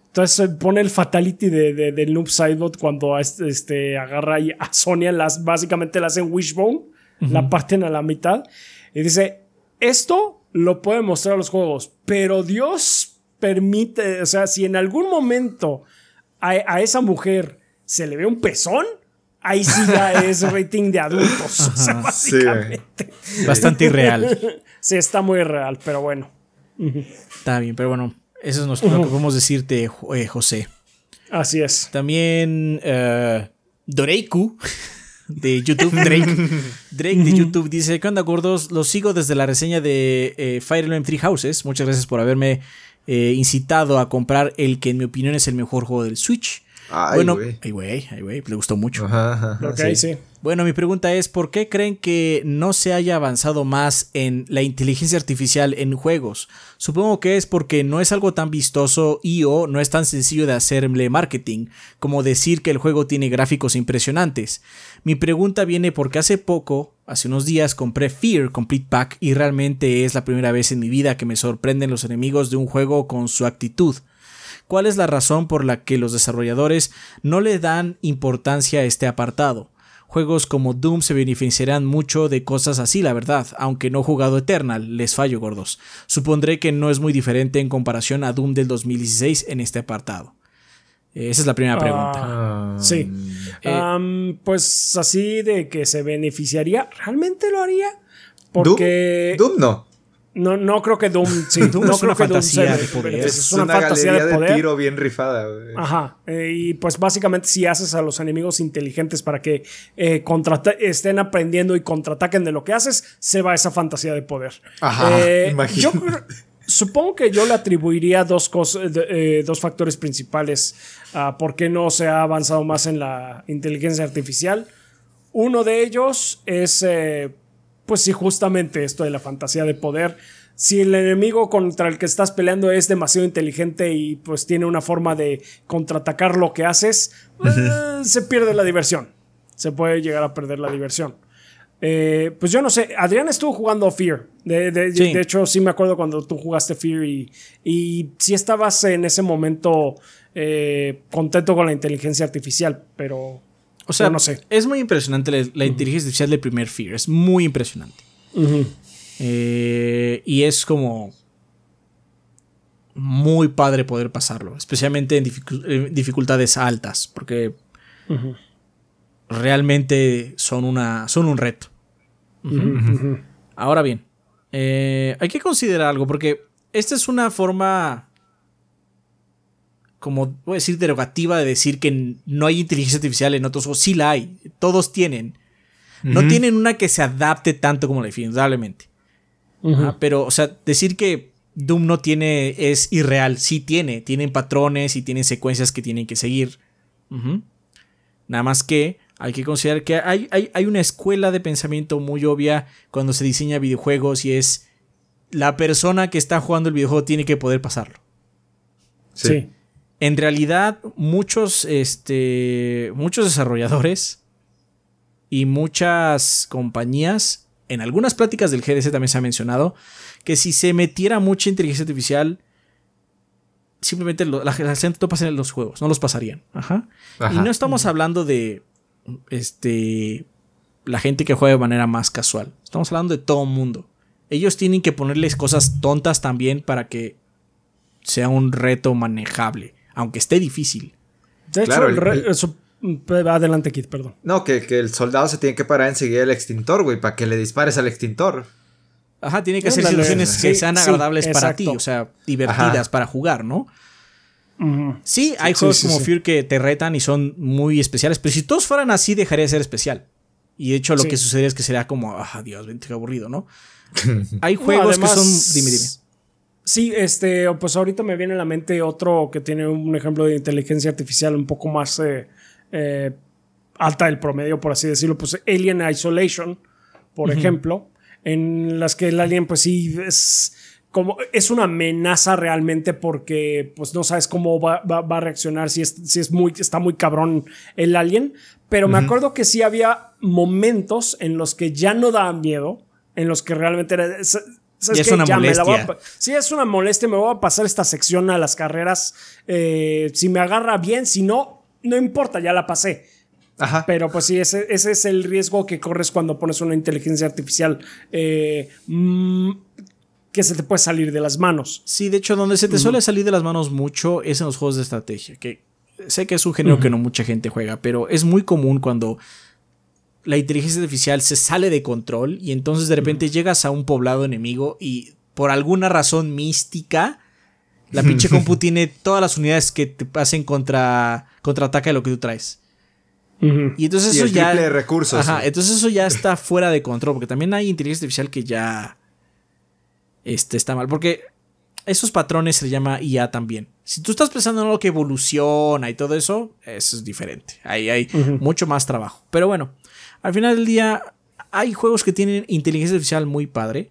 Entonces pone el fatality de, de, del Noob Sidebot cuando este, agarra a Sonia, las, básicamente la hacen wishbone la parten a la mitad. Y dice, esto lo puede mostrar los juegos, pero Dios permite, o sea, si en algún momento a, esa mujer se le ve un pezón, ahí sí ya es rating de adultos. O sea, básicamente. Bastante irreal. sí, está muy real, pero bueno. Está bien, pero bueno, eso es lo que podemos decirte, eh, José. Así es. También uh, Doreiku de YouTube, Drake. Drake de YouTube dice: ¿Qué onda, gordos? Los sigo desde la reseña de eh, Fire Emblem Three Houses. Muchas gracias por haberme eh, incitado a comprar el que, en mi opinión, es el mejor juego del Switch. Ay, bueno, ay, güey, ay, güey, le gustó mucho. ok, sí. Bueno, mi pregunta es, ¿por qué creen que no se haya avanzado más en la inteligencia artificial en juegos? Supongo que es porque no es algo tan vistoso y o no es tan sencillo de hacerle marketing como decir que el juego tiene gráficos impresionantes. Mi pregunta viene porque hace poco, hace unos días, compré Fear Complete Pack y realmente es la primera vez en mi vida que me sorprenden los enemigos de un juego con su actitud. ¿Cuál es la razón por la que los desarrolladores no le dan importancia a este apartado? Juegos como Doom se beneficiarán mucho de cosas así, la verdad, aunque no he jugado Eternal, les fallo gordos. Supondré que no es muy diferente en comparación a Doom del 2016 en este apartado. Esa es la primera pregunta. Ah, sí. Eh, pues así de que se beneficiaría, ¿realmente lo haría? Porque... Doom, Doom no. No, no creo que Doom. Sí, Doom no es una fantasía de poder. Es, una, fantasía de, poder. tiro bien rifada. Ajá. Eh, y pues básicamente si haces a los enemigos inteligentes para que eh, estén aprendiendo y contraataquen de lo que haces, se va esa fantasía de poder. Ajá. Eh, yo supongo que yo le atribuiría dos, cosas, eh, dos factores principales a por qué no se ha avanzado más en la inteligencia artificial. Uno de ellos es pues sí, justamente esto de la fantasía de poder. Si el enemigo contra el que estás peleando es demasiado inteligente y pues tiene una forma de contraatacar lo que haces, eh, se pierde la diversión. Se puede llegar a perder la diversión. Eh, pues yo no sé, Adrián estuvo jugando Fear. De, hecho, sí me acuerdo cuando tú jugaste Fear y, y sí estabas en ese momento eh, contento con la inteligencia artificial, pero o sea, no sé. Es muy impresionante la, inteligencia artificial del primer Fear. Es muy impresionante. Eh, y es como muy padre poder pasarlo, especialmente en, dificultades altas, porque realmente son, una, son un reto. Ahora bien, eh, hay que considerar algo, porque esta es una forma como voy a decir, derogativa de decir que no hay inteligencia artificial en otros juegos. Sí la hay, todos tienen. No tienen una que se adapte tanto como la indudablemente. pero, o sea, decir que Doom no tiene es irreal. Sí tiene, tienen patrones y tienen secuencias que tienen que seguir. Nada más que hay que considerar que hay, hay, hay una escuela de pensamiento muy obvia cuando se diseña videojuegos y es la persona que está jugando el videojuego tiene que poder pasarlo. sí. En realidad, muchos, este, muchos desarrolladores y muchas compañías, en algunas pláticas del GDC también se ha mencionado, que si se metiera mucha inteligencia artificial, simplemente la, gente no pasaría los juegos, no los pasarían. Ajá. Y no estamos hablando de este, la gente que juega de manera más casual. Estamos hablando de todo el mundo. Ellos tienen que ponerles cosas tontas también para que sea un reto manejable aunque esté difícil. De hecho, el, adelante, Kit, perdón. No, que, el soldado se tiene que parar enseguida el extintor, güey, para que le dispares al extintor. Ajá, tiene que ser situaciones que sean agradables para ti, o sea, divertidas para jugar, ¿no? Sí, hay juegos como Fear que te retan y son muy especiales, pero si todos fueran así, dejaría de ser especial. Y de hecho lo que sucedería es que sería como, ah, Dios, qué aburrido, ¿no? Hay juegos que son... Dime, dime. Sí, este, pues ahorita me viene a la mente otro que tiene un ejemplo de inteligencia artificial un poco más eh, eh, alta del promedio, por así decirlo, pues Alien Isolation, por ejemplo, en las que el alien, pues sí, es como es una amenaza realmente porque pues no sabes cómo va, a reaccionar si es, si es muy está muy cabrón el alien. Pero me acuerdo que sí había momentos en los que ya no daba miedo en los que realmente era es una molestia. sí, es una molestia. Me voy a pasar esta sección a las carreras. Eh, si me agarra bien, si no, no importa, ya la pasé. Ajá. Pero pues sí, ese, ese, es el riesgo que corres cuando pones una inteligencia artificial eh, mm, que se te puede salir de las manos. Sí, de hecho, donde se te suele salir de las manos mucho es en los juegos de estrategia, que sé que es un género que no mucha gente juega, pero es muy común cuando la inteligencia artificial se sale de control y entonces de repente llegas a un poblado enemigo y por alguna razón mística la pinche compu tiene todas las unidades que te pasen contra contraataque de lo que tú traes. Y entonces eso ya de recursos. Ajá, entonces eso ya está fuera de control porque también hay inteligencia artificial que ya este está mal porque esos patrones se le llama IA también. Si tú estás pensando en algo que evoluciona y todo eso, eso es diferente. Ahí hay mucho más trabajo. Pero bueno, al final del día, hay juegos que tienen inteligencia artificial muy padre.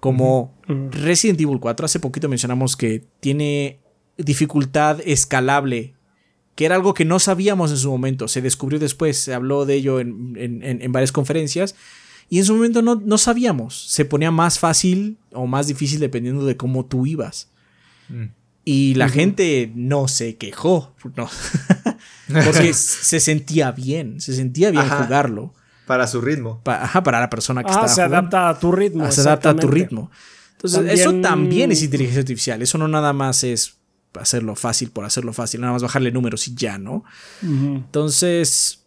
Como Resident Evil 4. Hace poquito mencionamos que tiene dificultad escalable. Que era algo que no sabíamos en su momento. Se descubrió después. Se habló de ello en, varias conferencias. Y en su momento no, no, sabíamos. Se ponía más fácil o más difícil dependiendo de cómo tú ibas. Mm. Y la gente no se quejó. No. Porque se sentía bien, se sentía bien jugarlo. Para su ritmo. ajá, para la persona que está. Se adapta a tu ritmo. Ah, se adapta a tu ritmo. Entonces, eso también es inteligencia artificial. Eso no nada más es hacerlo fácil por hacerlo fácil, nada más bajarle números y ya, ¿no? Entonces,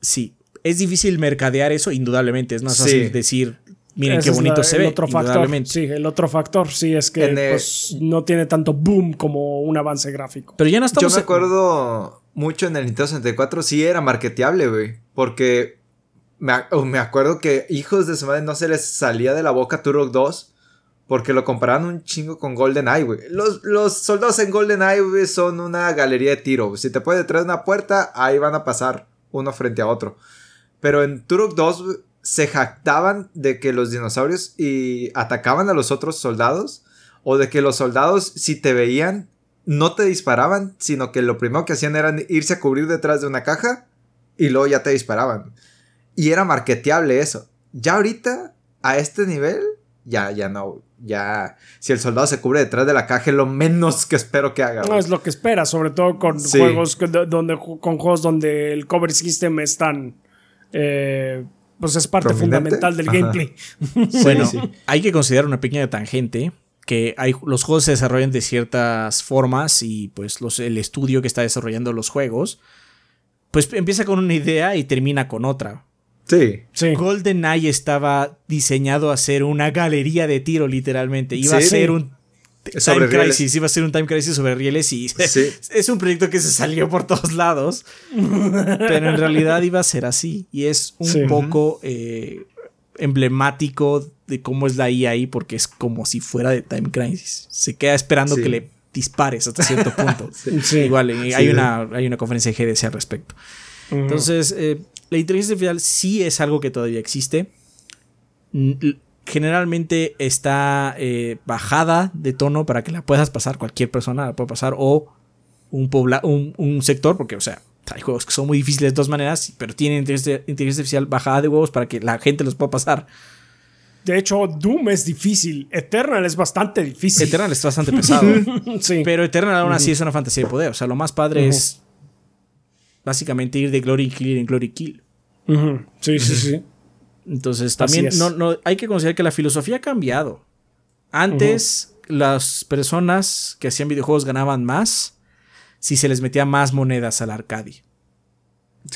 sí, es difícil mercadear eso, indudablemente. Es más fácil decir, miren qué bonito se ve. Otro factor, sí, el otro factor sí es que pues, no tiene tanto boom como un avance gráfico. Pero ya no estamos. Yo me acuerdo mucho en el Nintendo 64 sí era marketeable, güey. Porque me, me, acuerdo que hijos de su madre no se les salía de la boca Turok 2. Porque lo comparaban un chingo con GoldenEye, güey. Los, los soldados en GoldenEye, güey, son una galería de tiro. Si te puedes detrás de una puerta, ahí van a pasar uno frente a otro. Pero en Turok 2 se jactaban de que los dinosaurios y atacaban a los otros soldados. O de que los soldados, si te veían, no te disparaban, sino que lo primero que hacían era irse a cubrir detrás de una caja y luego ya te disparaban. Y era marketeable eso. Ya ahorita, a este nivel, ya, ya no. Ya, si el soldado se cubre detrás de la caja, es lo menos que espero que haga. No es lo que espera, sobre todo con juegos donde, con juegos donde el cover system es tan. Eh, pues es parte fundamental del gameplay. bueno, hay que considerar una pequeña tangente que hay, los juegos se desarrollan de ciertas formas y pues los, el estudio que está desarrollando los juegos, pues empieza con una idea y termina con otra. Sí. sí. GoldenEye estaba diseñado a ser una galería de tiro, literalmente. Iba a ser un Time Crisis, iba a ser un Time Crisis sobre rieles y es un proyecto que se salió por todos lados. pero en realidad iba a ser así. Y es un poco eh, emblemático de cómo es la IA ahí, porque es como si fuera de Time Crisis. Se queda esperando que le dispares hasta cierto punto. Igual, eh, hay, una, hay una conferencia de GDC al respecto. Entonces, eh, la inteligencia artificial sí es algo que todavía existe. Generalmente está eh, bajada de tono para que la puedas pasar cualquier persona, la puede pasar, o un, un, un sector, porque, o sea, hay juegos que son muy difíciles de todas maneras, pero tienen inteligencia, artificial bajada de huevos para que la gente los pueda pasar. De hecho, Doom es difícil. Eternal es bastante difícil. Eternal es bastante pesado. sí. Pero Eternal aún así es una fantasía de poder. O sea, lo más padre es básicamente ir de Glory Kill en Glory Kill. Sí, sí, sí. Entonces, también no, no, hay que considerar que la filosofía ha cambiado. Antes, las personas que hacían videojuegos ganaban más si se les metía más monedas al arcade.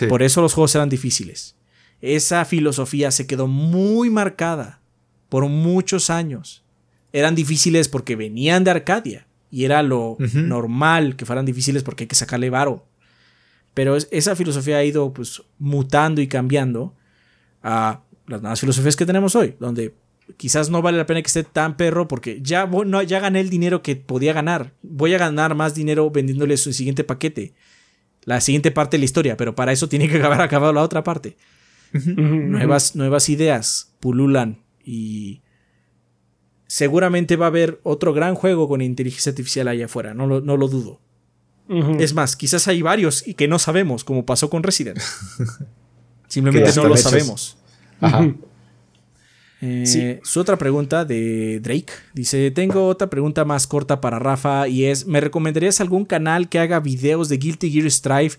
Por eso los juegos eran difíciles. Esa filosofía se quedó muy marcada por muchos años. Eran difíciles porque venían de Arcadia y era lo normal que fueran difíciles porque hay que sacarle varo. Pero esa filosofía ha ido pues mutando y cambiando a las nuevas filosofías que tenemos hoy, donde quizás no vale la pena que esté tan perro porque ya, no, ya gané el dinero que podía ganar. Voy a ganar más dinero vendiéndole su siguiente paquete, la siguiente parte de la historia, pero para eso tiene que haber acabado la otra parte. nuevas, nuevas ideas pululan y seguramente va a haber otro gran juego con inteligencia artificial allá afuera, no lo, no lo dudo. Es más, quizás hay varios y que no sabemos, como pasó con Resident. Simplemente no lo sabemos. Eh, su otra pregunta de Drake dice: Tengo otra pregunta más corta para Rafa y es: ¿Me recomendarías algún canal que haga videos de Guilty Gear Strive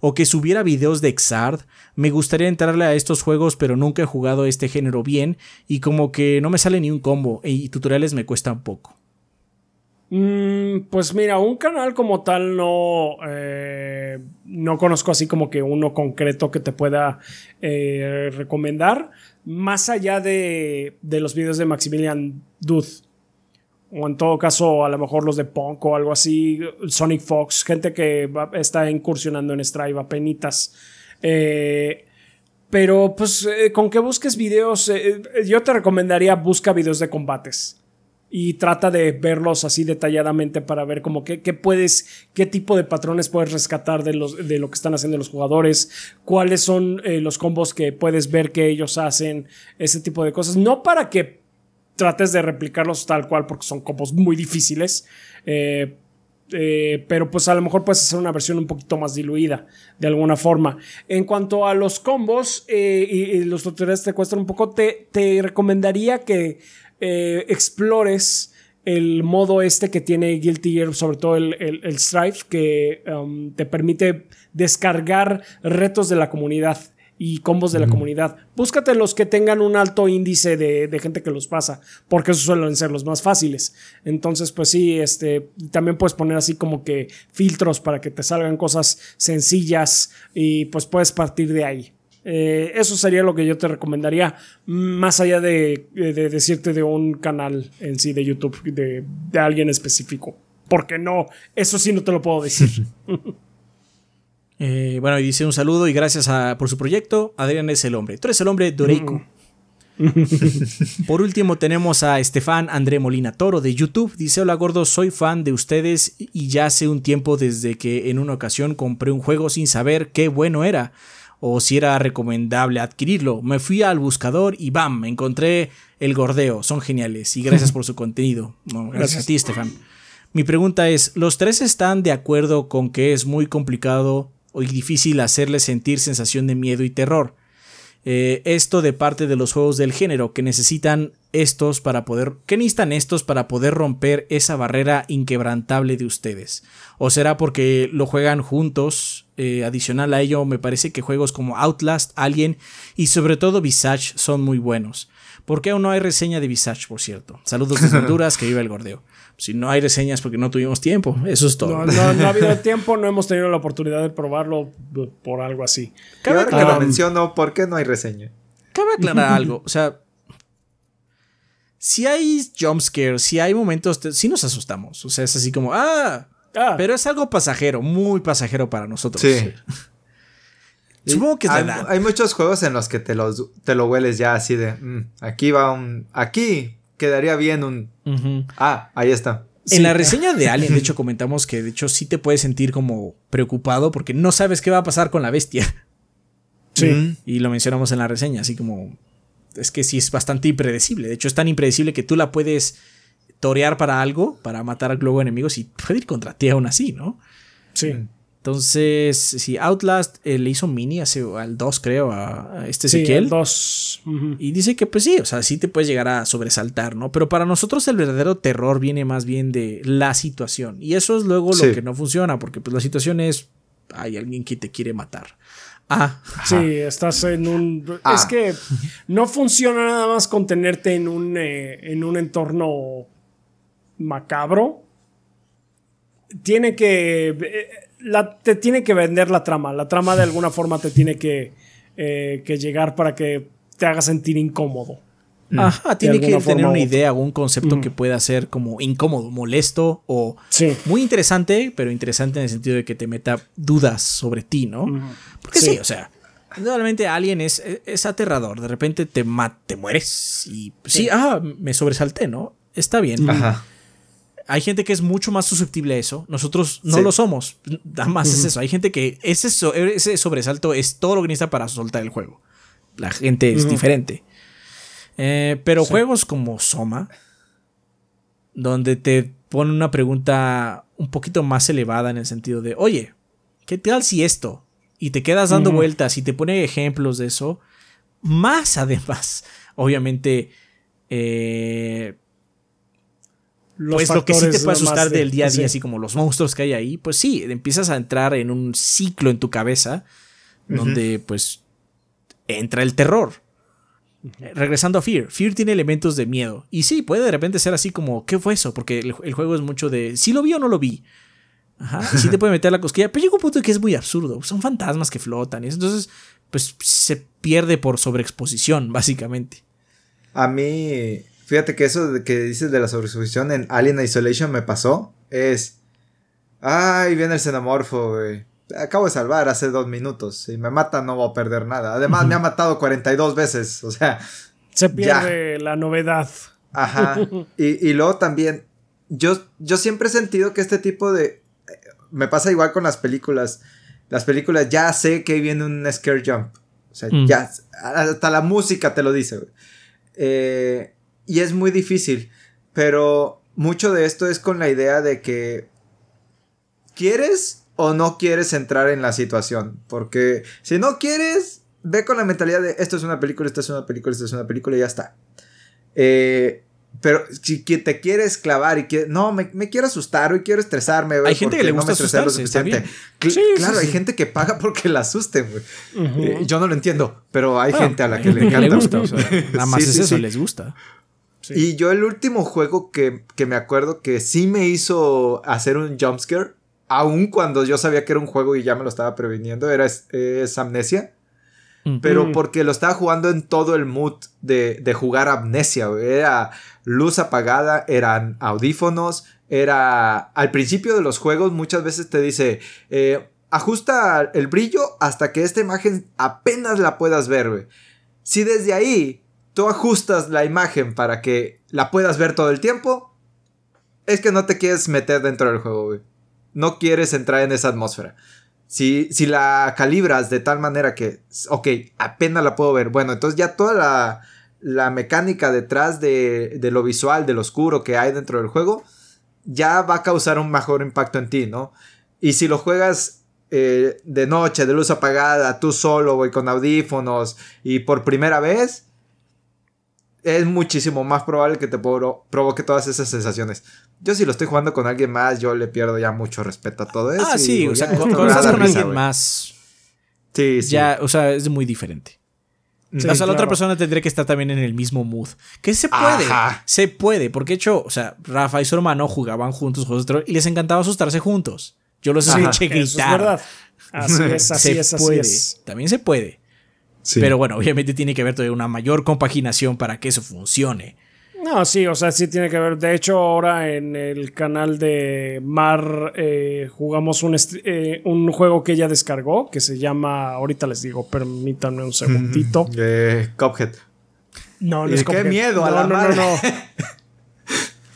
o que subiera videos de Xard? Me gustaría entrarle a estos juegos, pero nunca he jugado este género bien y como que no me sale ni un combo y tutoriales me cuestan poco. Mm, pues mira, un canal como tal no, eh, no conozco así como que uno concreto que te pueda eh, recomendar más allá de, los videos de Maximilian Duth. O en todo caso, a lo mejor los de Punk o algo así, Sonic Fox, gente que está incursionando en Strive a penitas. Eh, pero pues eh, con que busques videos, eh, yo te recomendaría busca videos de combates y trata de verlos así detalladamente para ver como qué, puedes, qué tipo de patrones puedes rescatar de, los, de lo que están haciendo los jugadores, cuáles son eh, los combos que puedes ver que ellos hacen, ese tipo de cosas. No para que trates de replicarlos tal cual porque son combos muy difíciles. Eh, eh, pero pues a lo mejor puedes hacer una versión un poquito más diluida de alguna forma. En cuanto a los combos y, los tutoriales te cuestan un poco, te, te recomendaría que eh, explores el modo este que tiene Guilty Gear, sobre todo el, el, Strife, que um, te permite descargar retos de la comunidad y combos de la comunidad. Búscate los que tengan un alto índice de, gente que los pasa, porque esos suelen ser los más fáciles. Entonces, pues sí, este, también puedes poner así como que filtros para que te salgan cosas sencillas y pues puedes partir de ahí. Eh, eso sería lo que yo te recomendaría, más allá de, decirte de un canal en sí de YouTube, de, alguien específico. Porque no, eso sí no te lo puedo decir. Eh, bueno, y dice un saludo y gracias por su proyecto. Adrián es el hombre. Tú eres el hombre Doreiko. Por último tenemos a Estefan André Molina Toro de YouTube. Dice, hola gordo, soy fan de ustedes y ya hace un tiempo desde que en una ocasión compré un juego sin saber qué bueno era o si era recomendable adquirirlo. Me fui al buscador y ¡bam! Me encontré el gordeo. Son geniales y gracias por su contenido. gracias, a ti, Estefan. Mi pregunta es, ¿los tres están de acuerdo con que es muy complicado o difícil hacerle sentir sensación de miedo y terror? Eh, esto de parte de los juegos del género que necesitan estos para poder ¿qué necesitan estos para poder romper esa barrera inquebrantable de ustedes o será porque lo juegan juntos eh, adicional a ello, me parece que juegos como Outlast, Alien y sobre todo Visage son muy buenos. ¿Por qué aún no hay reseña de Visage, por cierto? Saludos desde Honduras, que viva el gordeo. Si no hay reseñas porque no tuvimos tiempo, eso es todo. No, ha habido tiempo, no hemos tenido la oportunidad de probarlo por algo así. Cabe que lo menciono, ¿por qué no hay reseña? Cabe aclarar algo, o sea, si hay jumpscares, si hay momentos, si nos asustamos. O sea, es así como, ah, Ah. Pero es algo pasajero, muy pasajero para nosotros. Sí. Supongo que hay, hay, muchos juegos en los que te, los, te lo hueles ya así de, mm, aquí va un, aquí quedaría bien un, ah, ahí está. En la reseña de Alien, de hecho, comentamos que de hecho sí te puedes sentir como preocupado porque no sabes qué va a pasar con la bestia. Sí. Y lo mencionamos en la reseña, así como es que sí es bastante impredecible. De hecho, es tan impredecible que tú la puedes torear para algo, para matar luego enemigos y puede ir contra ti aún así, ¿no? Sí. Entonces, si Outlast eh, le hizo mini hace, al 2, creo, a, este Ezequiel. Sí, 2. Y dice que, pues sí, o sea, sí te puedes llegar a sobresaltar, ¿no? Pero para nosotros el verdadero terror viene más bien de la situación. Y eso es luego lo que no funciona, porque pues la situación es, hay alguien que te quiere matar. Ah, sí, estás en un. Ah. Es que no funciona nada más con tenerte en un, eh, en un entorno macabro, tiene que. Eh, la, te tiene que vender la trama. La trama de alguna forma te tiene que, eh, que llegar para que te haga sentir incómodo. Mm. Ajá, tiene que tener una idea o un concepto mm. que pueda ser como incómodo, molesto o muy interesante, pero interesante en el sentido de que te meta dudas sobre ti, ¿no? Porque sí, o sea, Normalmente Alien es, es aterrador. De repente te, te mueres y sí, ah, me sobresalté, ¿no? Está bien. Ajá. Hay gente que es mucho más susceptible a eso. Nosotros no lo somos. Nada más es eso. Hay gente que ese, ese sobresalto es todo lo que necesita para soltar el juego. La gente es diferente. Eh, pero juegos como Soma, donde te pone una pregunta un poquito más elevada en el sentido de, oye, ¿qué tal si esto? Y te quedas dando vueltas y te pone ejemplos de eso. Más además, obviamente, eh, pues lo que sí te puede asustar del día a día, así como los monstruos que hay ahí, pues sí, empiezas a entrar en un ciclo en tu cabeza donde pues entra el terror. Regresando a Fear, Fear tiene elementos de miedo. Y sí, puede de repente ser así como, ¿qué fue eso? Porque el, juego es mucho de, si lo vi o no lo vi. Ajá, sí te puede meter la cosquilla, pero llega un punto que es muy absurdo. Son fantasmas que flotan. Y entonces, pues se pierde por sobreexposición, básicamente. A mí, Fíjate que eso que dices de la sobreexposición en Alien Isolation me pasó. Es. Ay, viene el xenomorfo, güey. Acabo de salvar hace dos minutos. Si me mata, no voy a perder nada. Además, me ha matado 42 veces. O sea. Se pierde la novedad. Ajá. Y, y, luego también. Yo, yo siempre he sentido que este tipo de. Me pasa igual con las películas. Las películas ya sé que viene un scare jump. O sea, mm. ya. Hasta la música te lo dice. Eh y es muy difícil, pero mucho de esto es con la idea de que quieres o no quieres entrar en la situación, porque si no quieres, ve con la mentalidad de esto es una película, esto es una película, esto es una película y ya está. Eh, pero si te quieres clavar y que no, me, quiero asustar o quiero estresarme, Hay gente que le gusta no lo suficiente. claro, hay gente que paga porque la asusten, güey. Eh, yo no lo entiendo, pero hay gente a la que le encanta. nada más es eso, les gusta. Y yo el último juego que, me acuerdo que sí me hizo hacer un jumpscare, aun cuando yo sabía que era un juego y ya me lo estaba previniendo, era es, Amnesia. Pero porque lo estaba jugando en todo el mood de, jugar Amnesia, Era luz apagada, eran audífonos, era... Al principio de los juegos muchas veces te dice... Eh, ajusta el brillo hasta que esta imagen apenas la puedas ver, güey. Si desde ahí tú ajustas la imagen para que la puedas ver todo el tiempo, es que no te quieres meter dentro del juego, güey. No quieres entrar en esa atmósfera. Si, si la calibras de tal manera que, ok, apenas la puedo ver, bueno, entonces ya toda la, la mecánica detrás de, de, lo visual, de lo oscuro que hay dentro del juego, ya va a causar un mejor impacto en ti, ¿no? Y si lo juegas eh, de noche, de luz apagada, tú solo, güey, con audífonos y por primera vez, es muchísimo más probable que te provoque todas esas sensaciones. Yo si lo estoy jugando con alguien más, yo le pierdo ya mucho respeto a todo eso. Ah, sí, o sea, cuando estás con alguien más. Sí, sí. Ya, o sea, es muy diferente. o sea, la otra persona tendría que estar también en el mismo mood. Que se puede. Se puede. Porque de hecho, o sea, Rafa y su hermano jugaban juntos juegos de y les encantaba asustarse juntos. Yo los escuché gritar. Eso es verdad. Así es, así es, así es. También se puede. Pero bueno, obviamente tiene que haber todavía una mayor compaginación para que eso funcione. No, sí, o sea, sí tiene que ver. De hecho, ahora en el canal de Mar eh, jugamos un, eh, un, juego que ella descargó que se llama. Ahorita les digo, permítanme un segundito. Eh, Cuphead. No, no es Qué miedo a la no, no, no.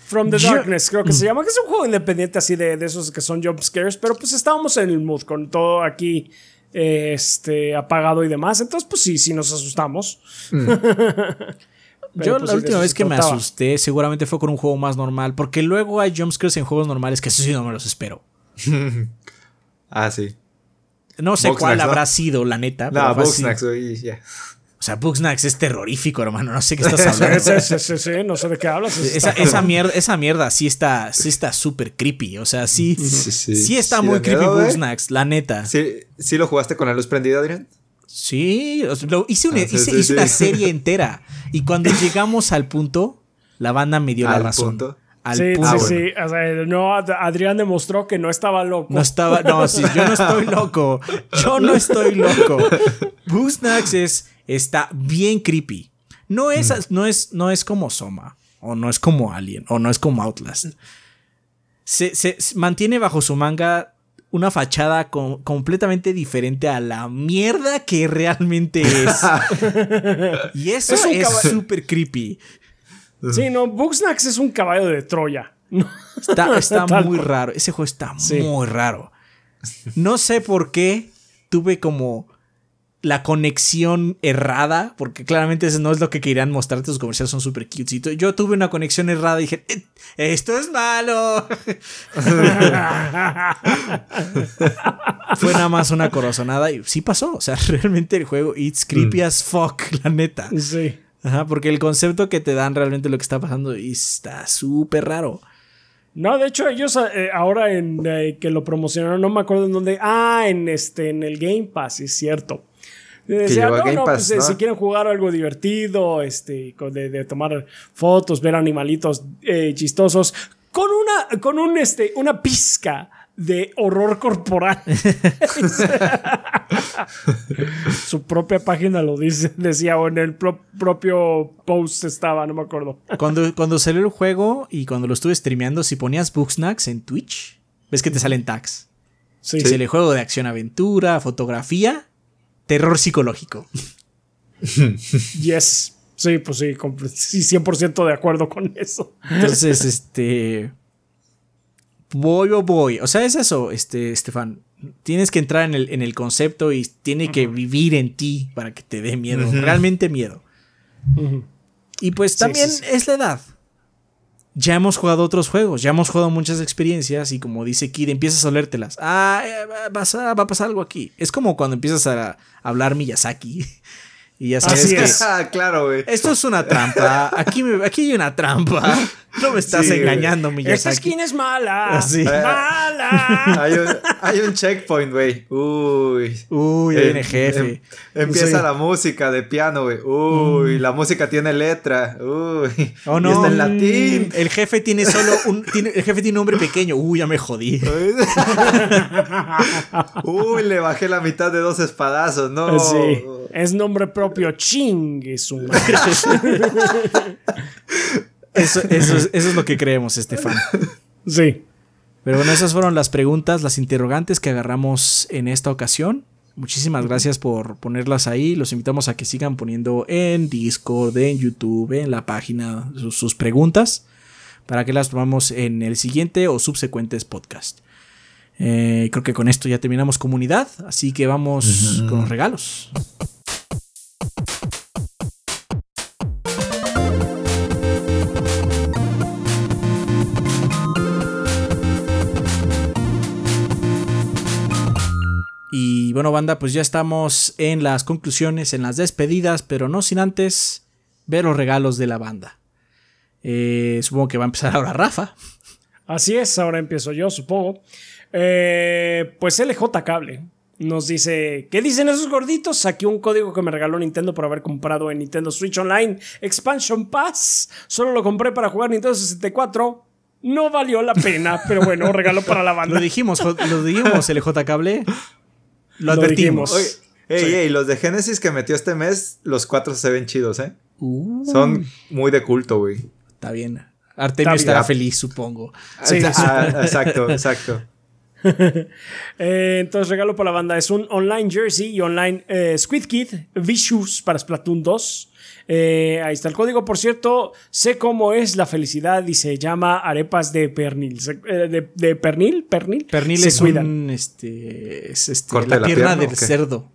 From the Darkness, creo que se llama, que es un juego independiente así de, de esos que son jump scares, pero pues estábamos en el mood con todo aquí este, apagado y demás. Entonces, pues sí, sí nos asustamos. Mm. Yo pues la última vez que me asusté seguramente fue con un juego más normal, porque luego hay jumpscares en juegos normales que eso sí no me los espero. ah, sí. No sé cuál habrá sido, la neta. No, Bugsnax, ya. O sea, Bugsnax es terrorífico, hermano. No sé qué estás hablando. sí, sí, sí, no sé de qué hablas. Esa, mierda, esa mierda sí está sí está súper creepy. O sea, sí, sí, está muy creepy Bugsnax, la neta. ¿Sí, ¿Sí lo jugaste con la luz prendida, Adrián? Sí, hice, una, hice, una serie entera. Y cuando llegamos al punto, la banda me dio la razón. Al sí, sí, sí. O sea, no, Adrián demostró que no estaba loco. No estaba, no, sí, yo no estoy loco. Yo no estoy loco. Bugsnax es está bien creepy. No es, mm. no es, no es como Soma, o no es como Alien, o no es como Outlast. Se, mantiene bajo su manga una fachada completamente diferente a la mierda que realmente es. y eso es súper creepy. Sí, no, Bugsnax es un caballo de Troya. Está, muy raro. Ese juego está muy raro. No sé por qué tuve como la conexión errada, porque claramente eso no es lo que querían mostrarte, tus comerciales son súper cute. Yo tuve una conexión errada y dije, eh, esto es malo. Fue nada más una corazonada y sí pasó. O sea, realmente el juego, it's creepy mm. as fuck, la neta. Sí. Ajá, porque el concepto que te dan realmente lo que está pasando está súper raro. No, de hecho, ellos eh, ahora en eh, que lo promocionaron, no me acuerdo en dónde. Ah, en este, en el Game Pass, es cierto. Decía, no, no, pues, eh, si quieren jugar algo divertido, este, de, tomar fotos, ver animalitos chistosos, con una, con un, este, una pizca de horror corporal. Su propia página lo dice, decía, o en el propio post estaba, no me acuerdo. Cuando, cuando salió el juego y cuando lo estuve streameando, si ponías Booksnacks en Twitch, ves que te salen tags. Sí. el juego de acción aventura, fotografía, terror psicológico. yes. Sí, pues sí, sí, 100% de acuerdo con eso. Entonces, este voy o voy. O sea, es eso, este, Estefan. Tienes que entrar en el, en el concepto y tiene que vivir en ti para que te dé miedo, realmente miedo. Y pues también es la edad. Ya hemos jugado otros juegos, ya hemos jugado muchas experiencias y como dice Kid, empiezas a olértelas. Ah, eh, va a pasar, va a pasar algo aquí. Es como cuando empiezas a hablar Miyazaki Y ya sabes que. Ah, claro, güey. Esto es una trampa. Aquí, aquí hay una trampa. No me estás engañando, Miyazaki. Esta esquina es mala. Sí. ¡Mala! hay, un, hay un checkpoint, güey. Uy. Uy, ahí viene jefe. Em, empieza la música de piano, güey. Uy, mm. la música tiene letra. Uy. Oh, no. Y está en latín. El jefe tiene solo un. Tiene, el jefe tiene un nombre pequeño. Uy, ya me jodí. Uy, le bajé la mitad de dos espadazos. No. Sí. Es nombre propio. Ching. Es un. Eso, es, lo que creemos, Estefan. Sí. Pero bueno, esas fueron las preguntas, las interrogantes que agarramos en esta ocasión. Muchísimas gracias por ponerlas ahí. Los invitamos a que sigan poniendo en Discord, en YouTube, en la página sus, preguntas para que las tomamos en el siguiente o subsecuentes podcast. Eh, creo que con esto ya terminamos comunidad, así que vamos con los regalos. Y bueno, banda, pues ya estamos en las conclusiones, en las despedidas, pero no sin antes ver los regalos de la banda. Eh, supongo que va a empezar ahora Rafa. Así es, ahora empiezo yo, supongo. Eh, pues LJ Cable nos dice, ¿qué dicen esos gorditos? Aquí un código que me regaló Nintendo por haber comprado en Nintendo Switch Online Expansion Pass. Solo lo compré para jugar Nintendo 64. No valió la pena, pero bueno, regalo para la banda. Lo dijimos, lo dijimos, LJ Cable. Lo advertimos. ey, ey, los de Genesis que metió este mes, los cuatro se ven chidos, ¿eh? Uh. Son muy de culto, güey. Está bien. Artemio estará feliz, supongo. Sí, ah, exacto, exacto. Eh, entonces, regalo para la banda. Es un online jersey y online eh, Squid Kid V-Shoes para Splatoon 2. Eh, ahí está el código. Por cierto, sé cómo es la felicidad y se llama arepas de pernil. Eh, de, pernil? ¿Pernil? Pernil es, un, este, es este, la, pierna, del cerdo.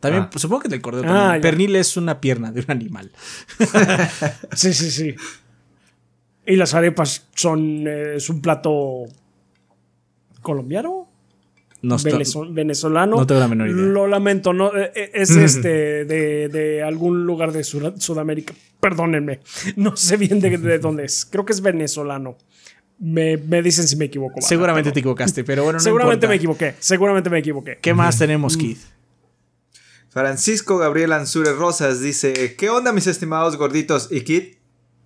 También, ah. supongo que del cordero. Ah, pernil es una pierna de un animal. sí, sí, sí. Y las arepas son. Eh, es un plato colombiano venezolano. No tengo la menor idea. Lo lamento, no, eh, eh, es este de, algún lugar de Sudamérica. Perdónenme, no sé bien de, dónde es. Creo que es venezolano. Me, dicen si me equivoco. Seguramente te equivocaste, pero bueno, no Seguramente me equivoqué, seguramente me equivoqué. ¿Qué más tenemos, mm. Keith? Francisco Gabriel Ansure Rosas dice: ¿Qué onda, mis estimados gorditos? ¿Y Kid?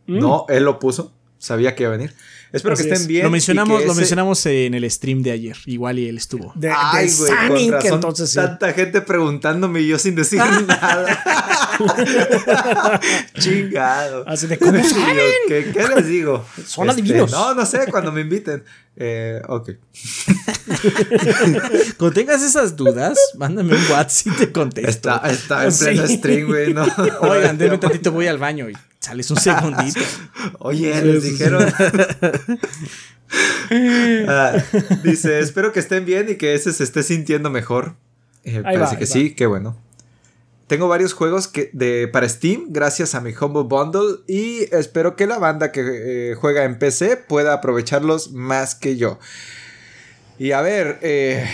Mm. No, él lo puso. Sabía que iba a venir. Espero que estén bien. Lo mencionamos, lo mencionamos en el stream de ayer. Igual y él estuvo. De, Ay, güey, con razón, entonces Tanta gente preguntándome y yo sin decir nada. Chingado. Así de cómo ¿Qué, ¿Qué, les digo? Son este, adivinos. No, no sé, cuando me inviten. Eh, ok. Cuando tengas esas dudas, mándame un WhatsApp y te contesto. Está, está en pleno stream, güey. No. Oigan, denme un tantito, voy al baño y sales un segundito. Oye, les dijeron. Ah, dice, espero que estén bien y que ese se esté sintiendo mejor. Eh, parece que sí, qué bueno. Tengo varios juegos que de, para Steam gracias a mi Humble Bundle y espero que la banda que eh, juega en PC pueda aprovecharlos más que yo. Y a ver, eh,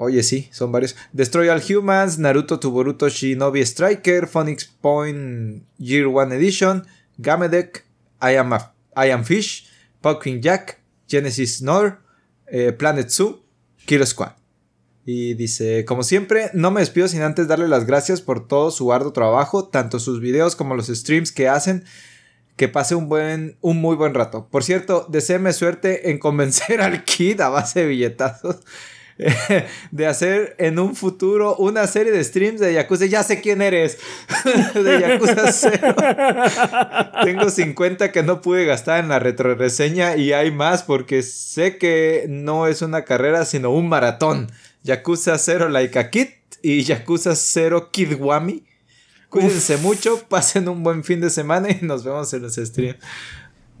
oye sí, son varios. Destroy All Humans, Naruto Tuboruto Shinobi Striker, Phonics Point Year One Edition, Gamedek, I Am, I Am Fish, Pumpkin Jack, Genesis Nor, eh, Planet Zoo, Killer Squad. Y dice, como siempre, no me despido sin antes darle las gracias por todo su arduo trabajo, tanto sus videos como los streams que hacen. Que pase un buen, un muy buen rato. Por cierto, deseeme suerte en convencer al Kid a base de billetazos de hacer en un futuro una serie de streams de Yakuza. Ya sé quién eres. de Yakuza 0. Tengo 50 que no pude gastar en la retroreseña y hay más porque sé que no es una carrera sino un maratón. Yakuza 0 Laika Kid y Yakuza 0 Kidwami. Cuídense mucho, pasen un buen fin de semana y nos vemos en los streams.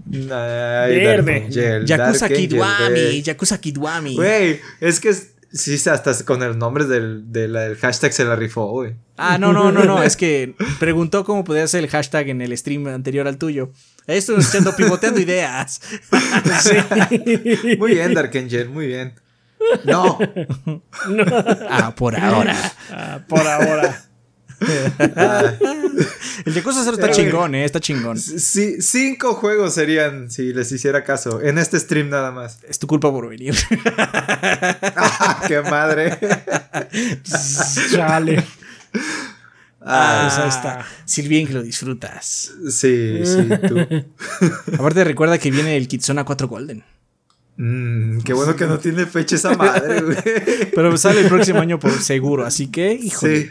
Verde. Yakuza Kidwami, Yakuza Kidwami. Güey, es que sí, hasta con el nombre del, del, hashtag se la rifó, güey. Ah, no, no, no, no, es que preguntó cómo podía ser el hashtag en el stream anterior al tuyo. Estoy pivoteando ideas. Muy bien, Dark Angel, muy bien. No. Ah, por ahora. Ah, por ahora. el Yakuza 0 está chingón, eh, está chingón. Sí, cinco juegos serían si les hiciera caso. En este stream nada más. Es tu culpa por venir. ah, ¡Qué madre! Chale. Ah, pues ahí está. Si bien que lo disfrutas. Sí, sí, tú. Aparte, recuerda que viene el Kitsuna 4 Golden. Mmm, qué bueno que no tiene fecha esa madre, güey. Pero sale el próximo año por seguro, así que, híjole. Sí.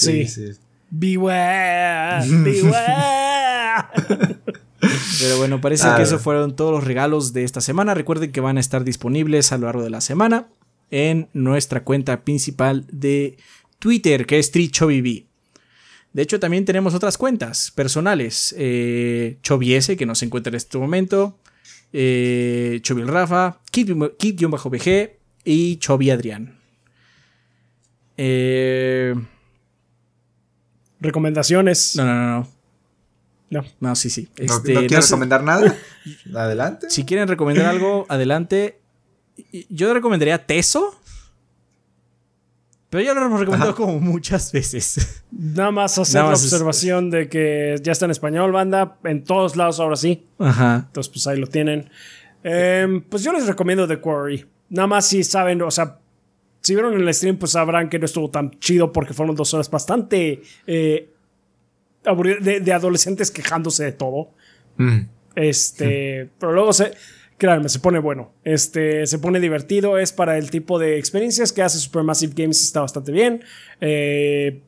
Sí. sí. Beware, beware. Pero bueno, parece que esos fueron todos los regalos de esta semana. Recuerden que van a estar disponibles a lo largo de la semana en nuestra cuenta principal de Twitter, que es TriChoviV. De hecho, también tenemos otras cuentas personales. Eh, Choviese, que no se encuentra en este momento eh, Chovil Rafa, Kid-BG y Chovi Adrián. Eh, Recomendaciones. No, no, no. No. No, sí, sí. ¿No, este, quiero recomendar nada? adelante. Si quieren recomendar algo, adelante. Yo recomendaría Teso. Pero ya lo hemos recomendado como muchas veces. Nada más hacer la observación de que ya está en español, banda. En todos lados ahora sí. Ajá. Entonces, pues ahí lo tienen. Em, pues yo les recomiendo The Quarry. Nada más si saben, o sea, si vieron el stream, pues sabrán que no estuvo tan chido porque fueron dos horas bastante eh, de, adolescentes quejándose de todo. Mm. Este, pero luego se créanme, se pone bueno. Este, se pone divertido, es para el tipo de experiencias que hace Supermassive Games, está bastante bien. Eh,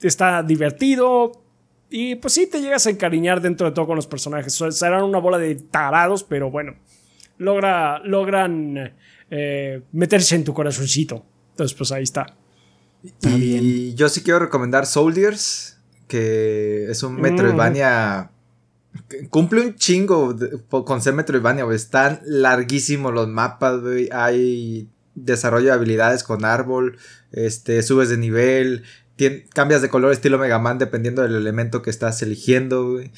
está divertido. Y pues sí, te llegas a encariñar dentro de todo con los personajes. Serán una bola de tarados, pero bueno. Logra, logran eh, meterse en tu corazoncito. Entonces, pues ahí está. Y yo sí quiero recomendar Soldiers, que es un Metroidvania Cumple un chingo con ser Metroidvania, güey. Están larguísimos los mapas, güey. Hay desarrollo de habilidades con árbol. Este, subes de nivel. cambias de color estilo Mega Man dependiendo del elemento que estás eligiendo, güey.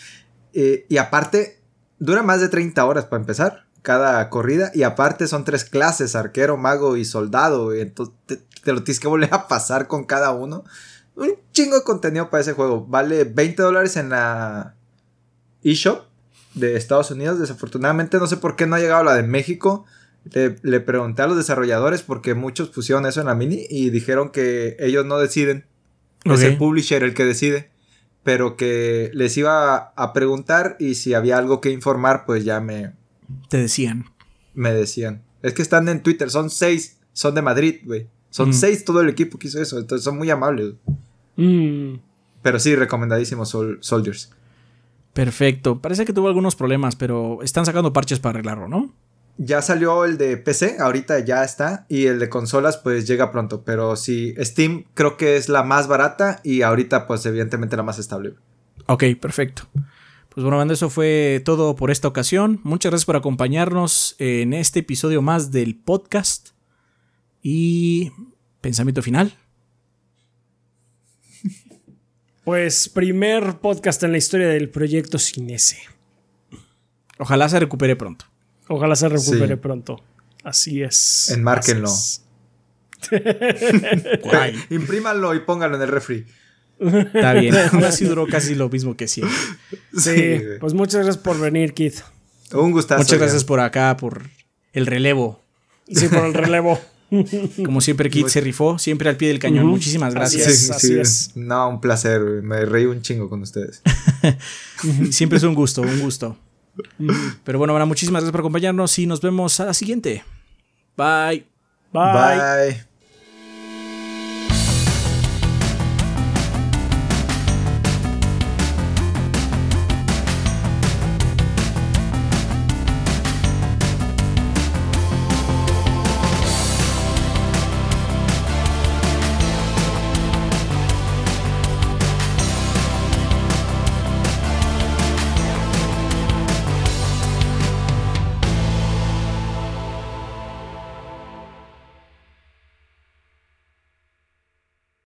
Eh, y aparte, dura más de 30 horas para empezar cada corrida. Y aparte son tres clases, arquero, mago y soldado, güey. Entonces te, te lo tienes que volver a pasar con cada uno. Un chingo de contenido para ese juego. Vale 20 dólares en la eShop de Estados Unidos. Desafortunadamente no sé por qué no ha llegado la de México. Le, pregunté a los desarrolladores porque muchos pusieron eso en la mini y dijeron que ellos no deciden. Es el publisher el que decide. Pero que les iba a, preguntar y si había algo que informar, pues ya me, Te decían. Me decían. Es que están en Twitter, son seis, son de Madrid, güey. Son seis todo el equipo que hizo eso, entonces son muy amables. Mm. Pero sí, recomendadísimos Soldiers. Perfecto. Parece que tuvo algunos problemas, pero están sacando parches para arreglarlo, ¿no? Ya salió el de PC, ahorita ya está, y el de consolas pues llega pronto, pero sí, Steam creo que es la más barata y ahorita pues evidentemente la más estable. Ok, perfecto. Pues bueno, banda, eso fue todo por esta ocasión. Muchas gracias por acompañarnos en este episodio más del podcast. Y pensamiento final. Pues primer podcast en la historia del proyecto Cinese. Ojalá se recupere pronto. Ojalá se recupere pronto. Así es. Enmárquenlo. Imprímanlo y pónganlo en el refri. Está bien. Aún así duró casi lo mismo que siempre. Sí, pues muchas gracias por venir, Keith. Un gustazo. Muchas gracias por acá, por el relevo. Sí, por el relevo. Como siempre, Kit se rifó, siempre al pie del cañón. Muchísimas gracias. Así es, No, un placer. Me reí un chingo con ustedes. siempre es un gusto, un gusto. Pero bueno, bueno, muchísimas gracias por acompañarnos y nos vemos a la siguiente. Bye. Bye. Bye.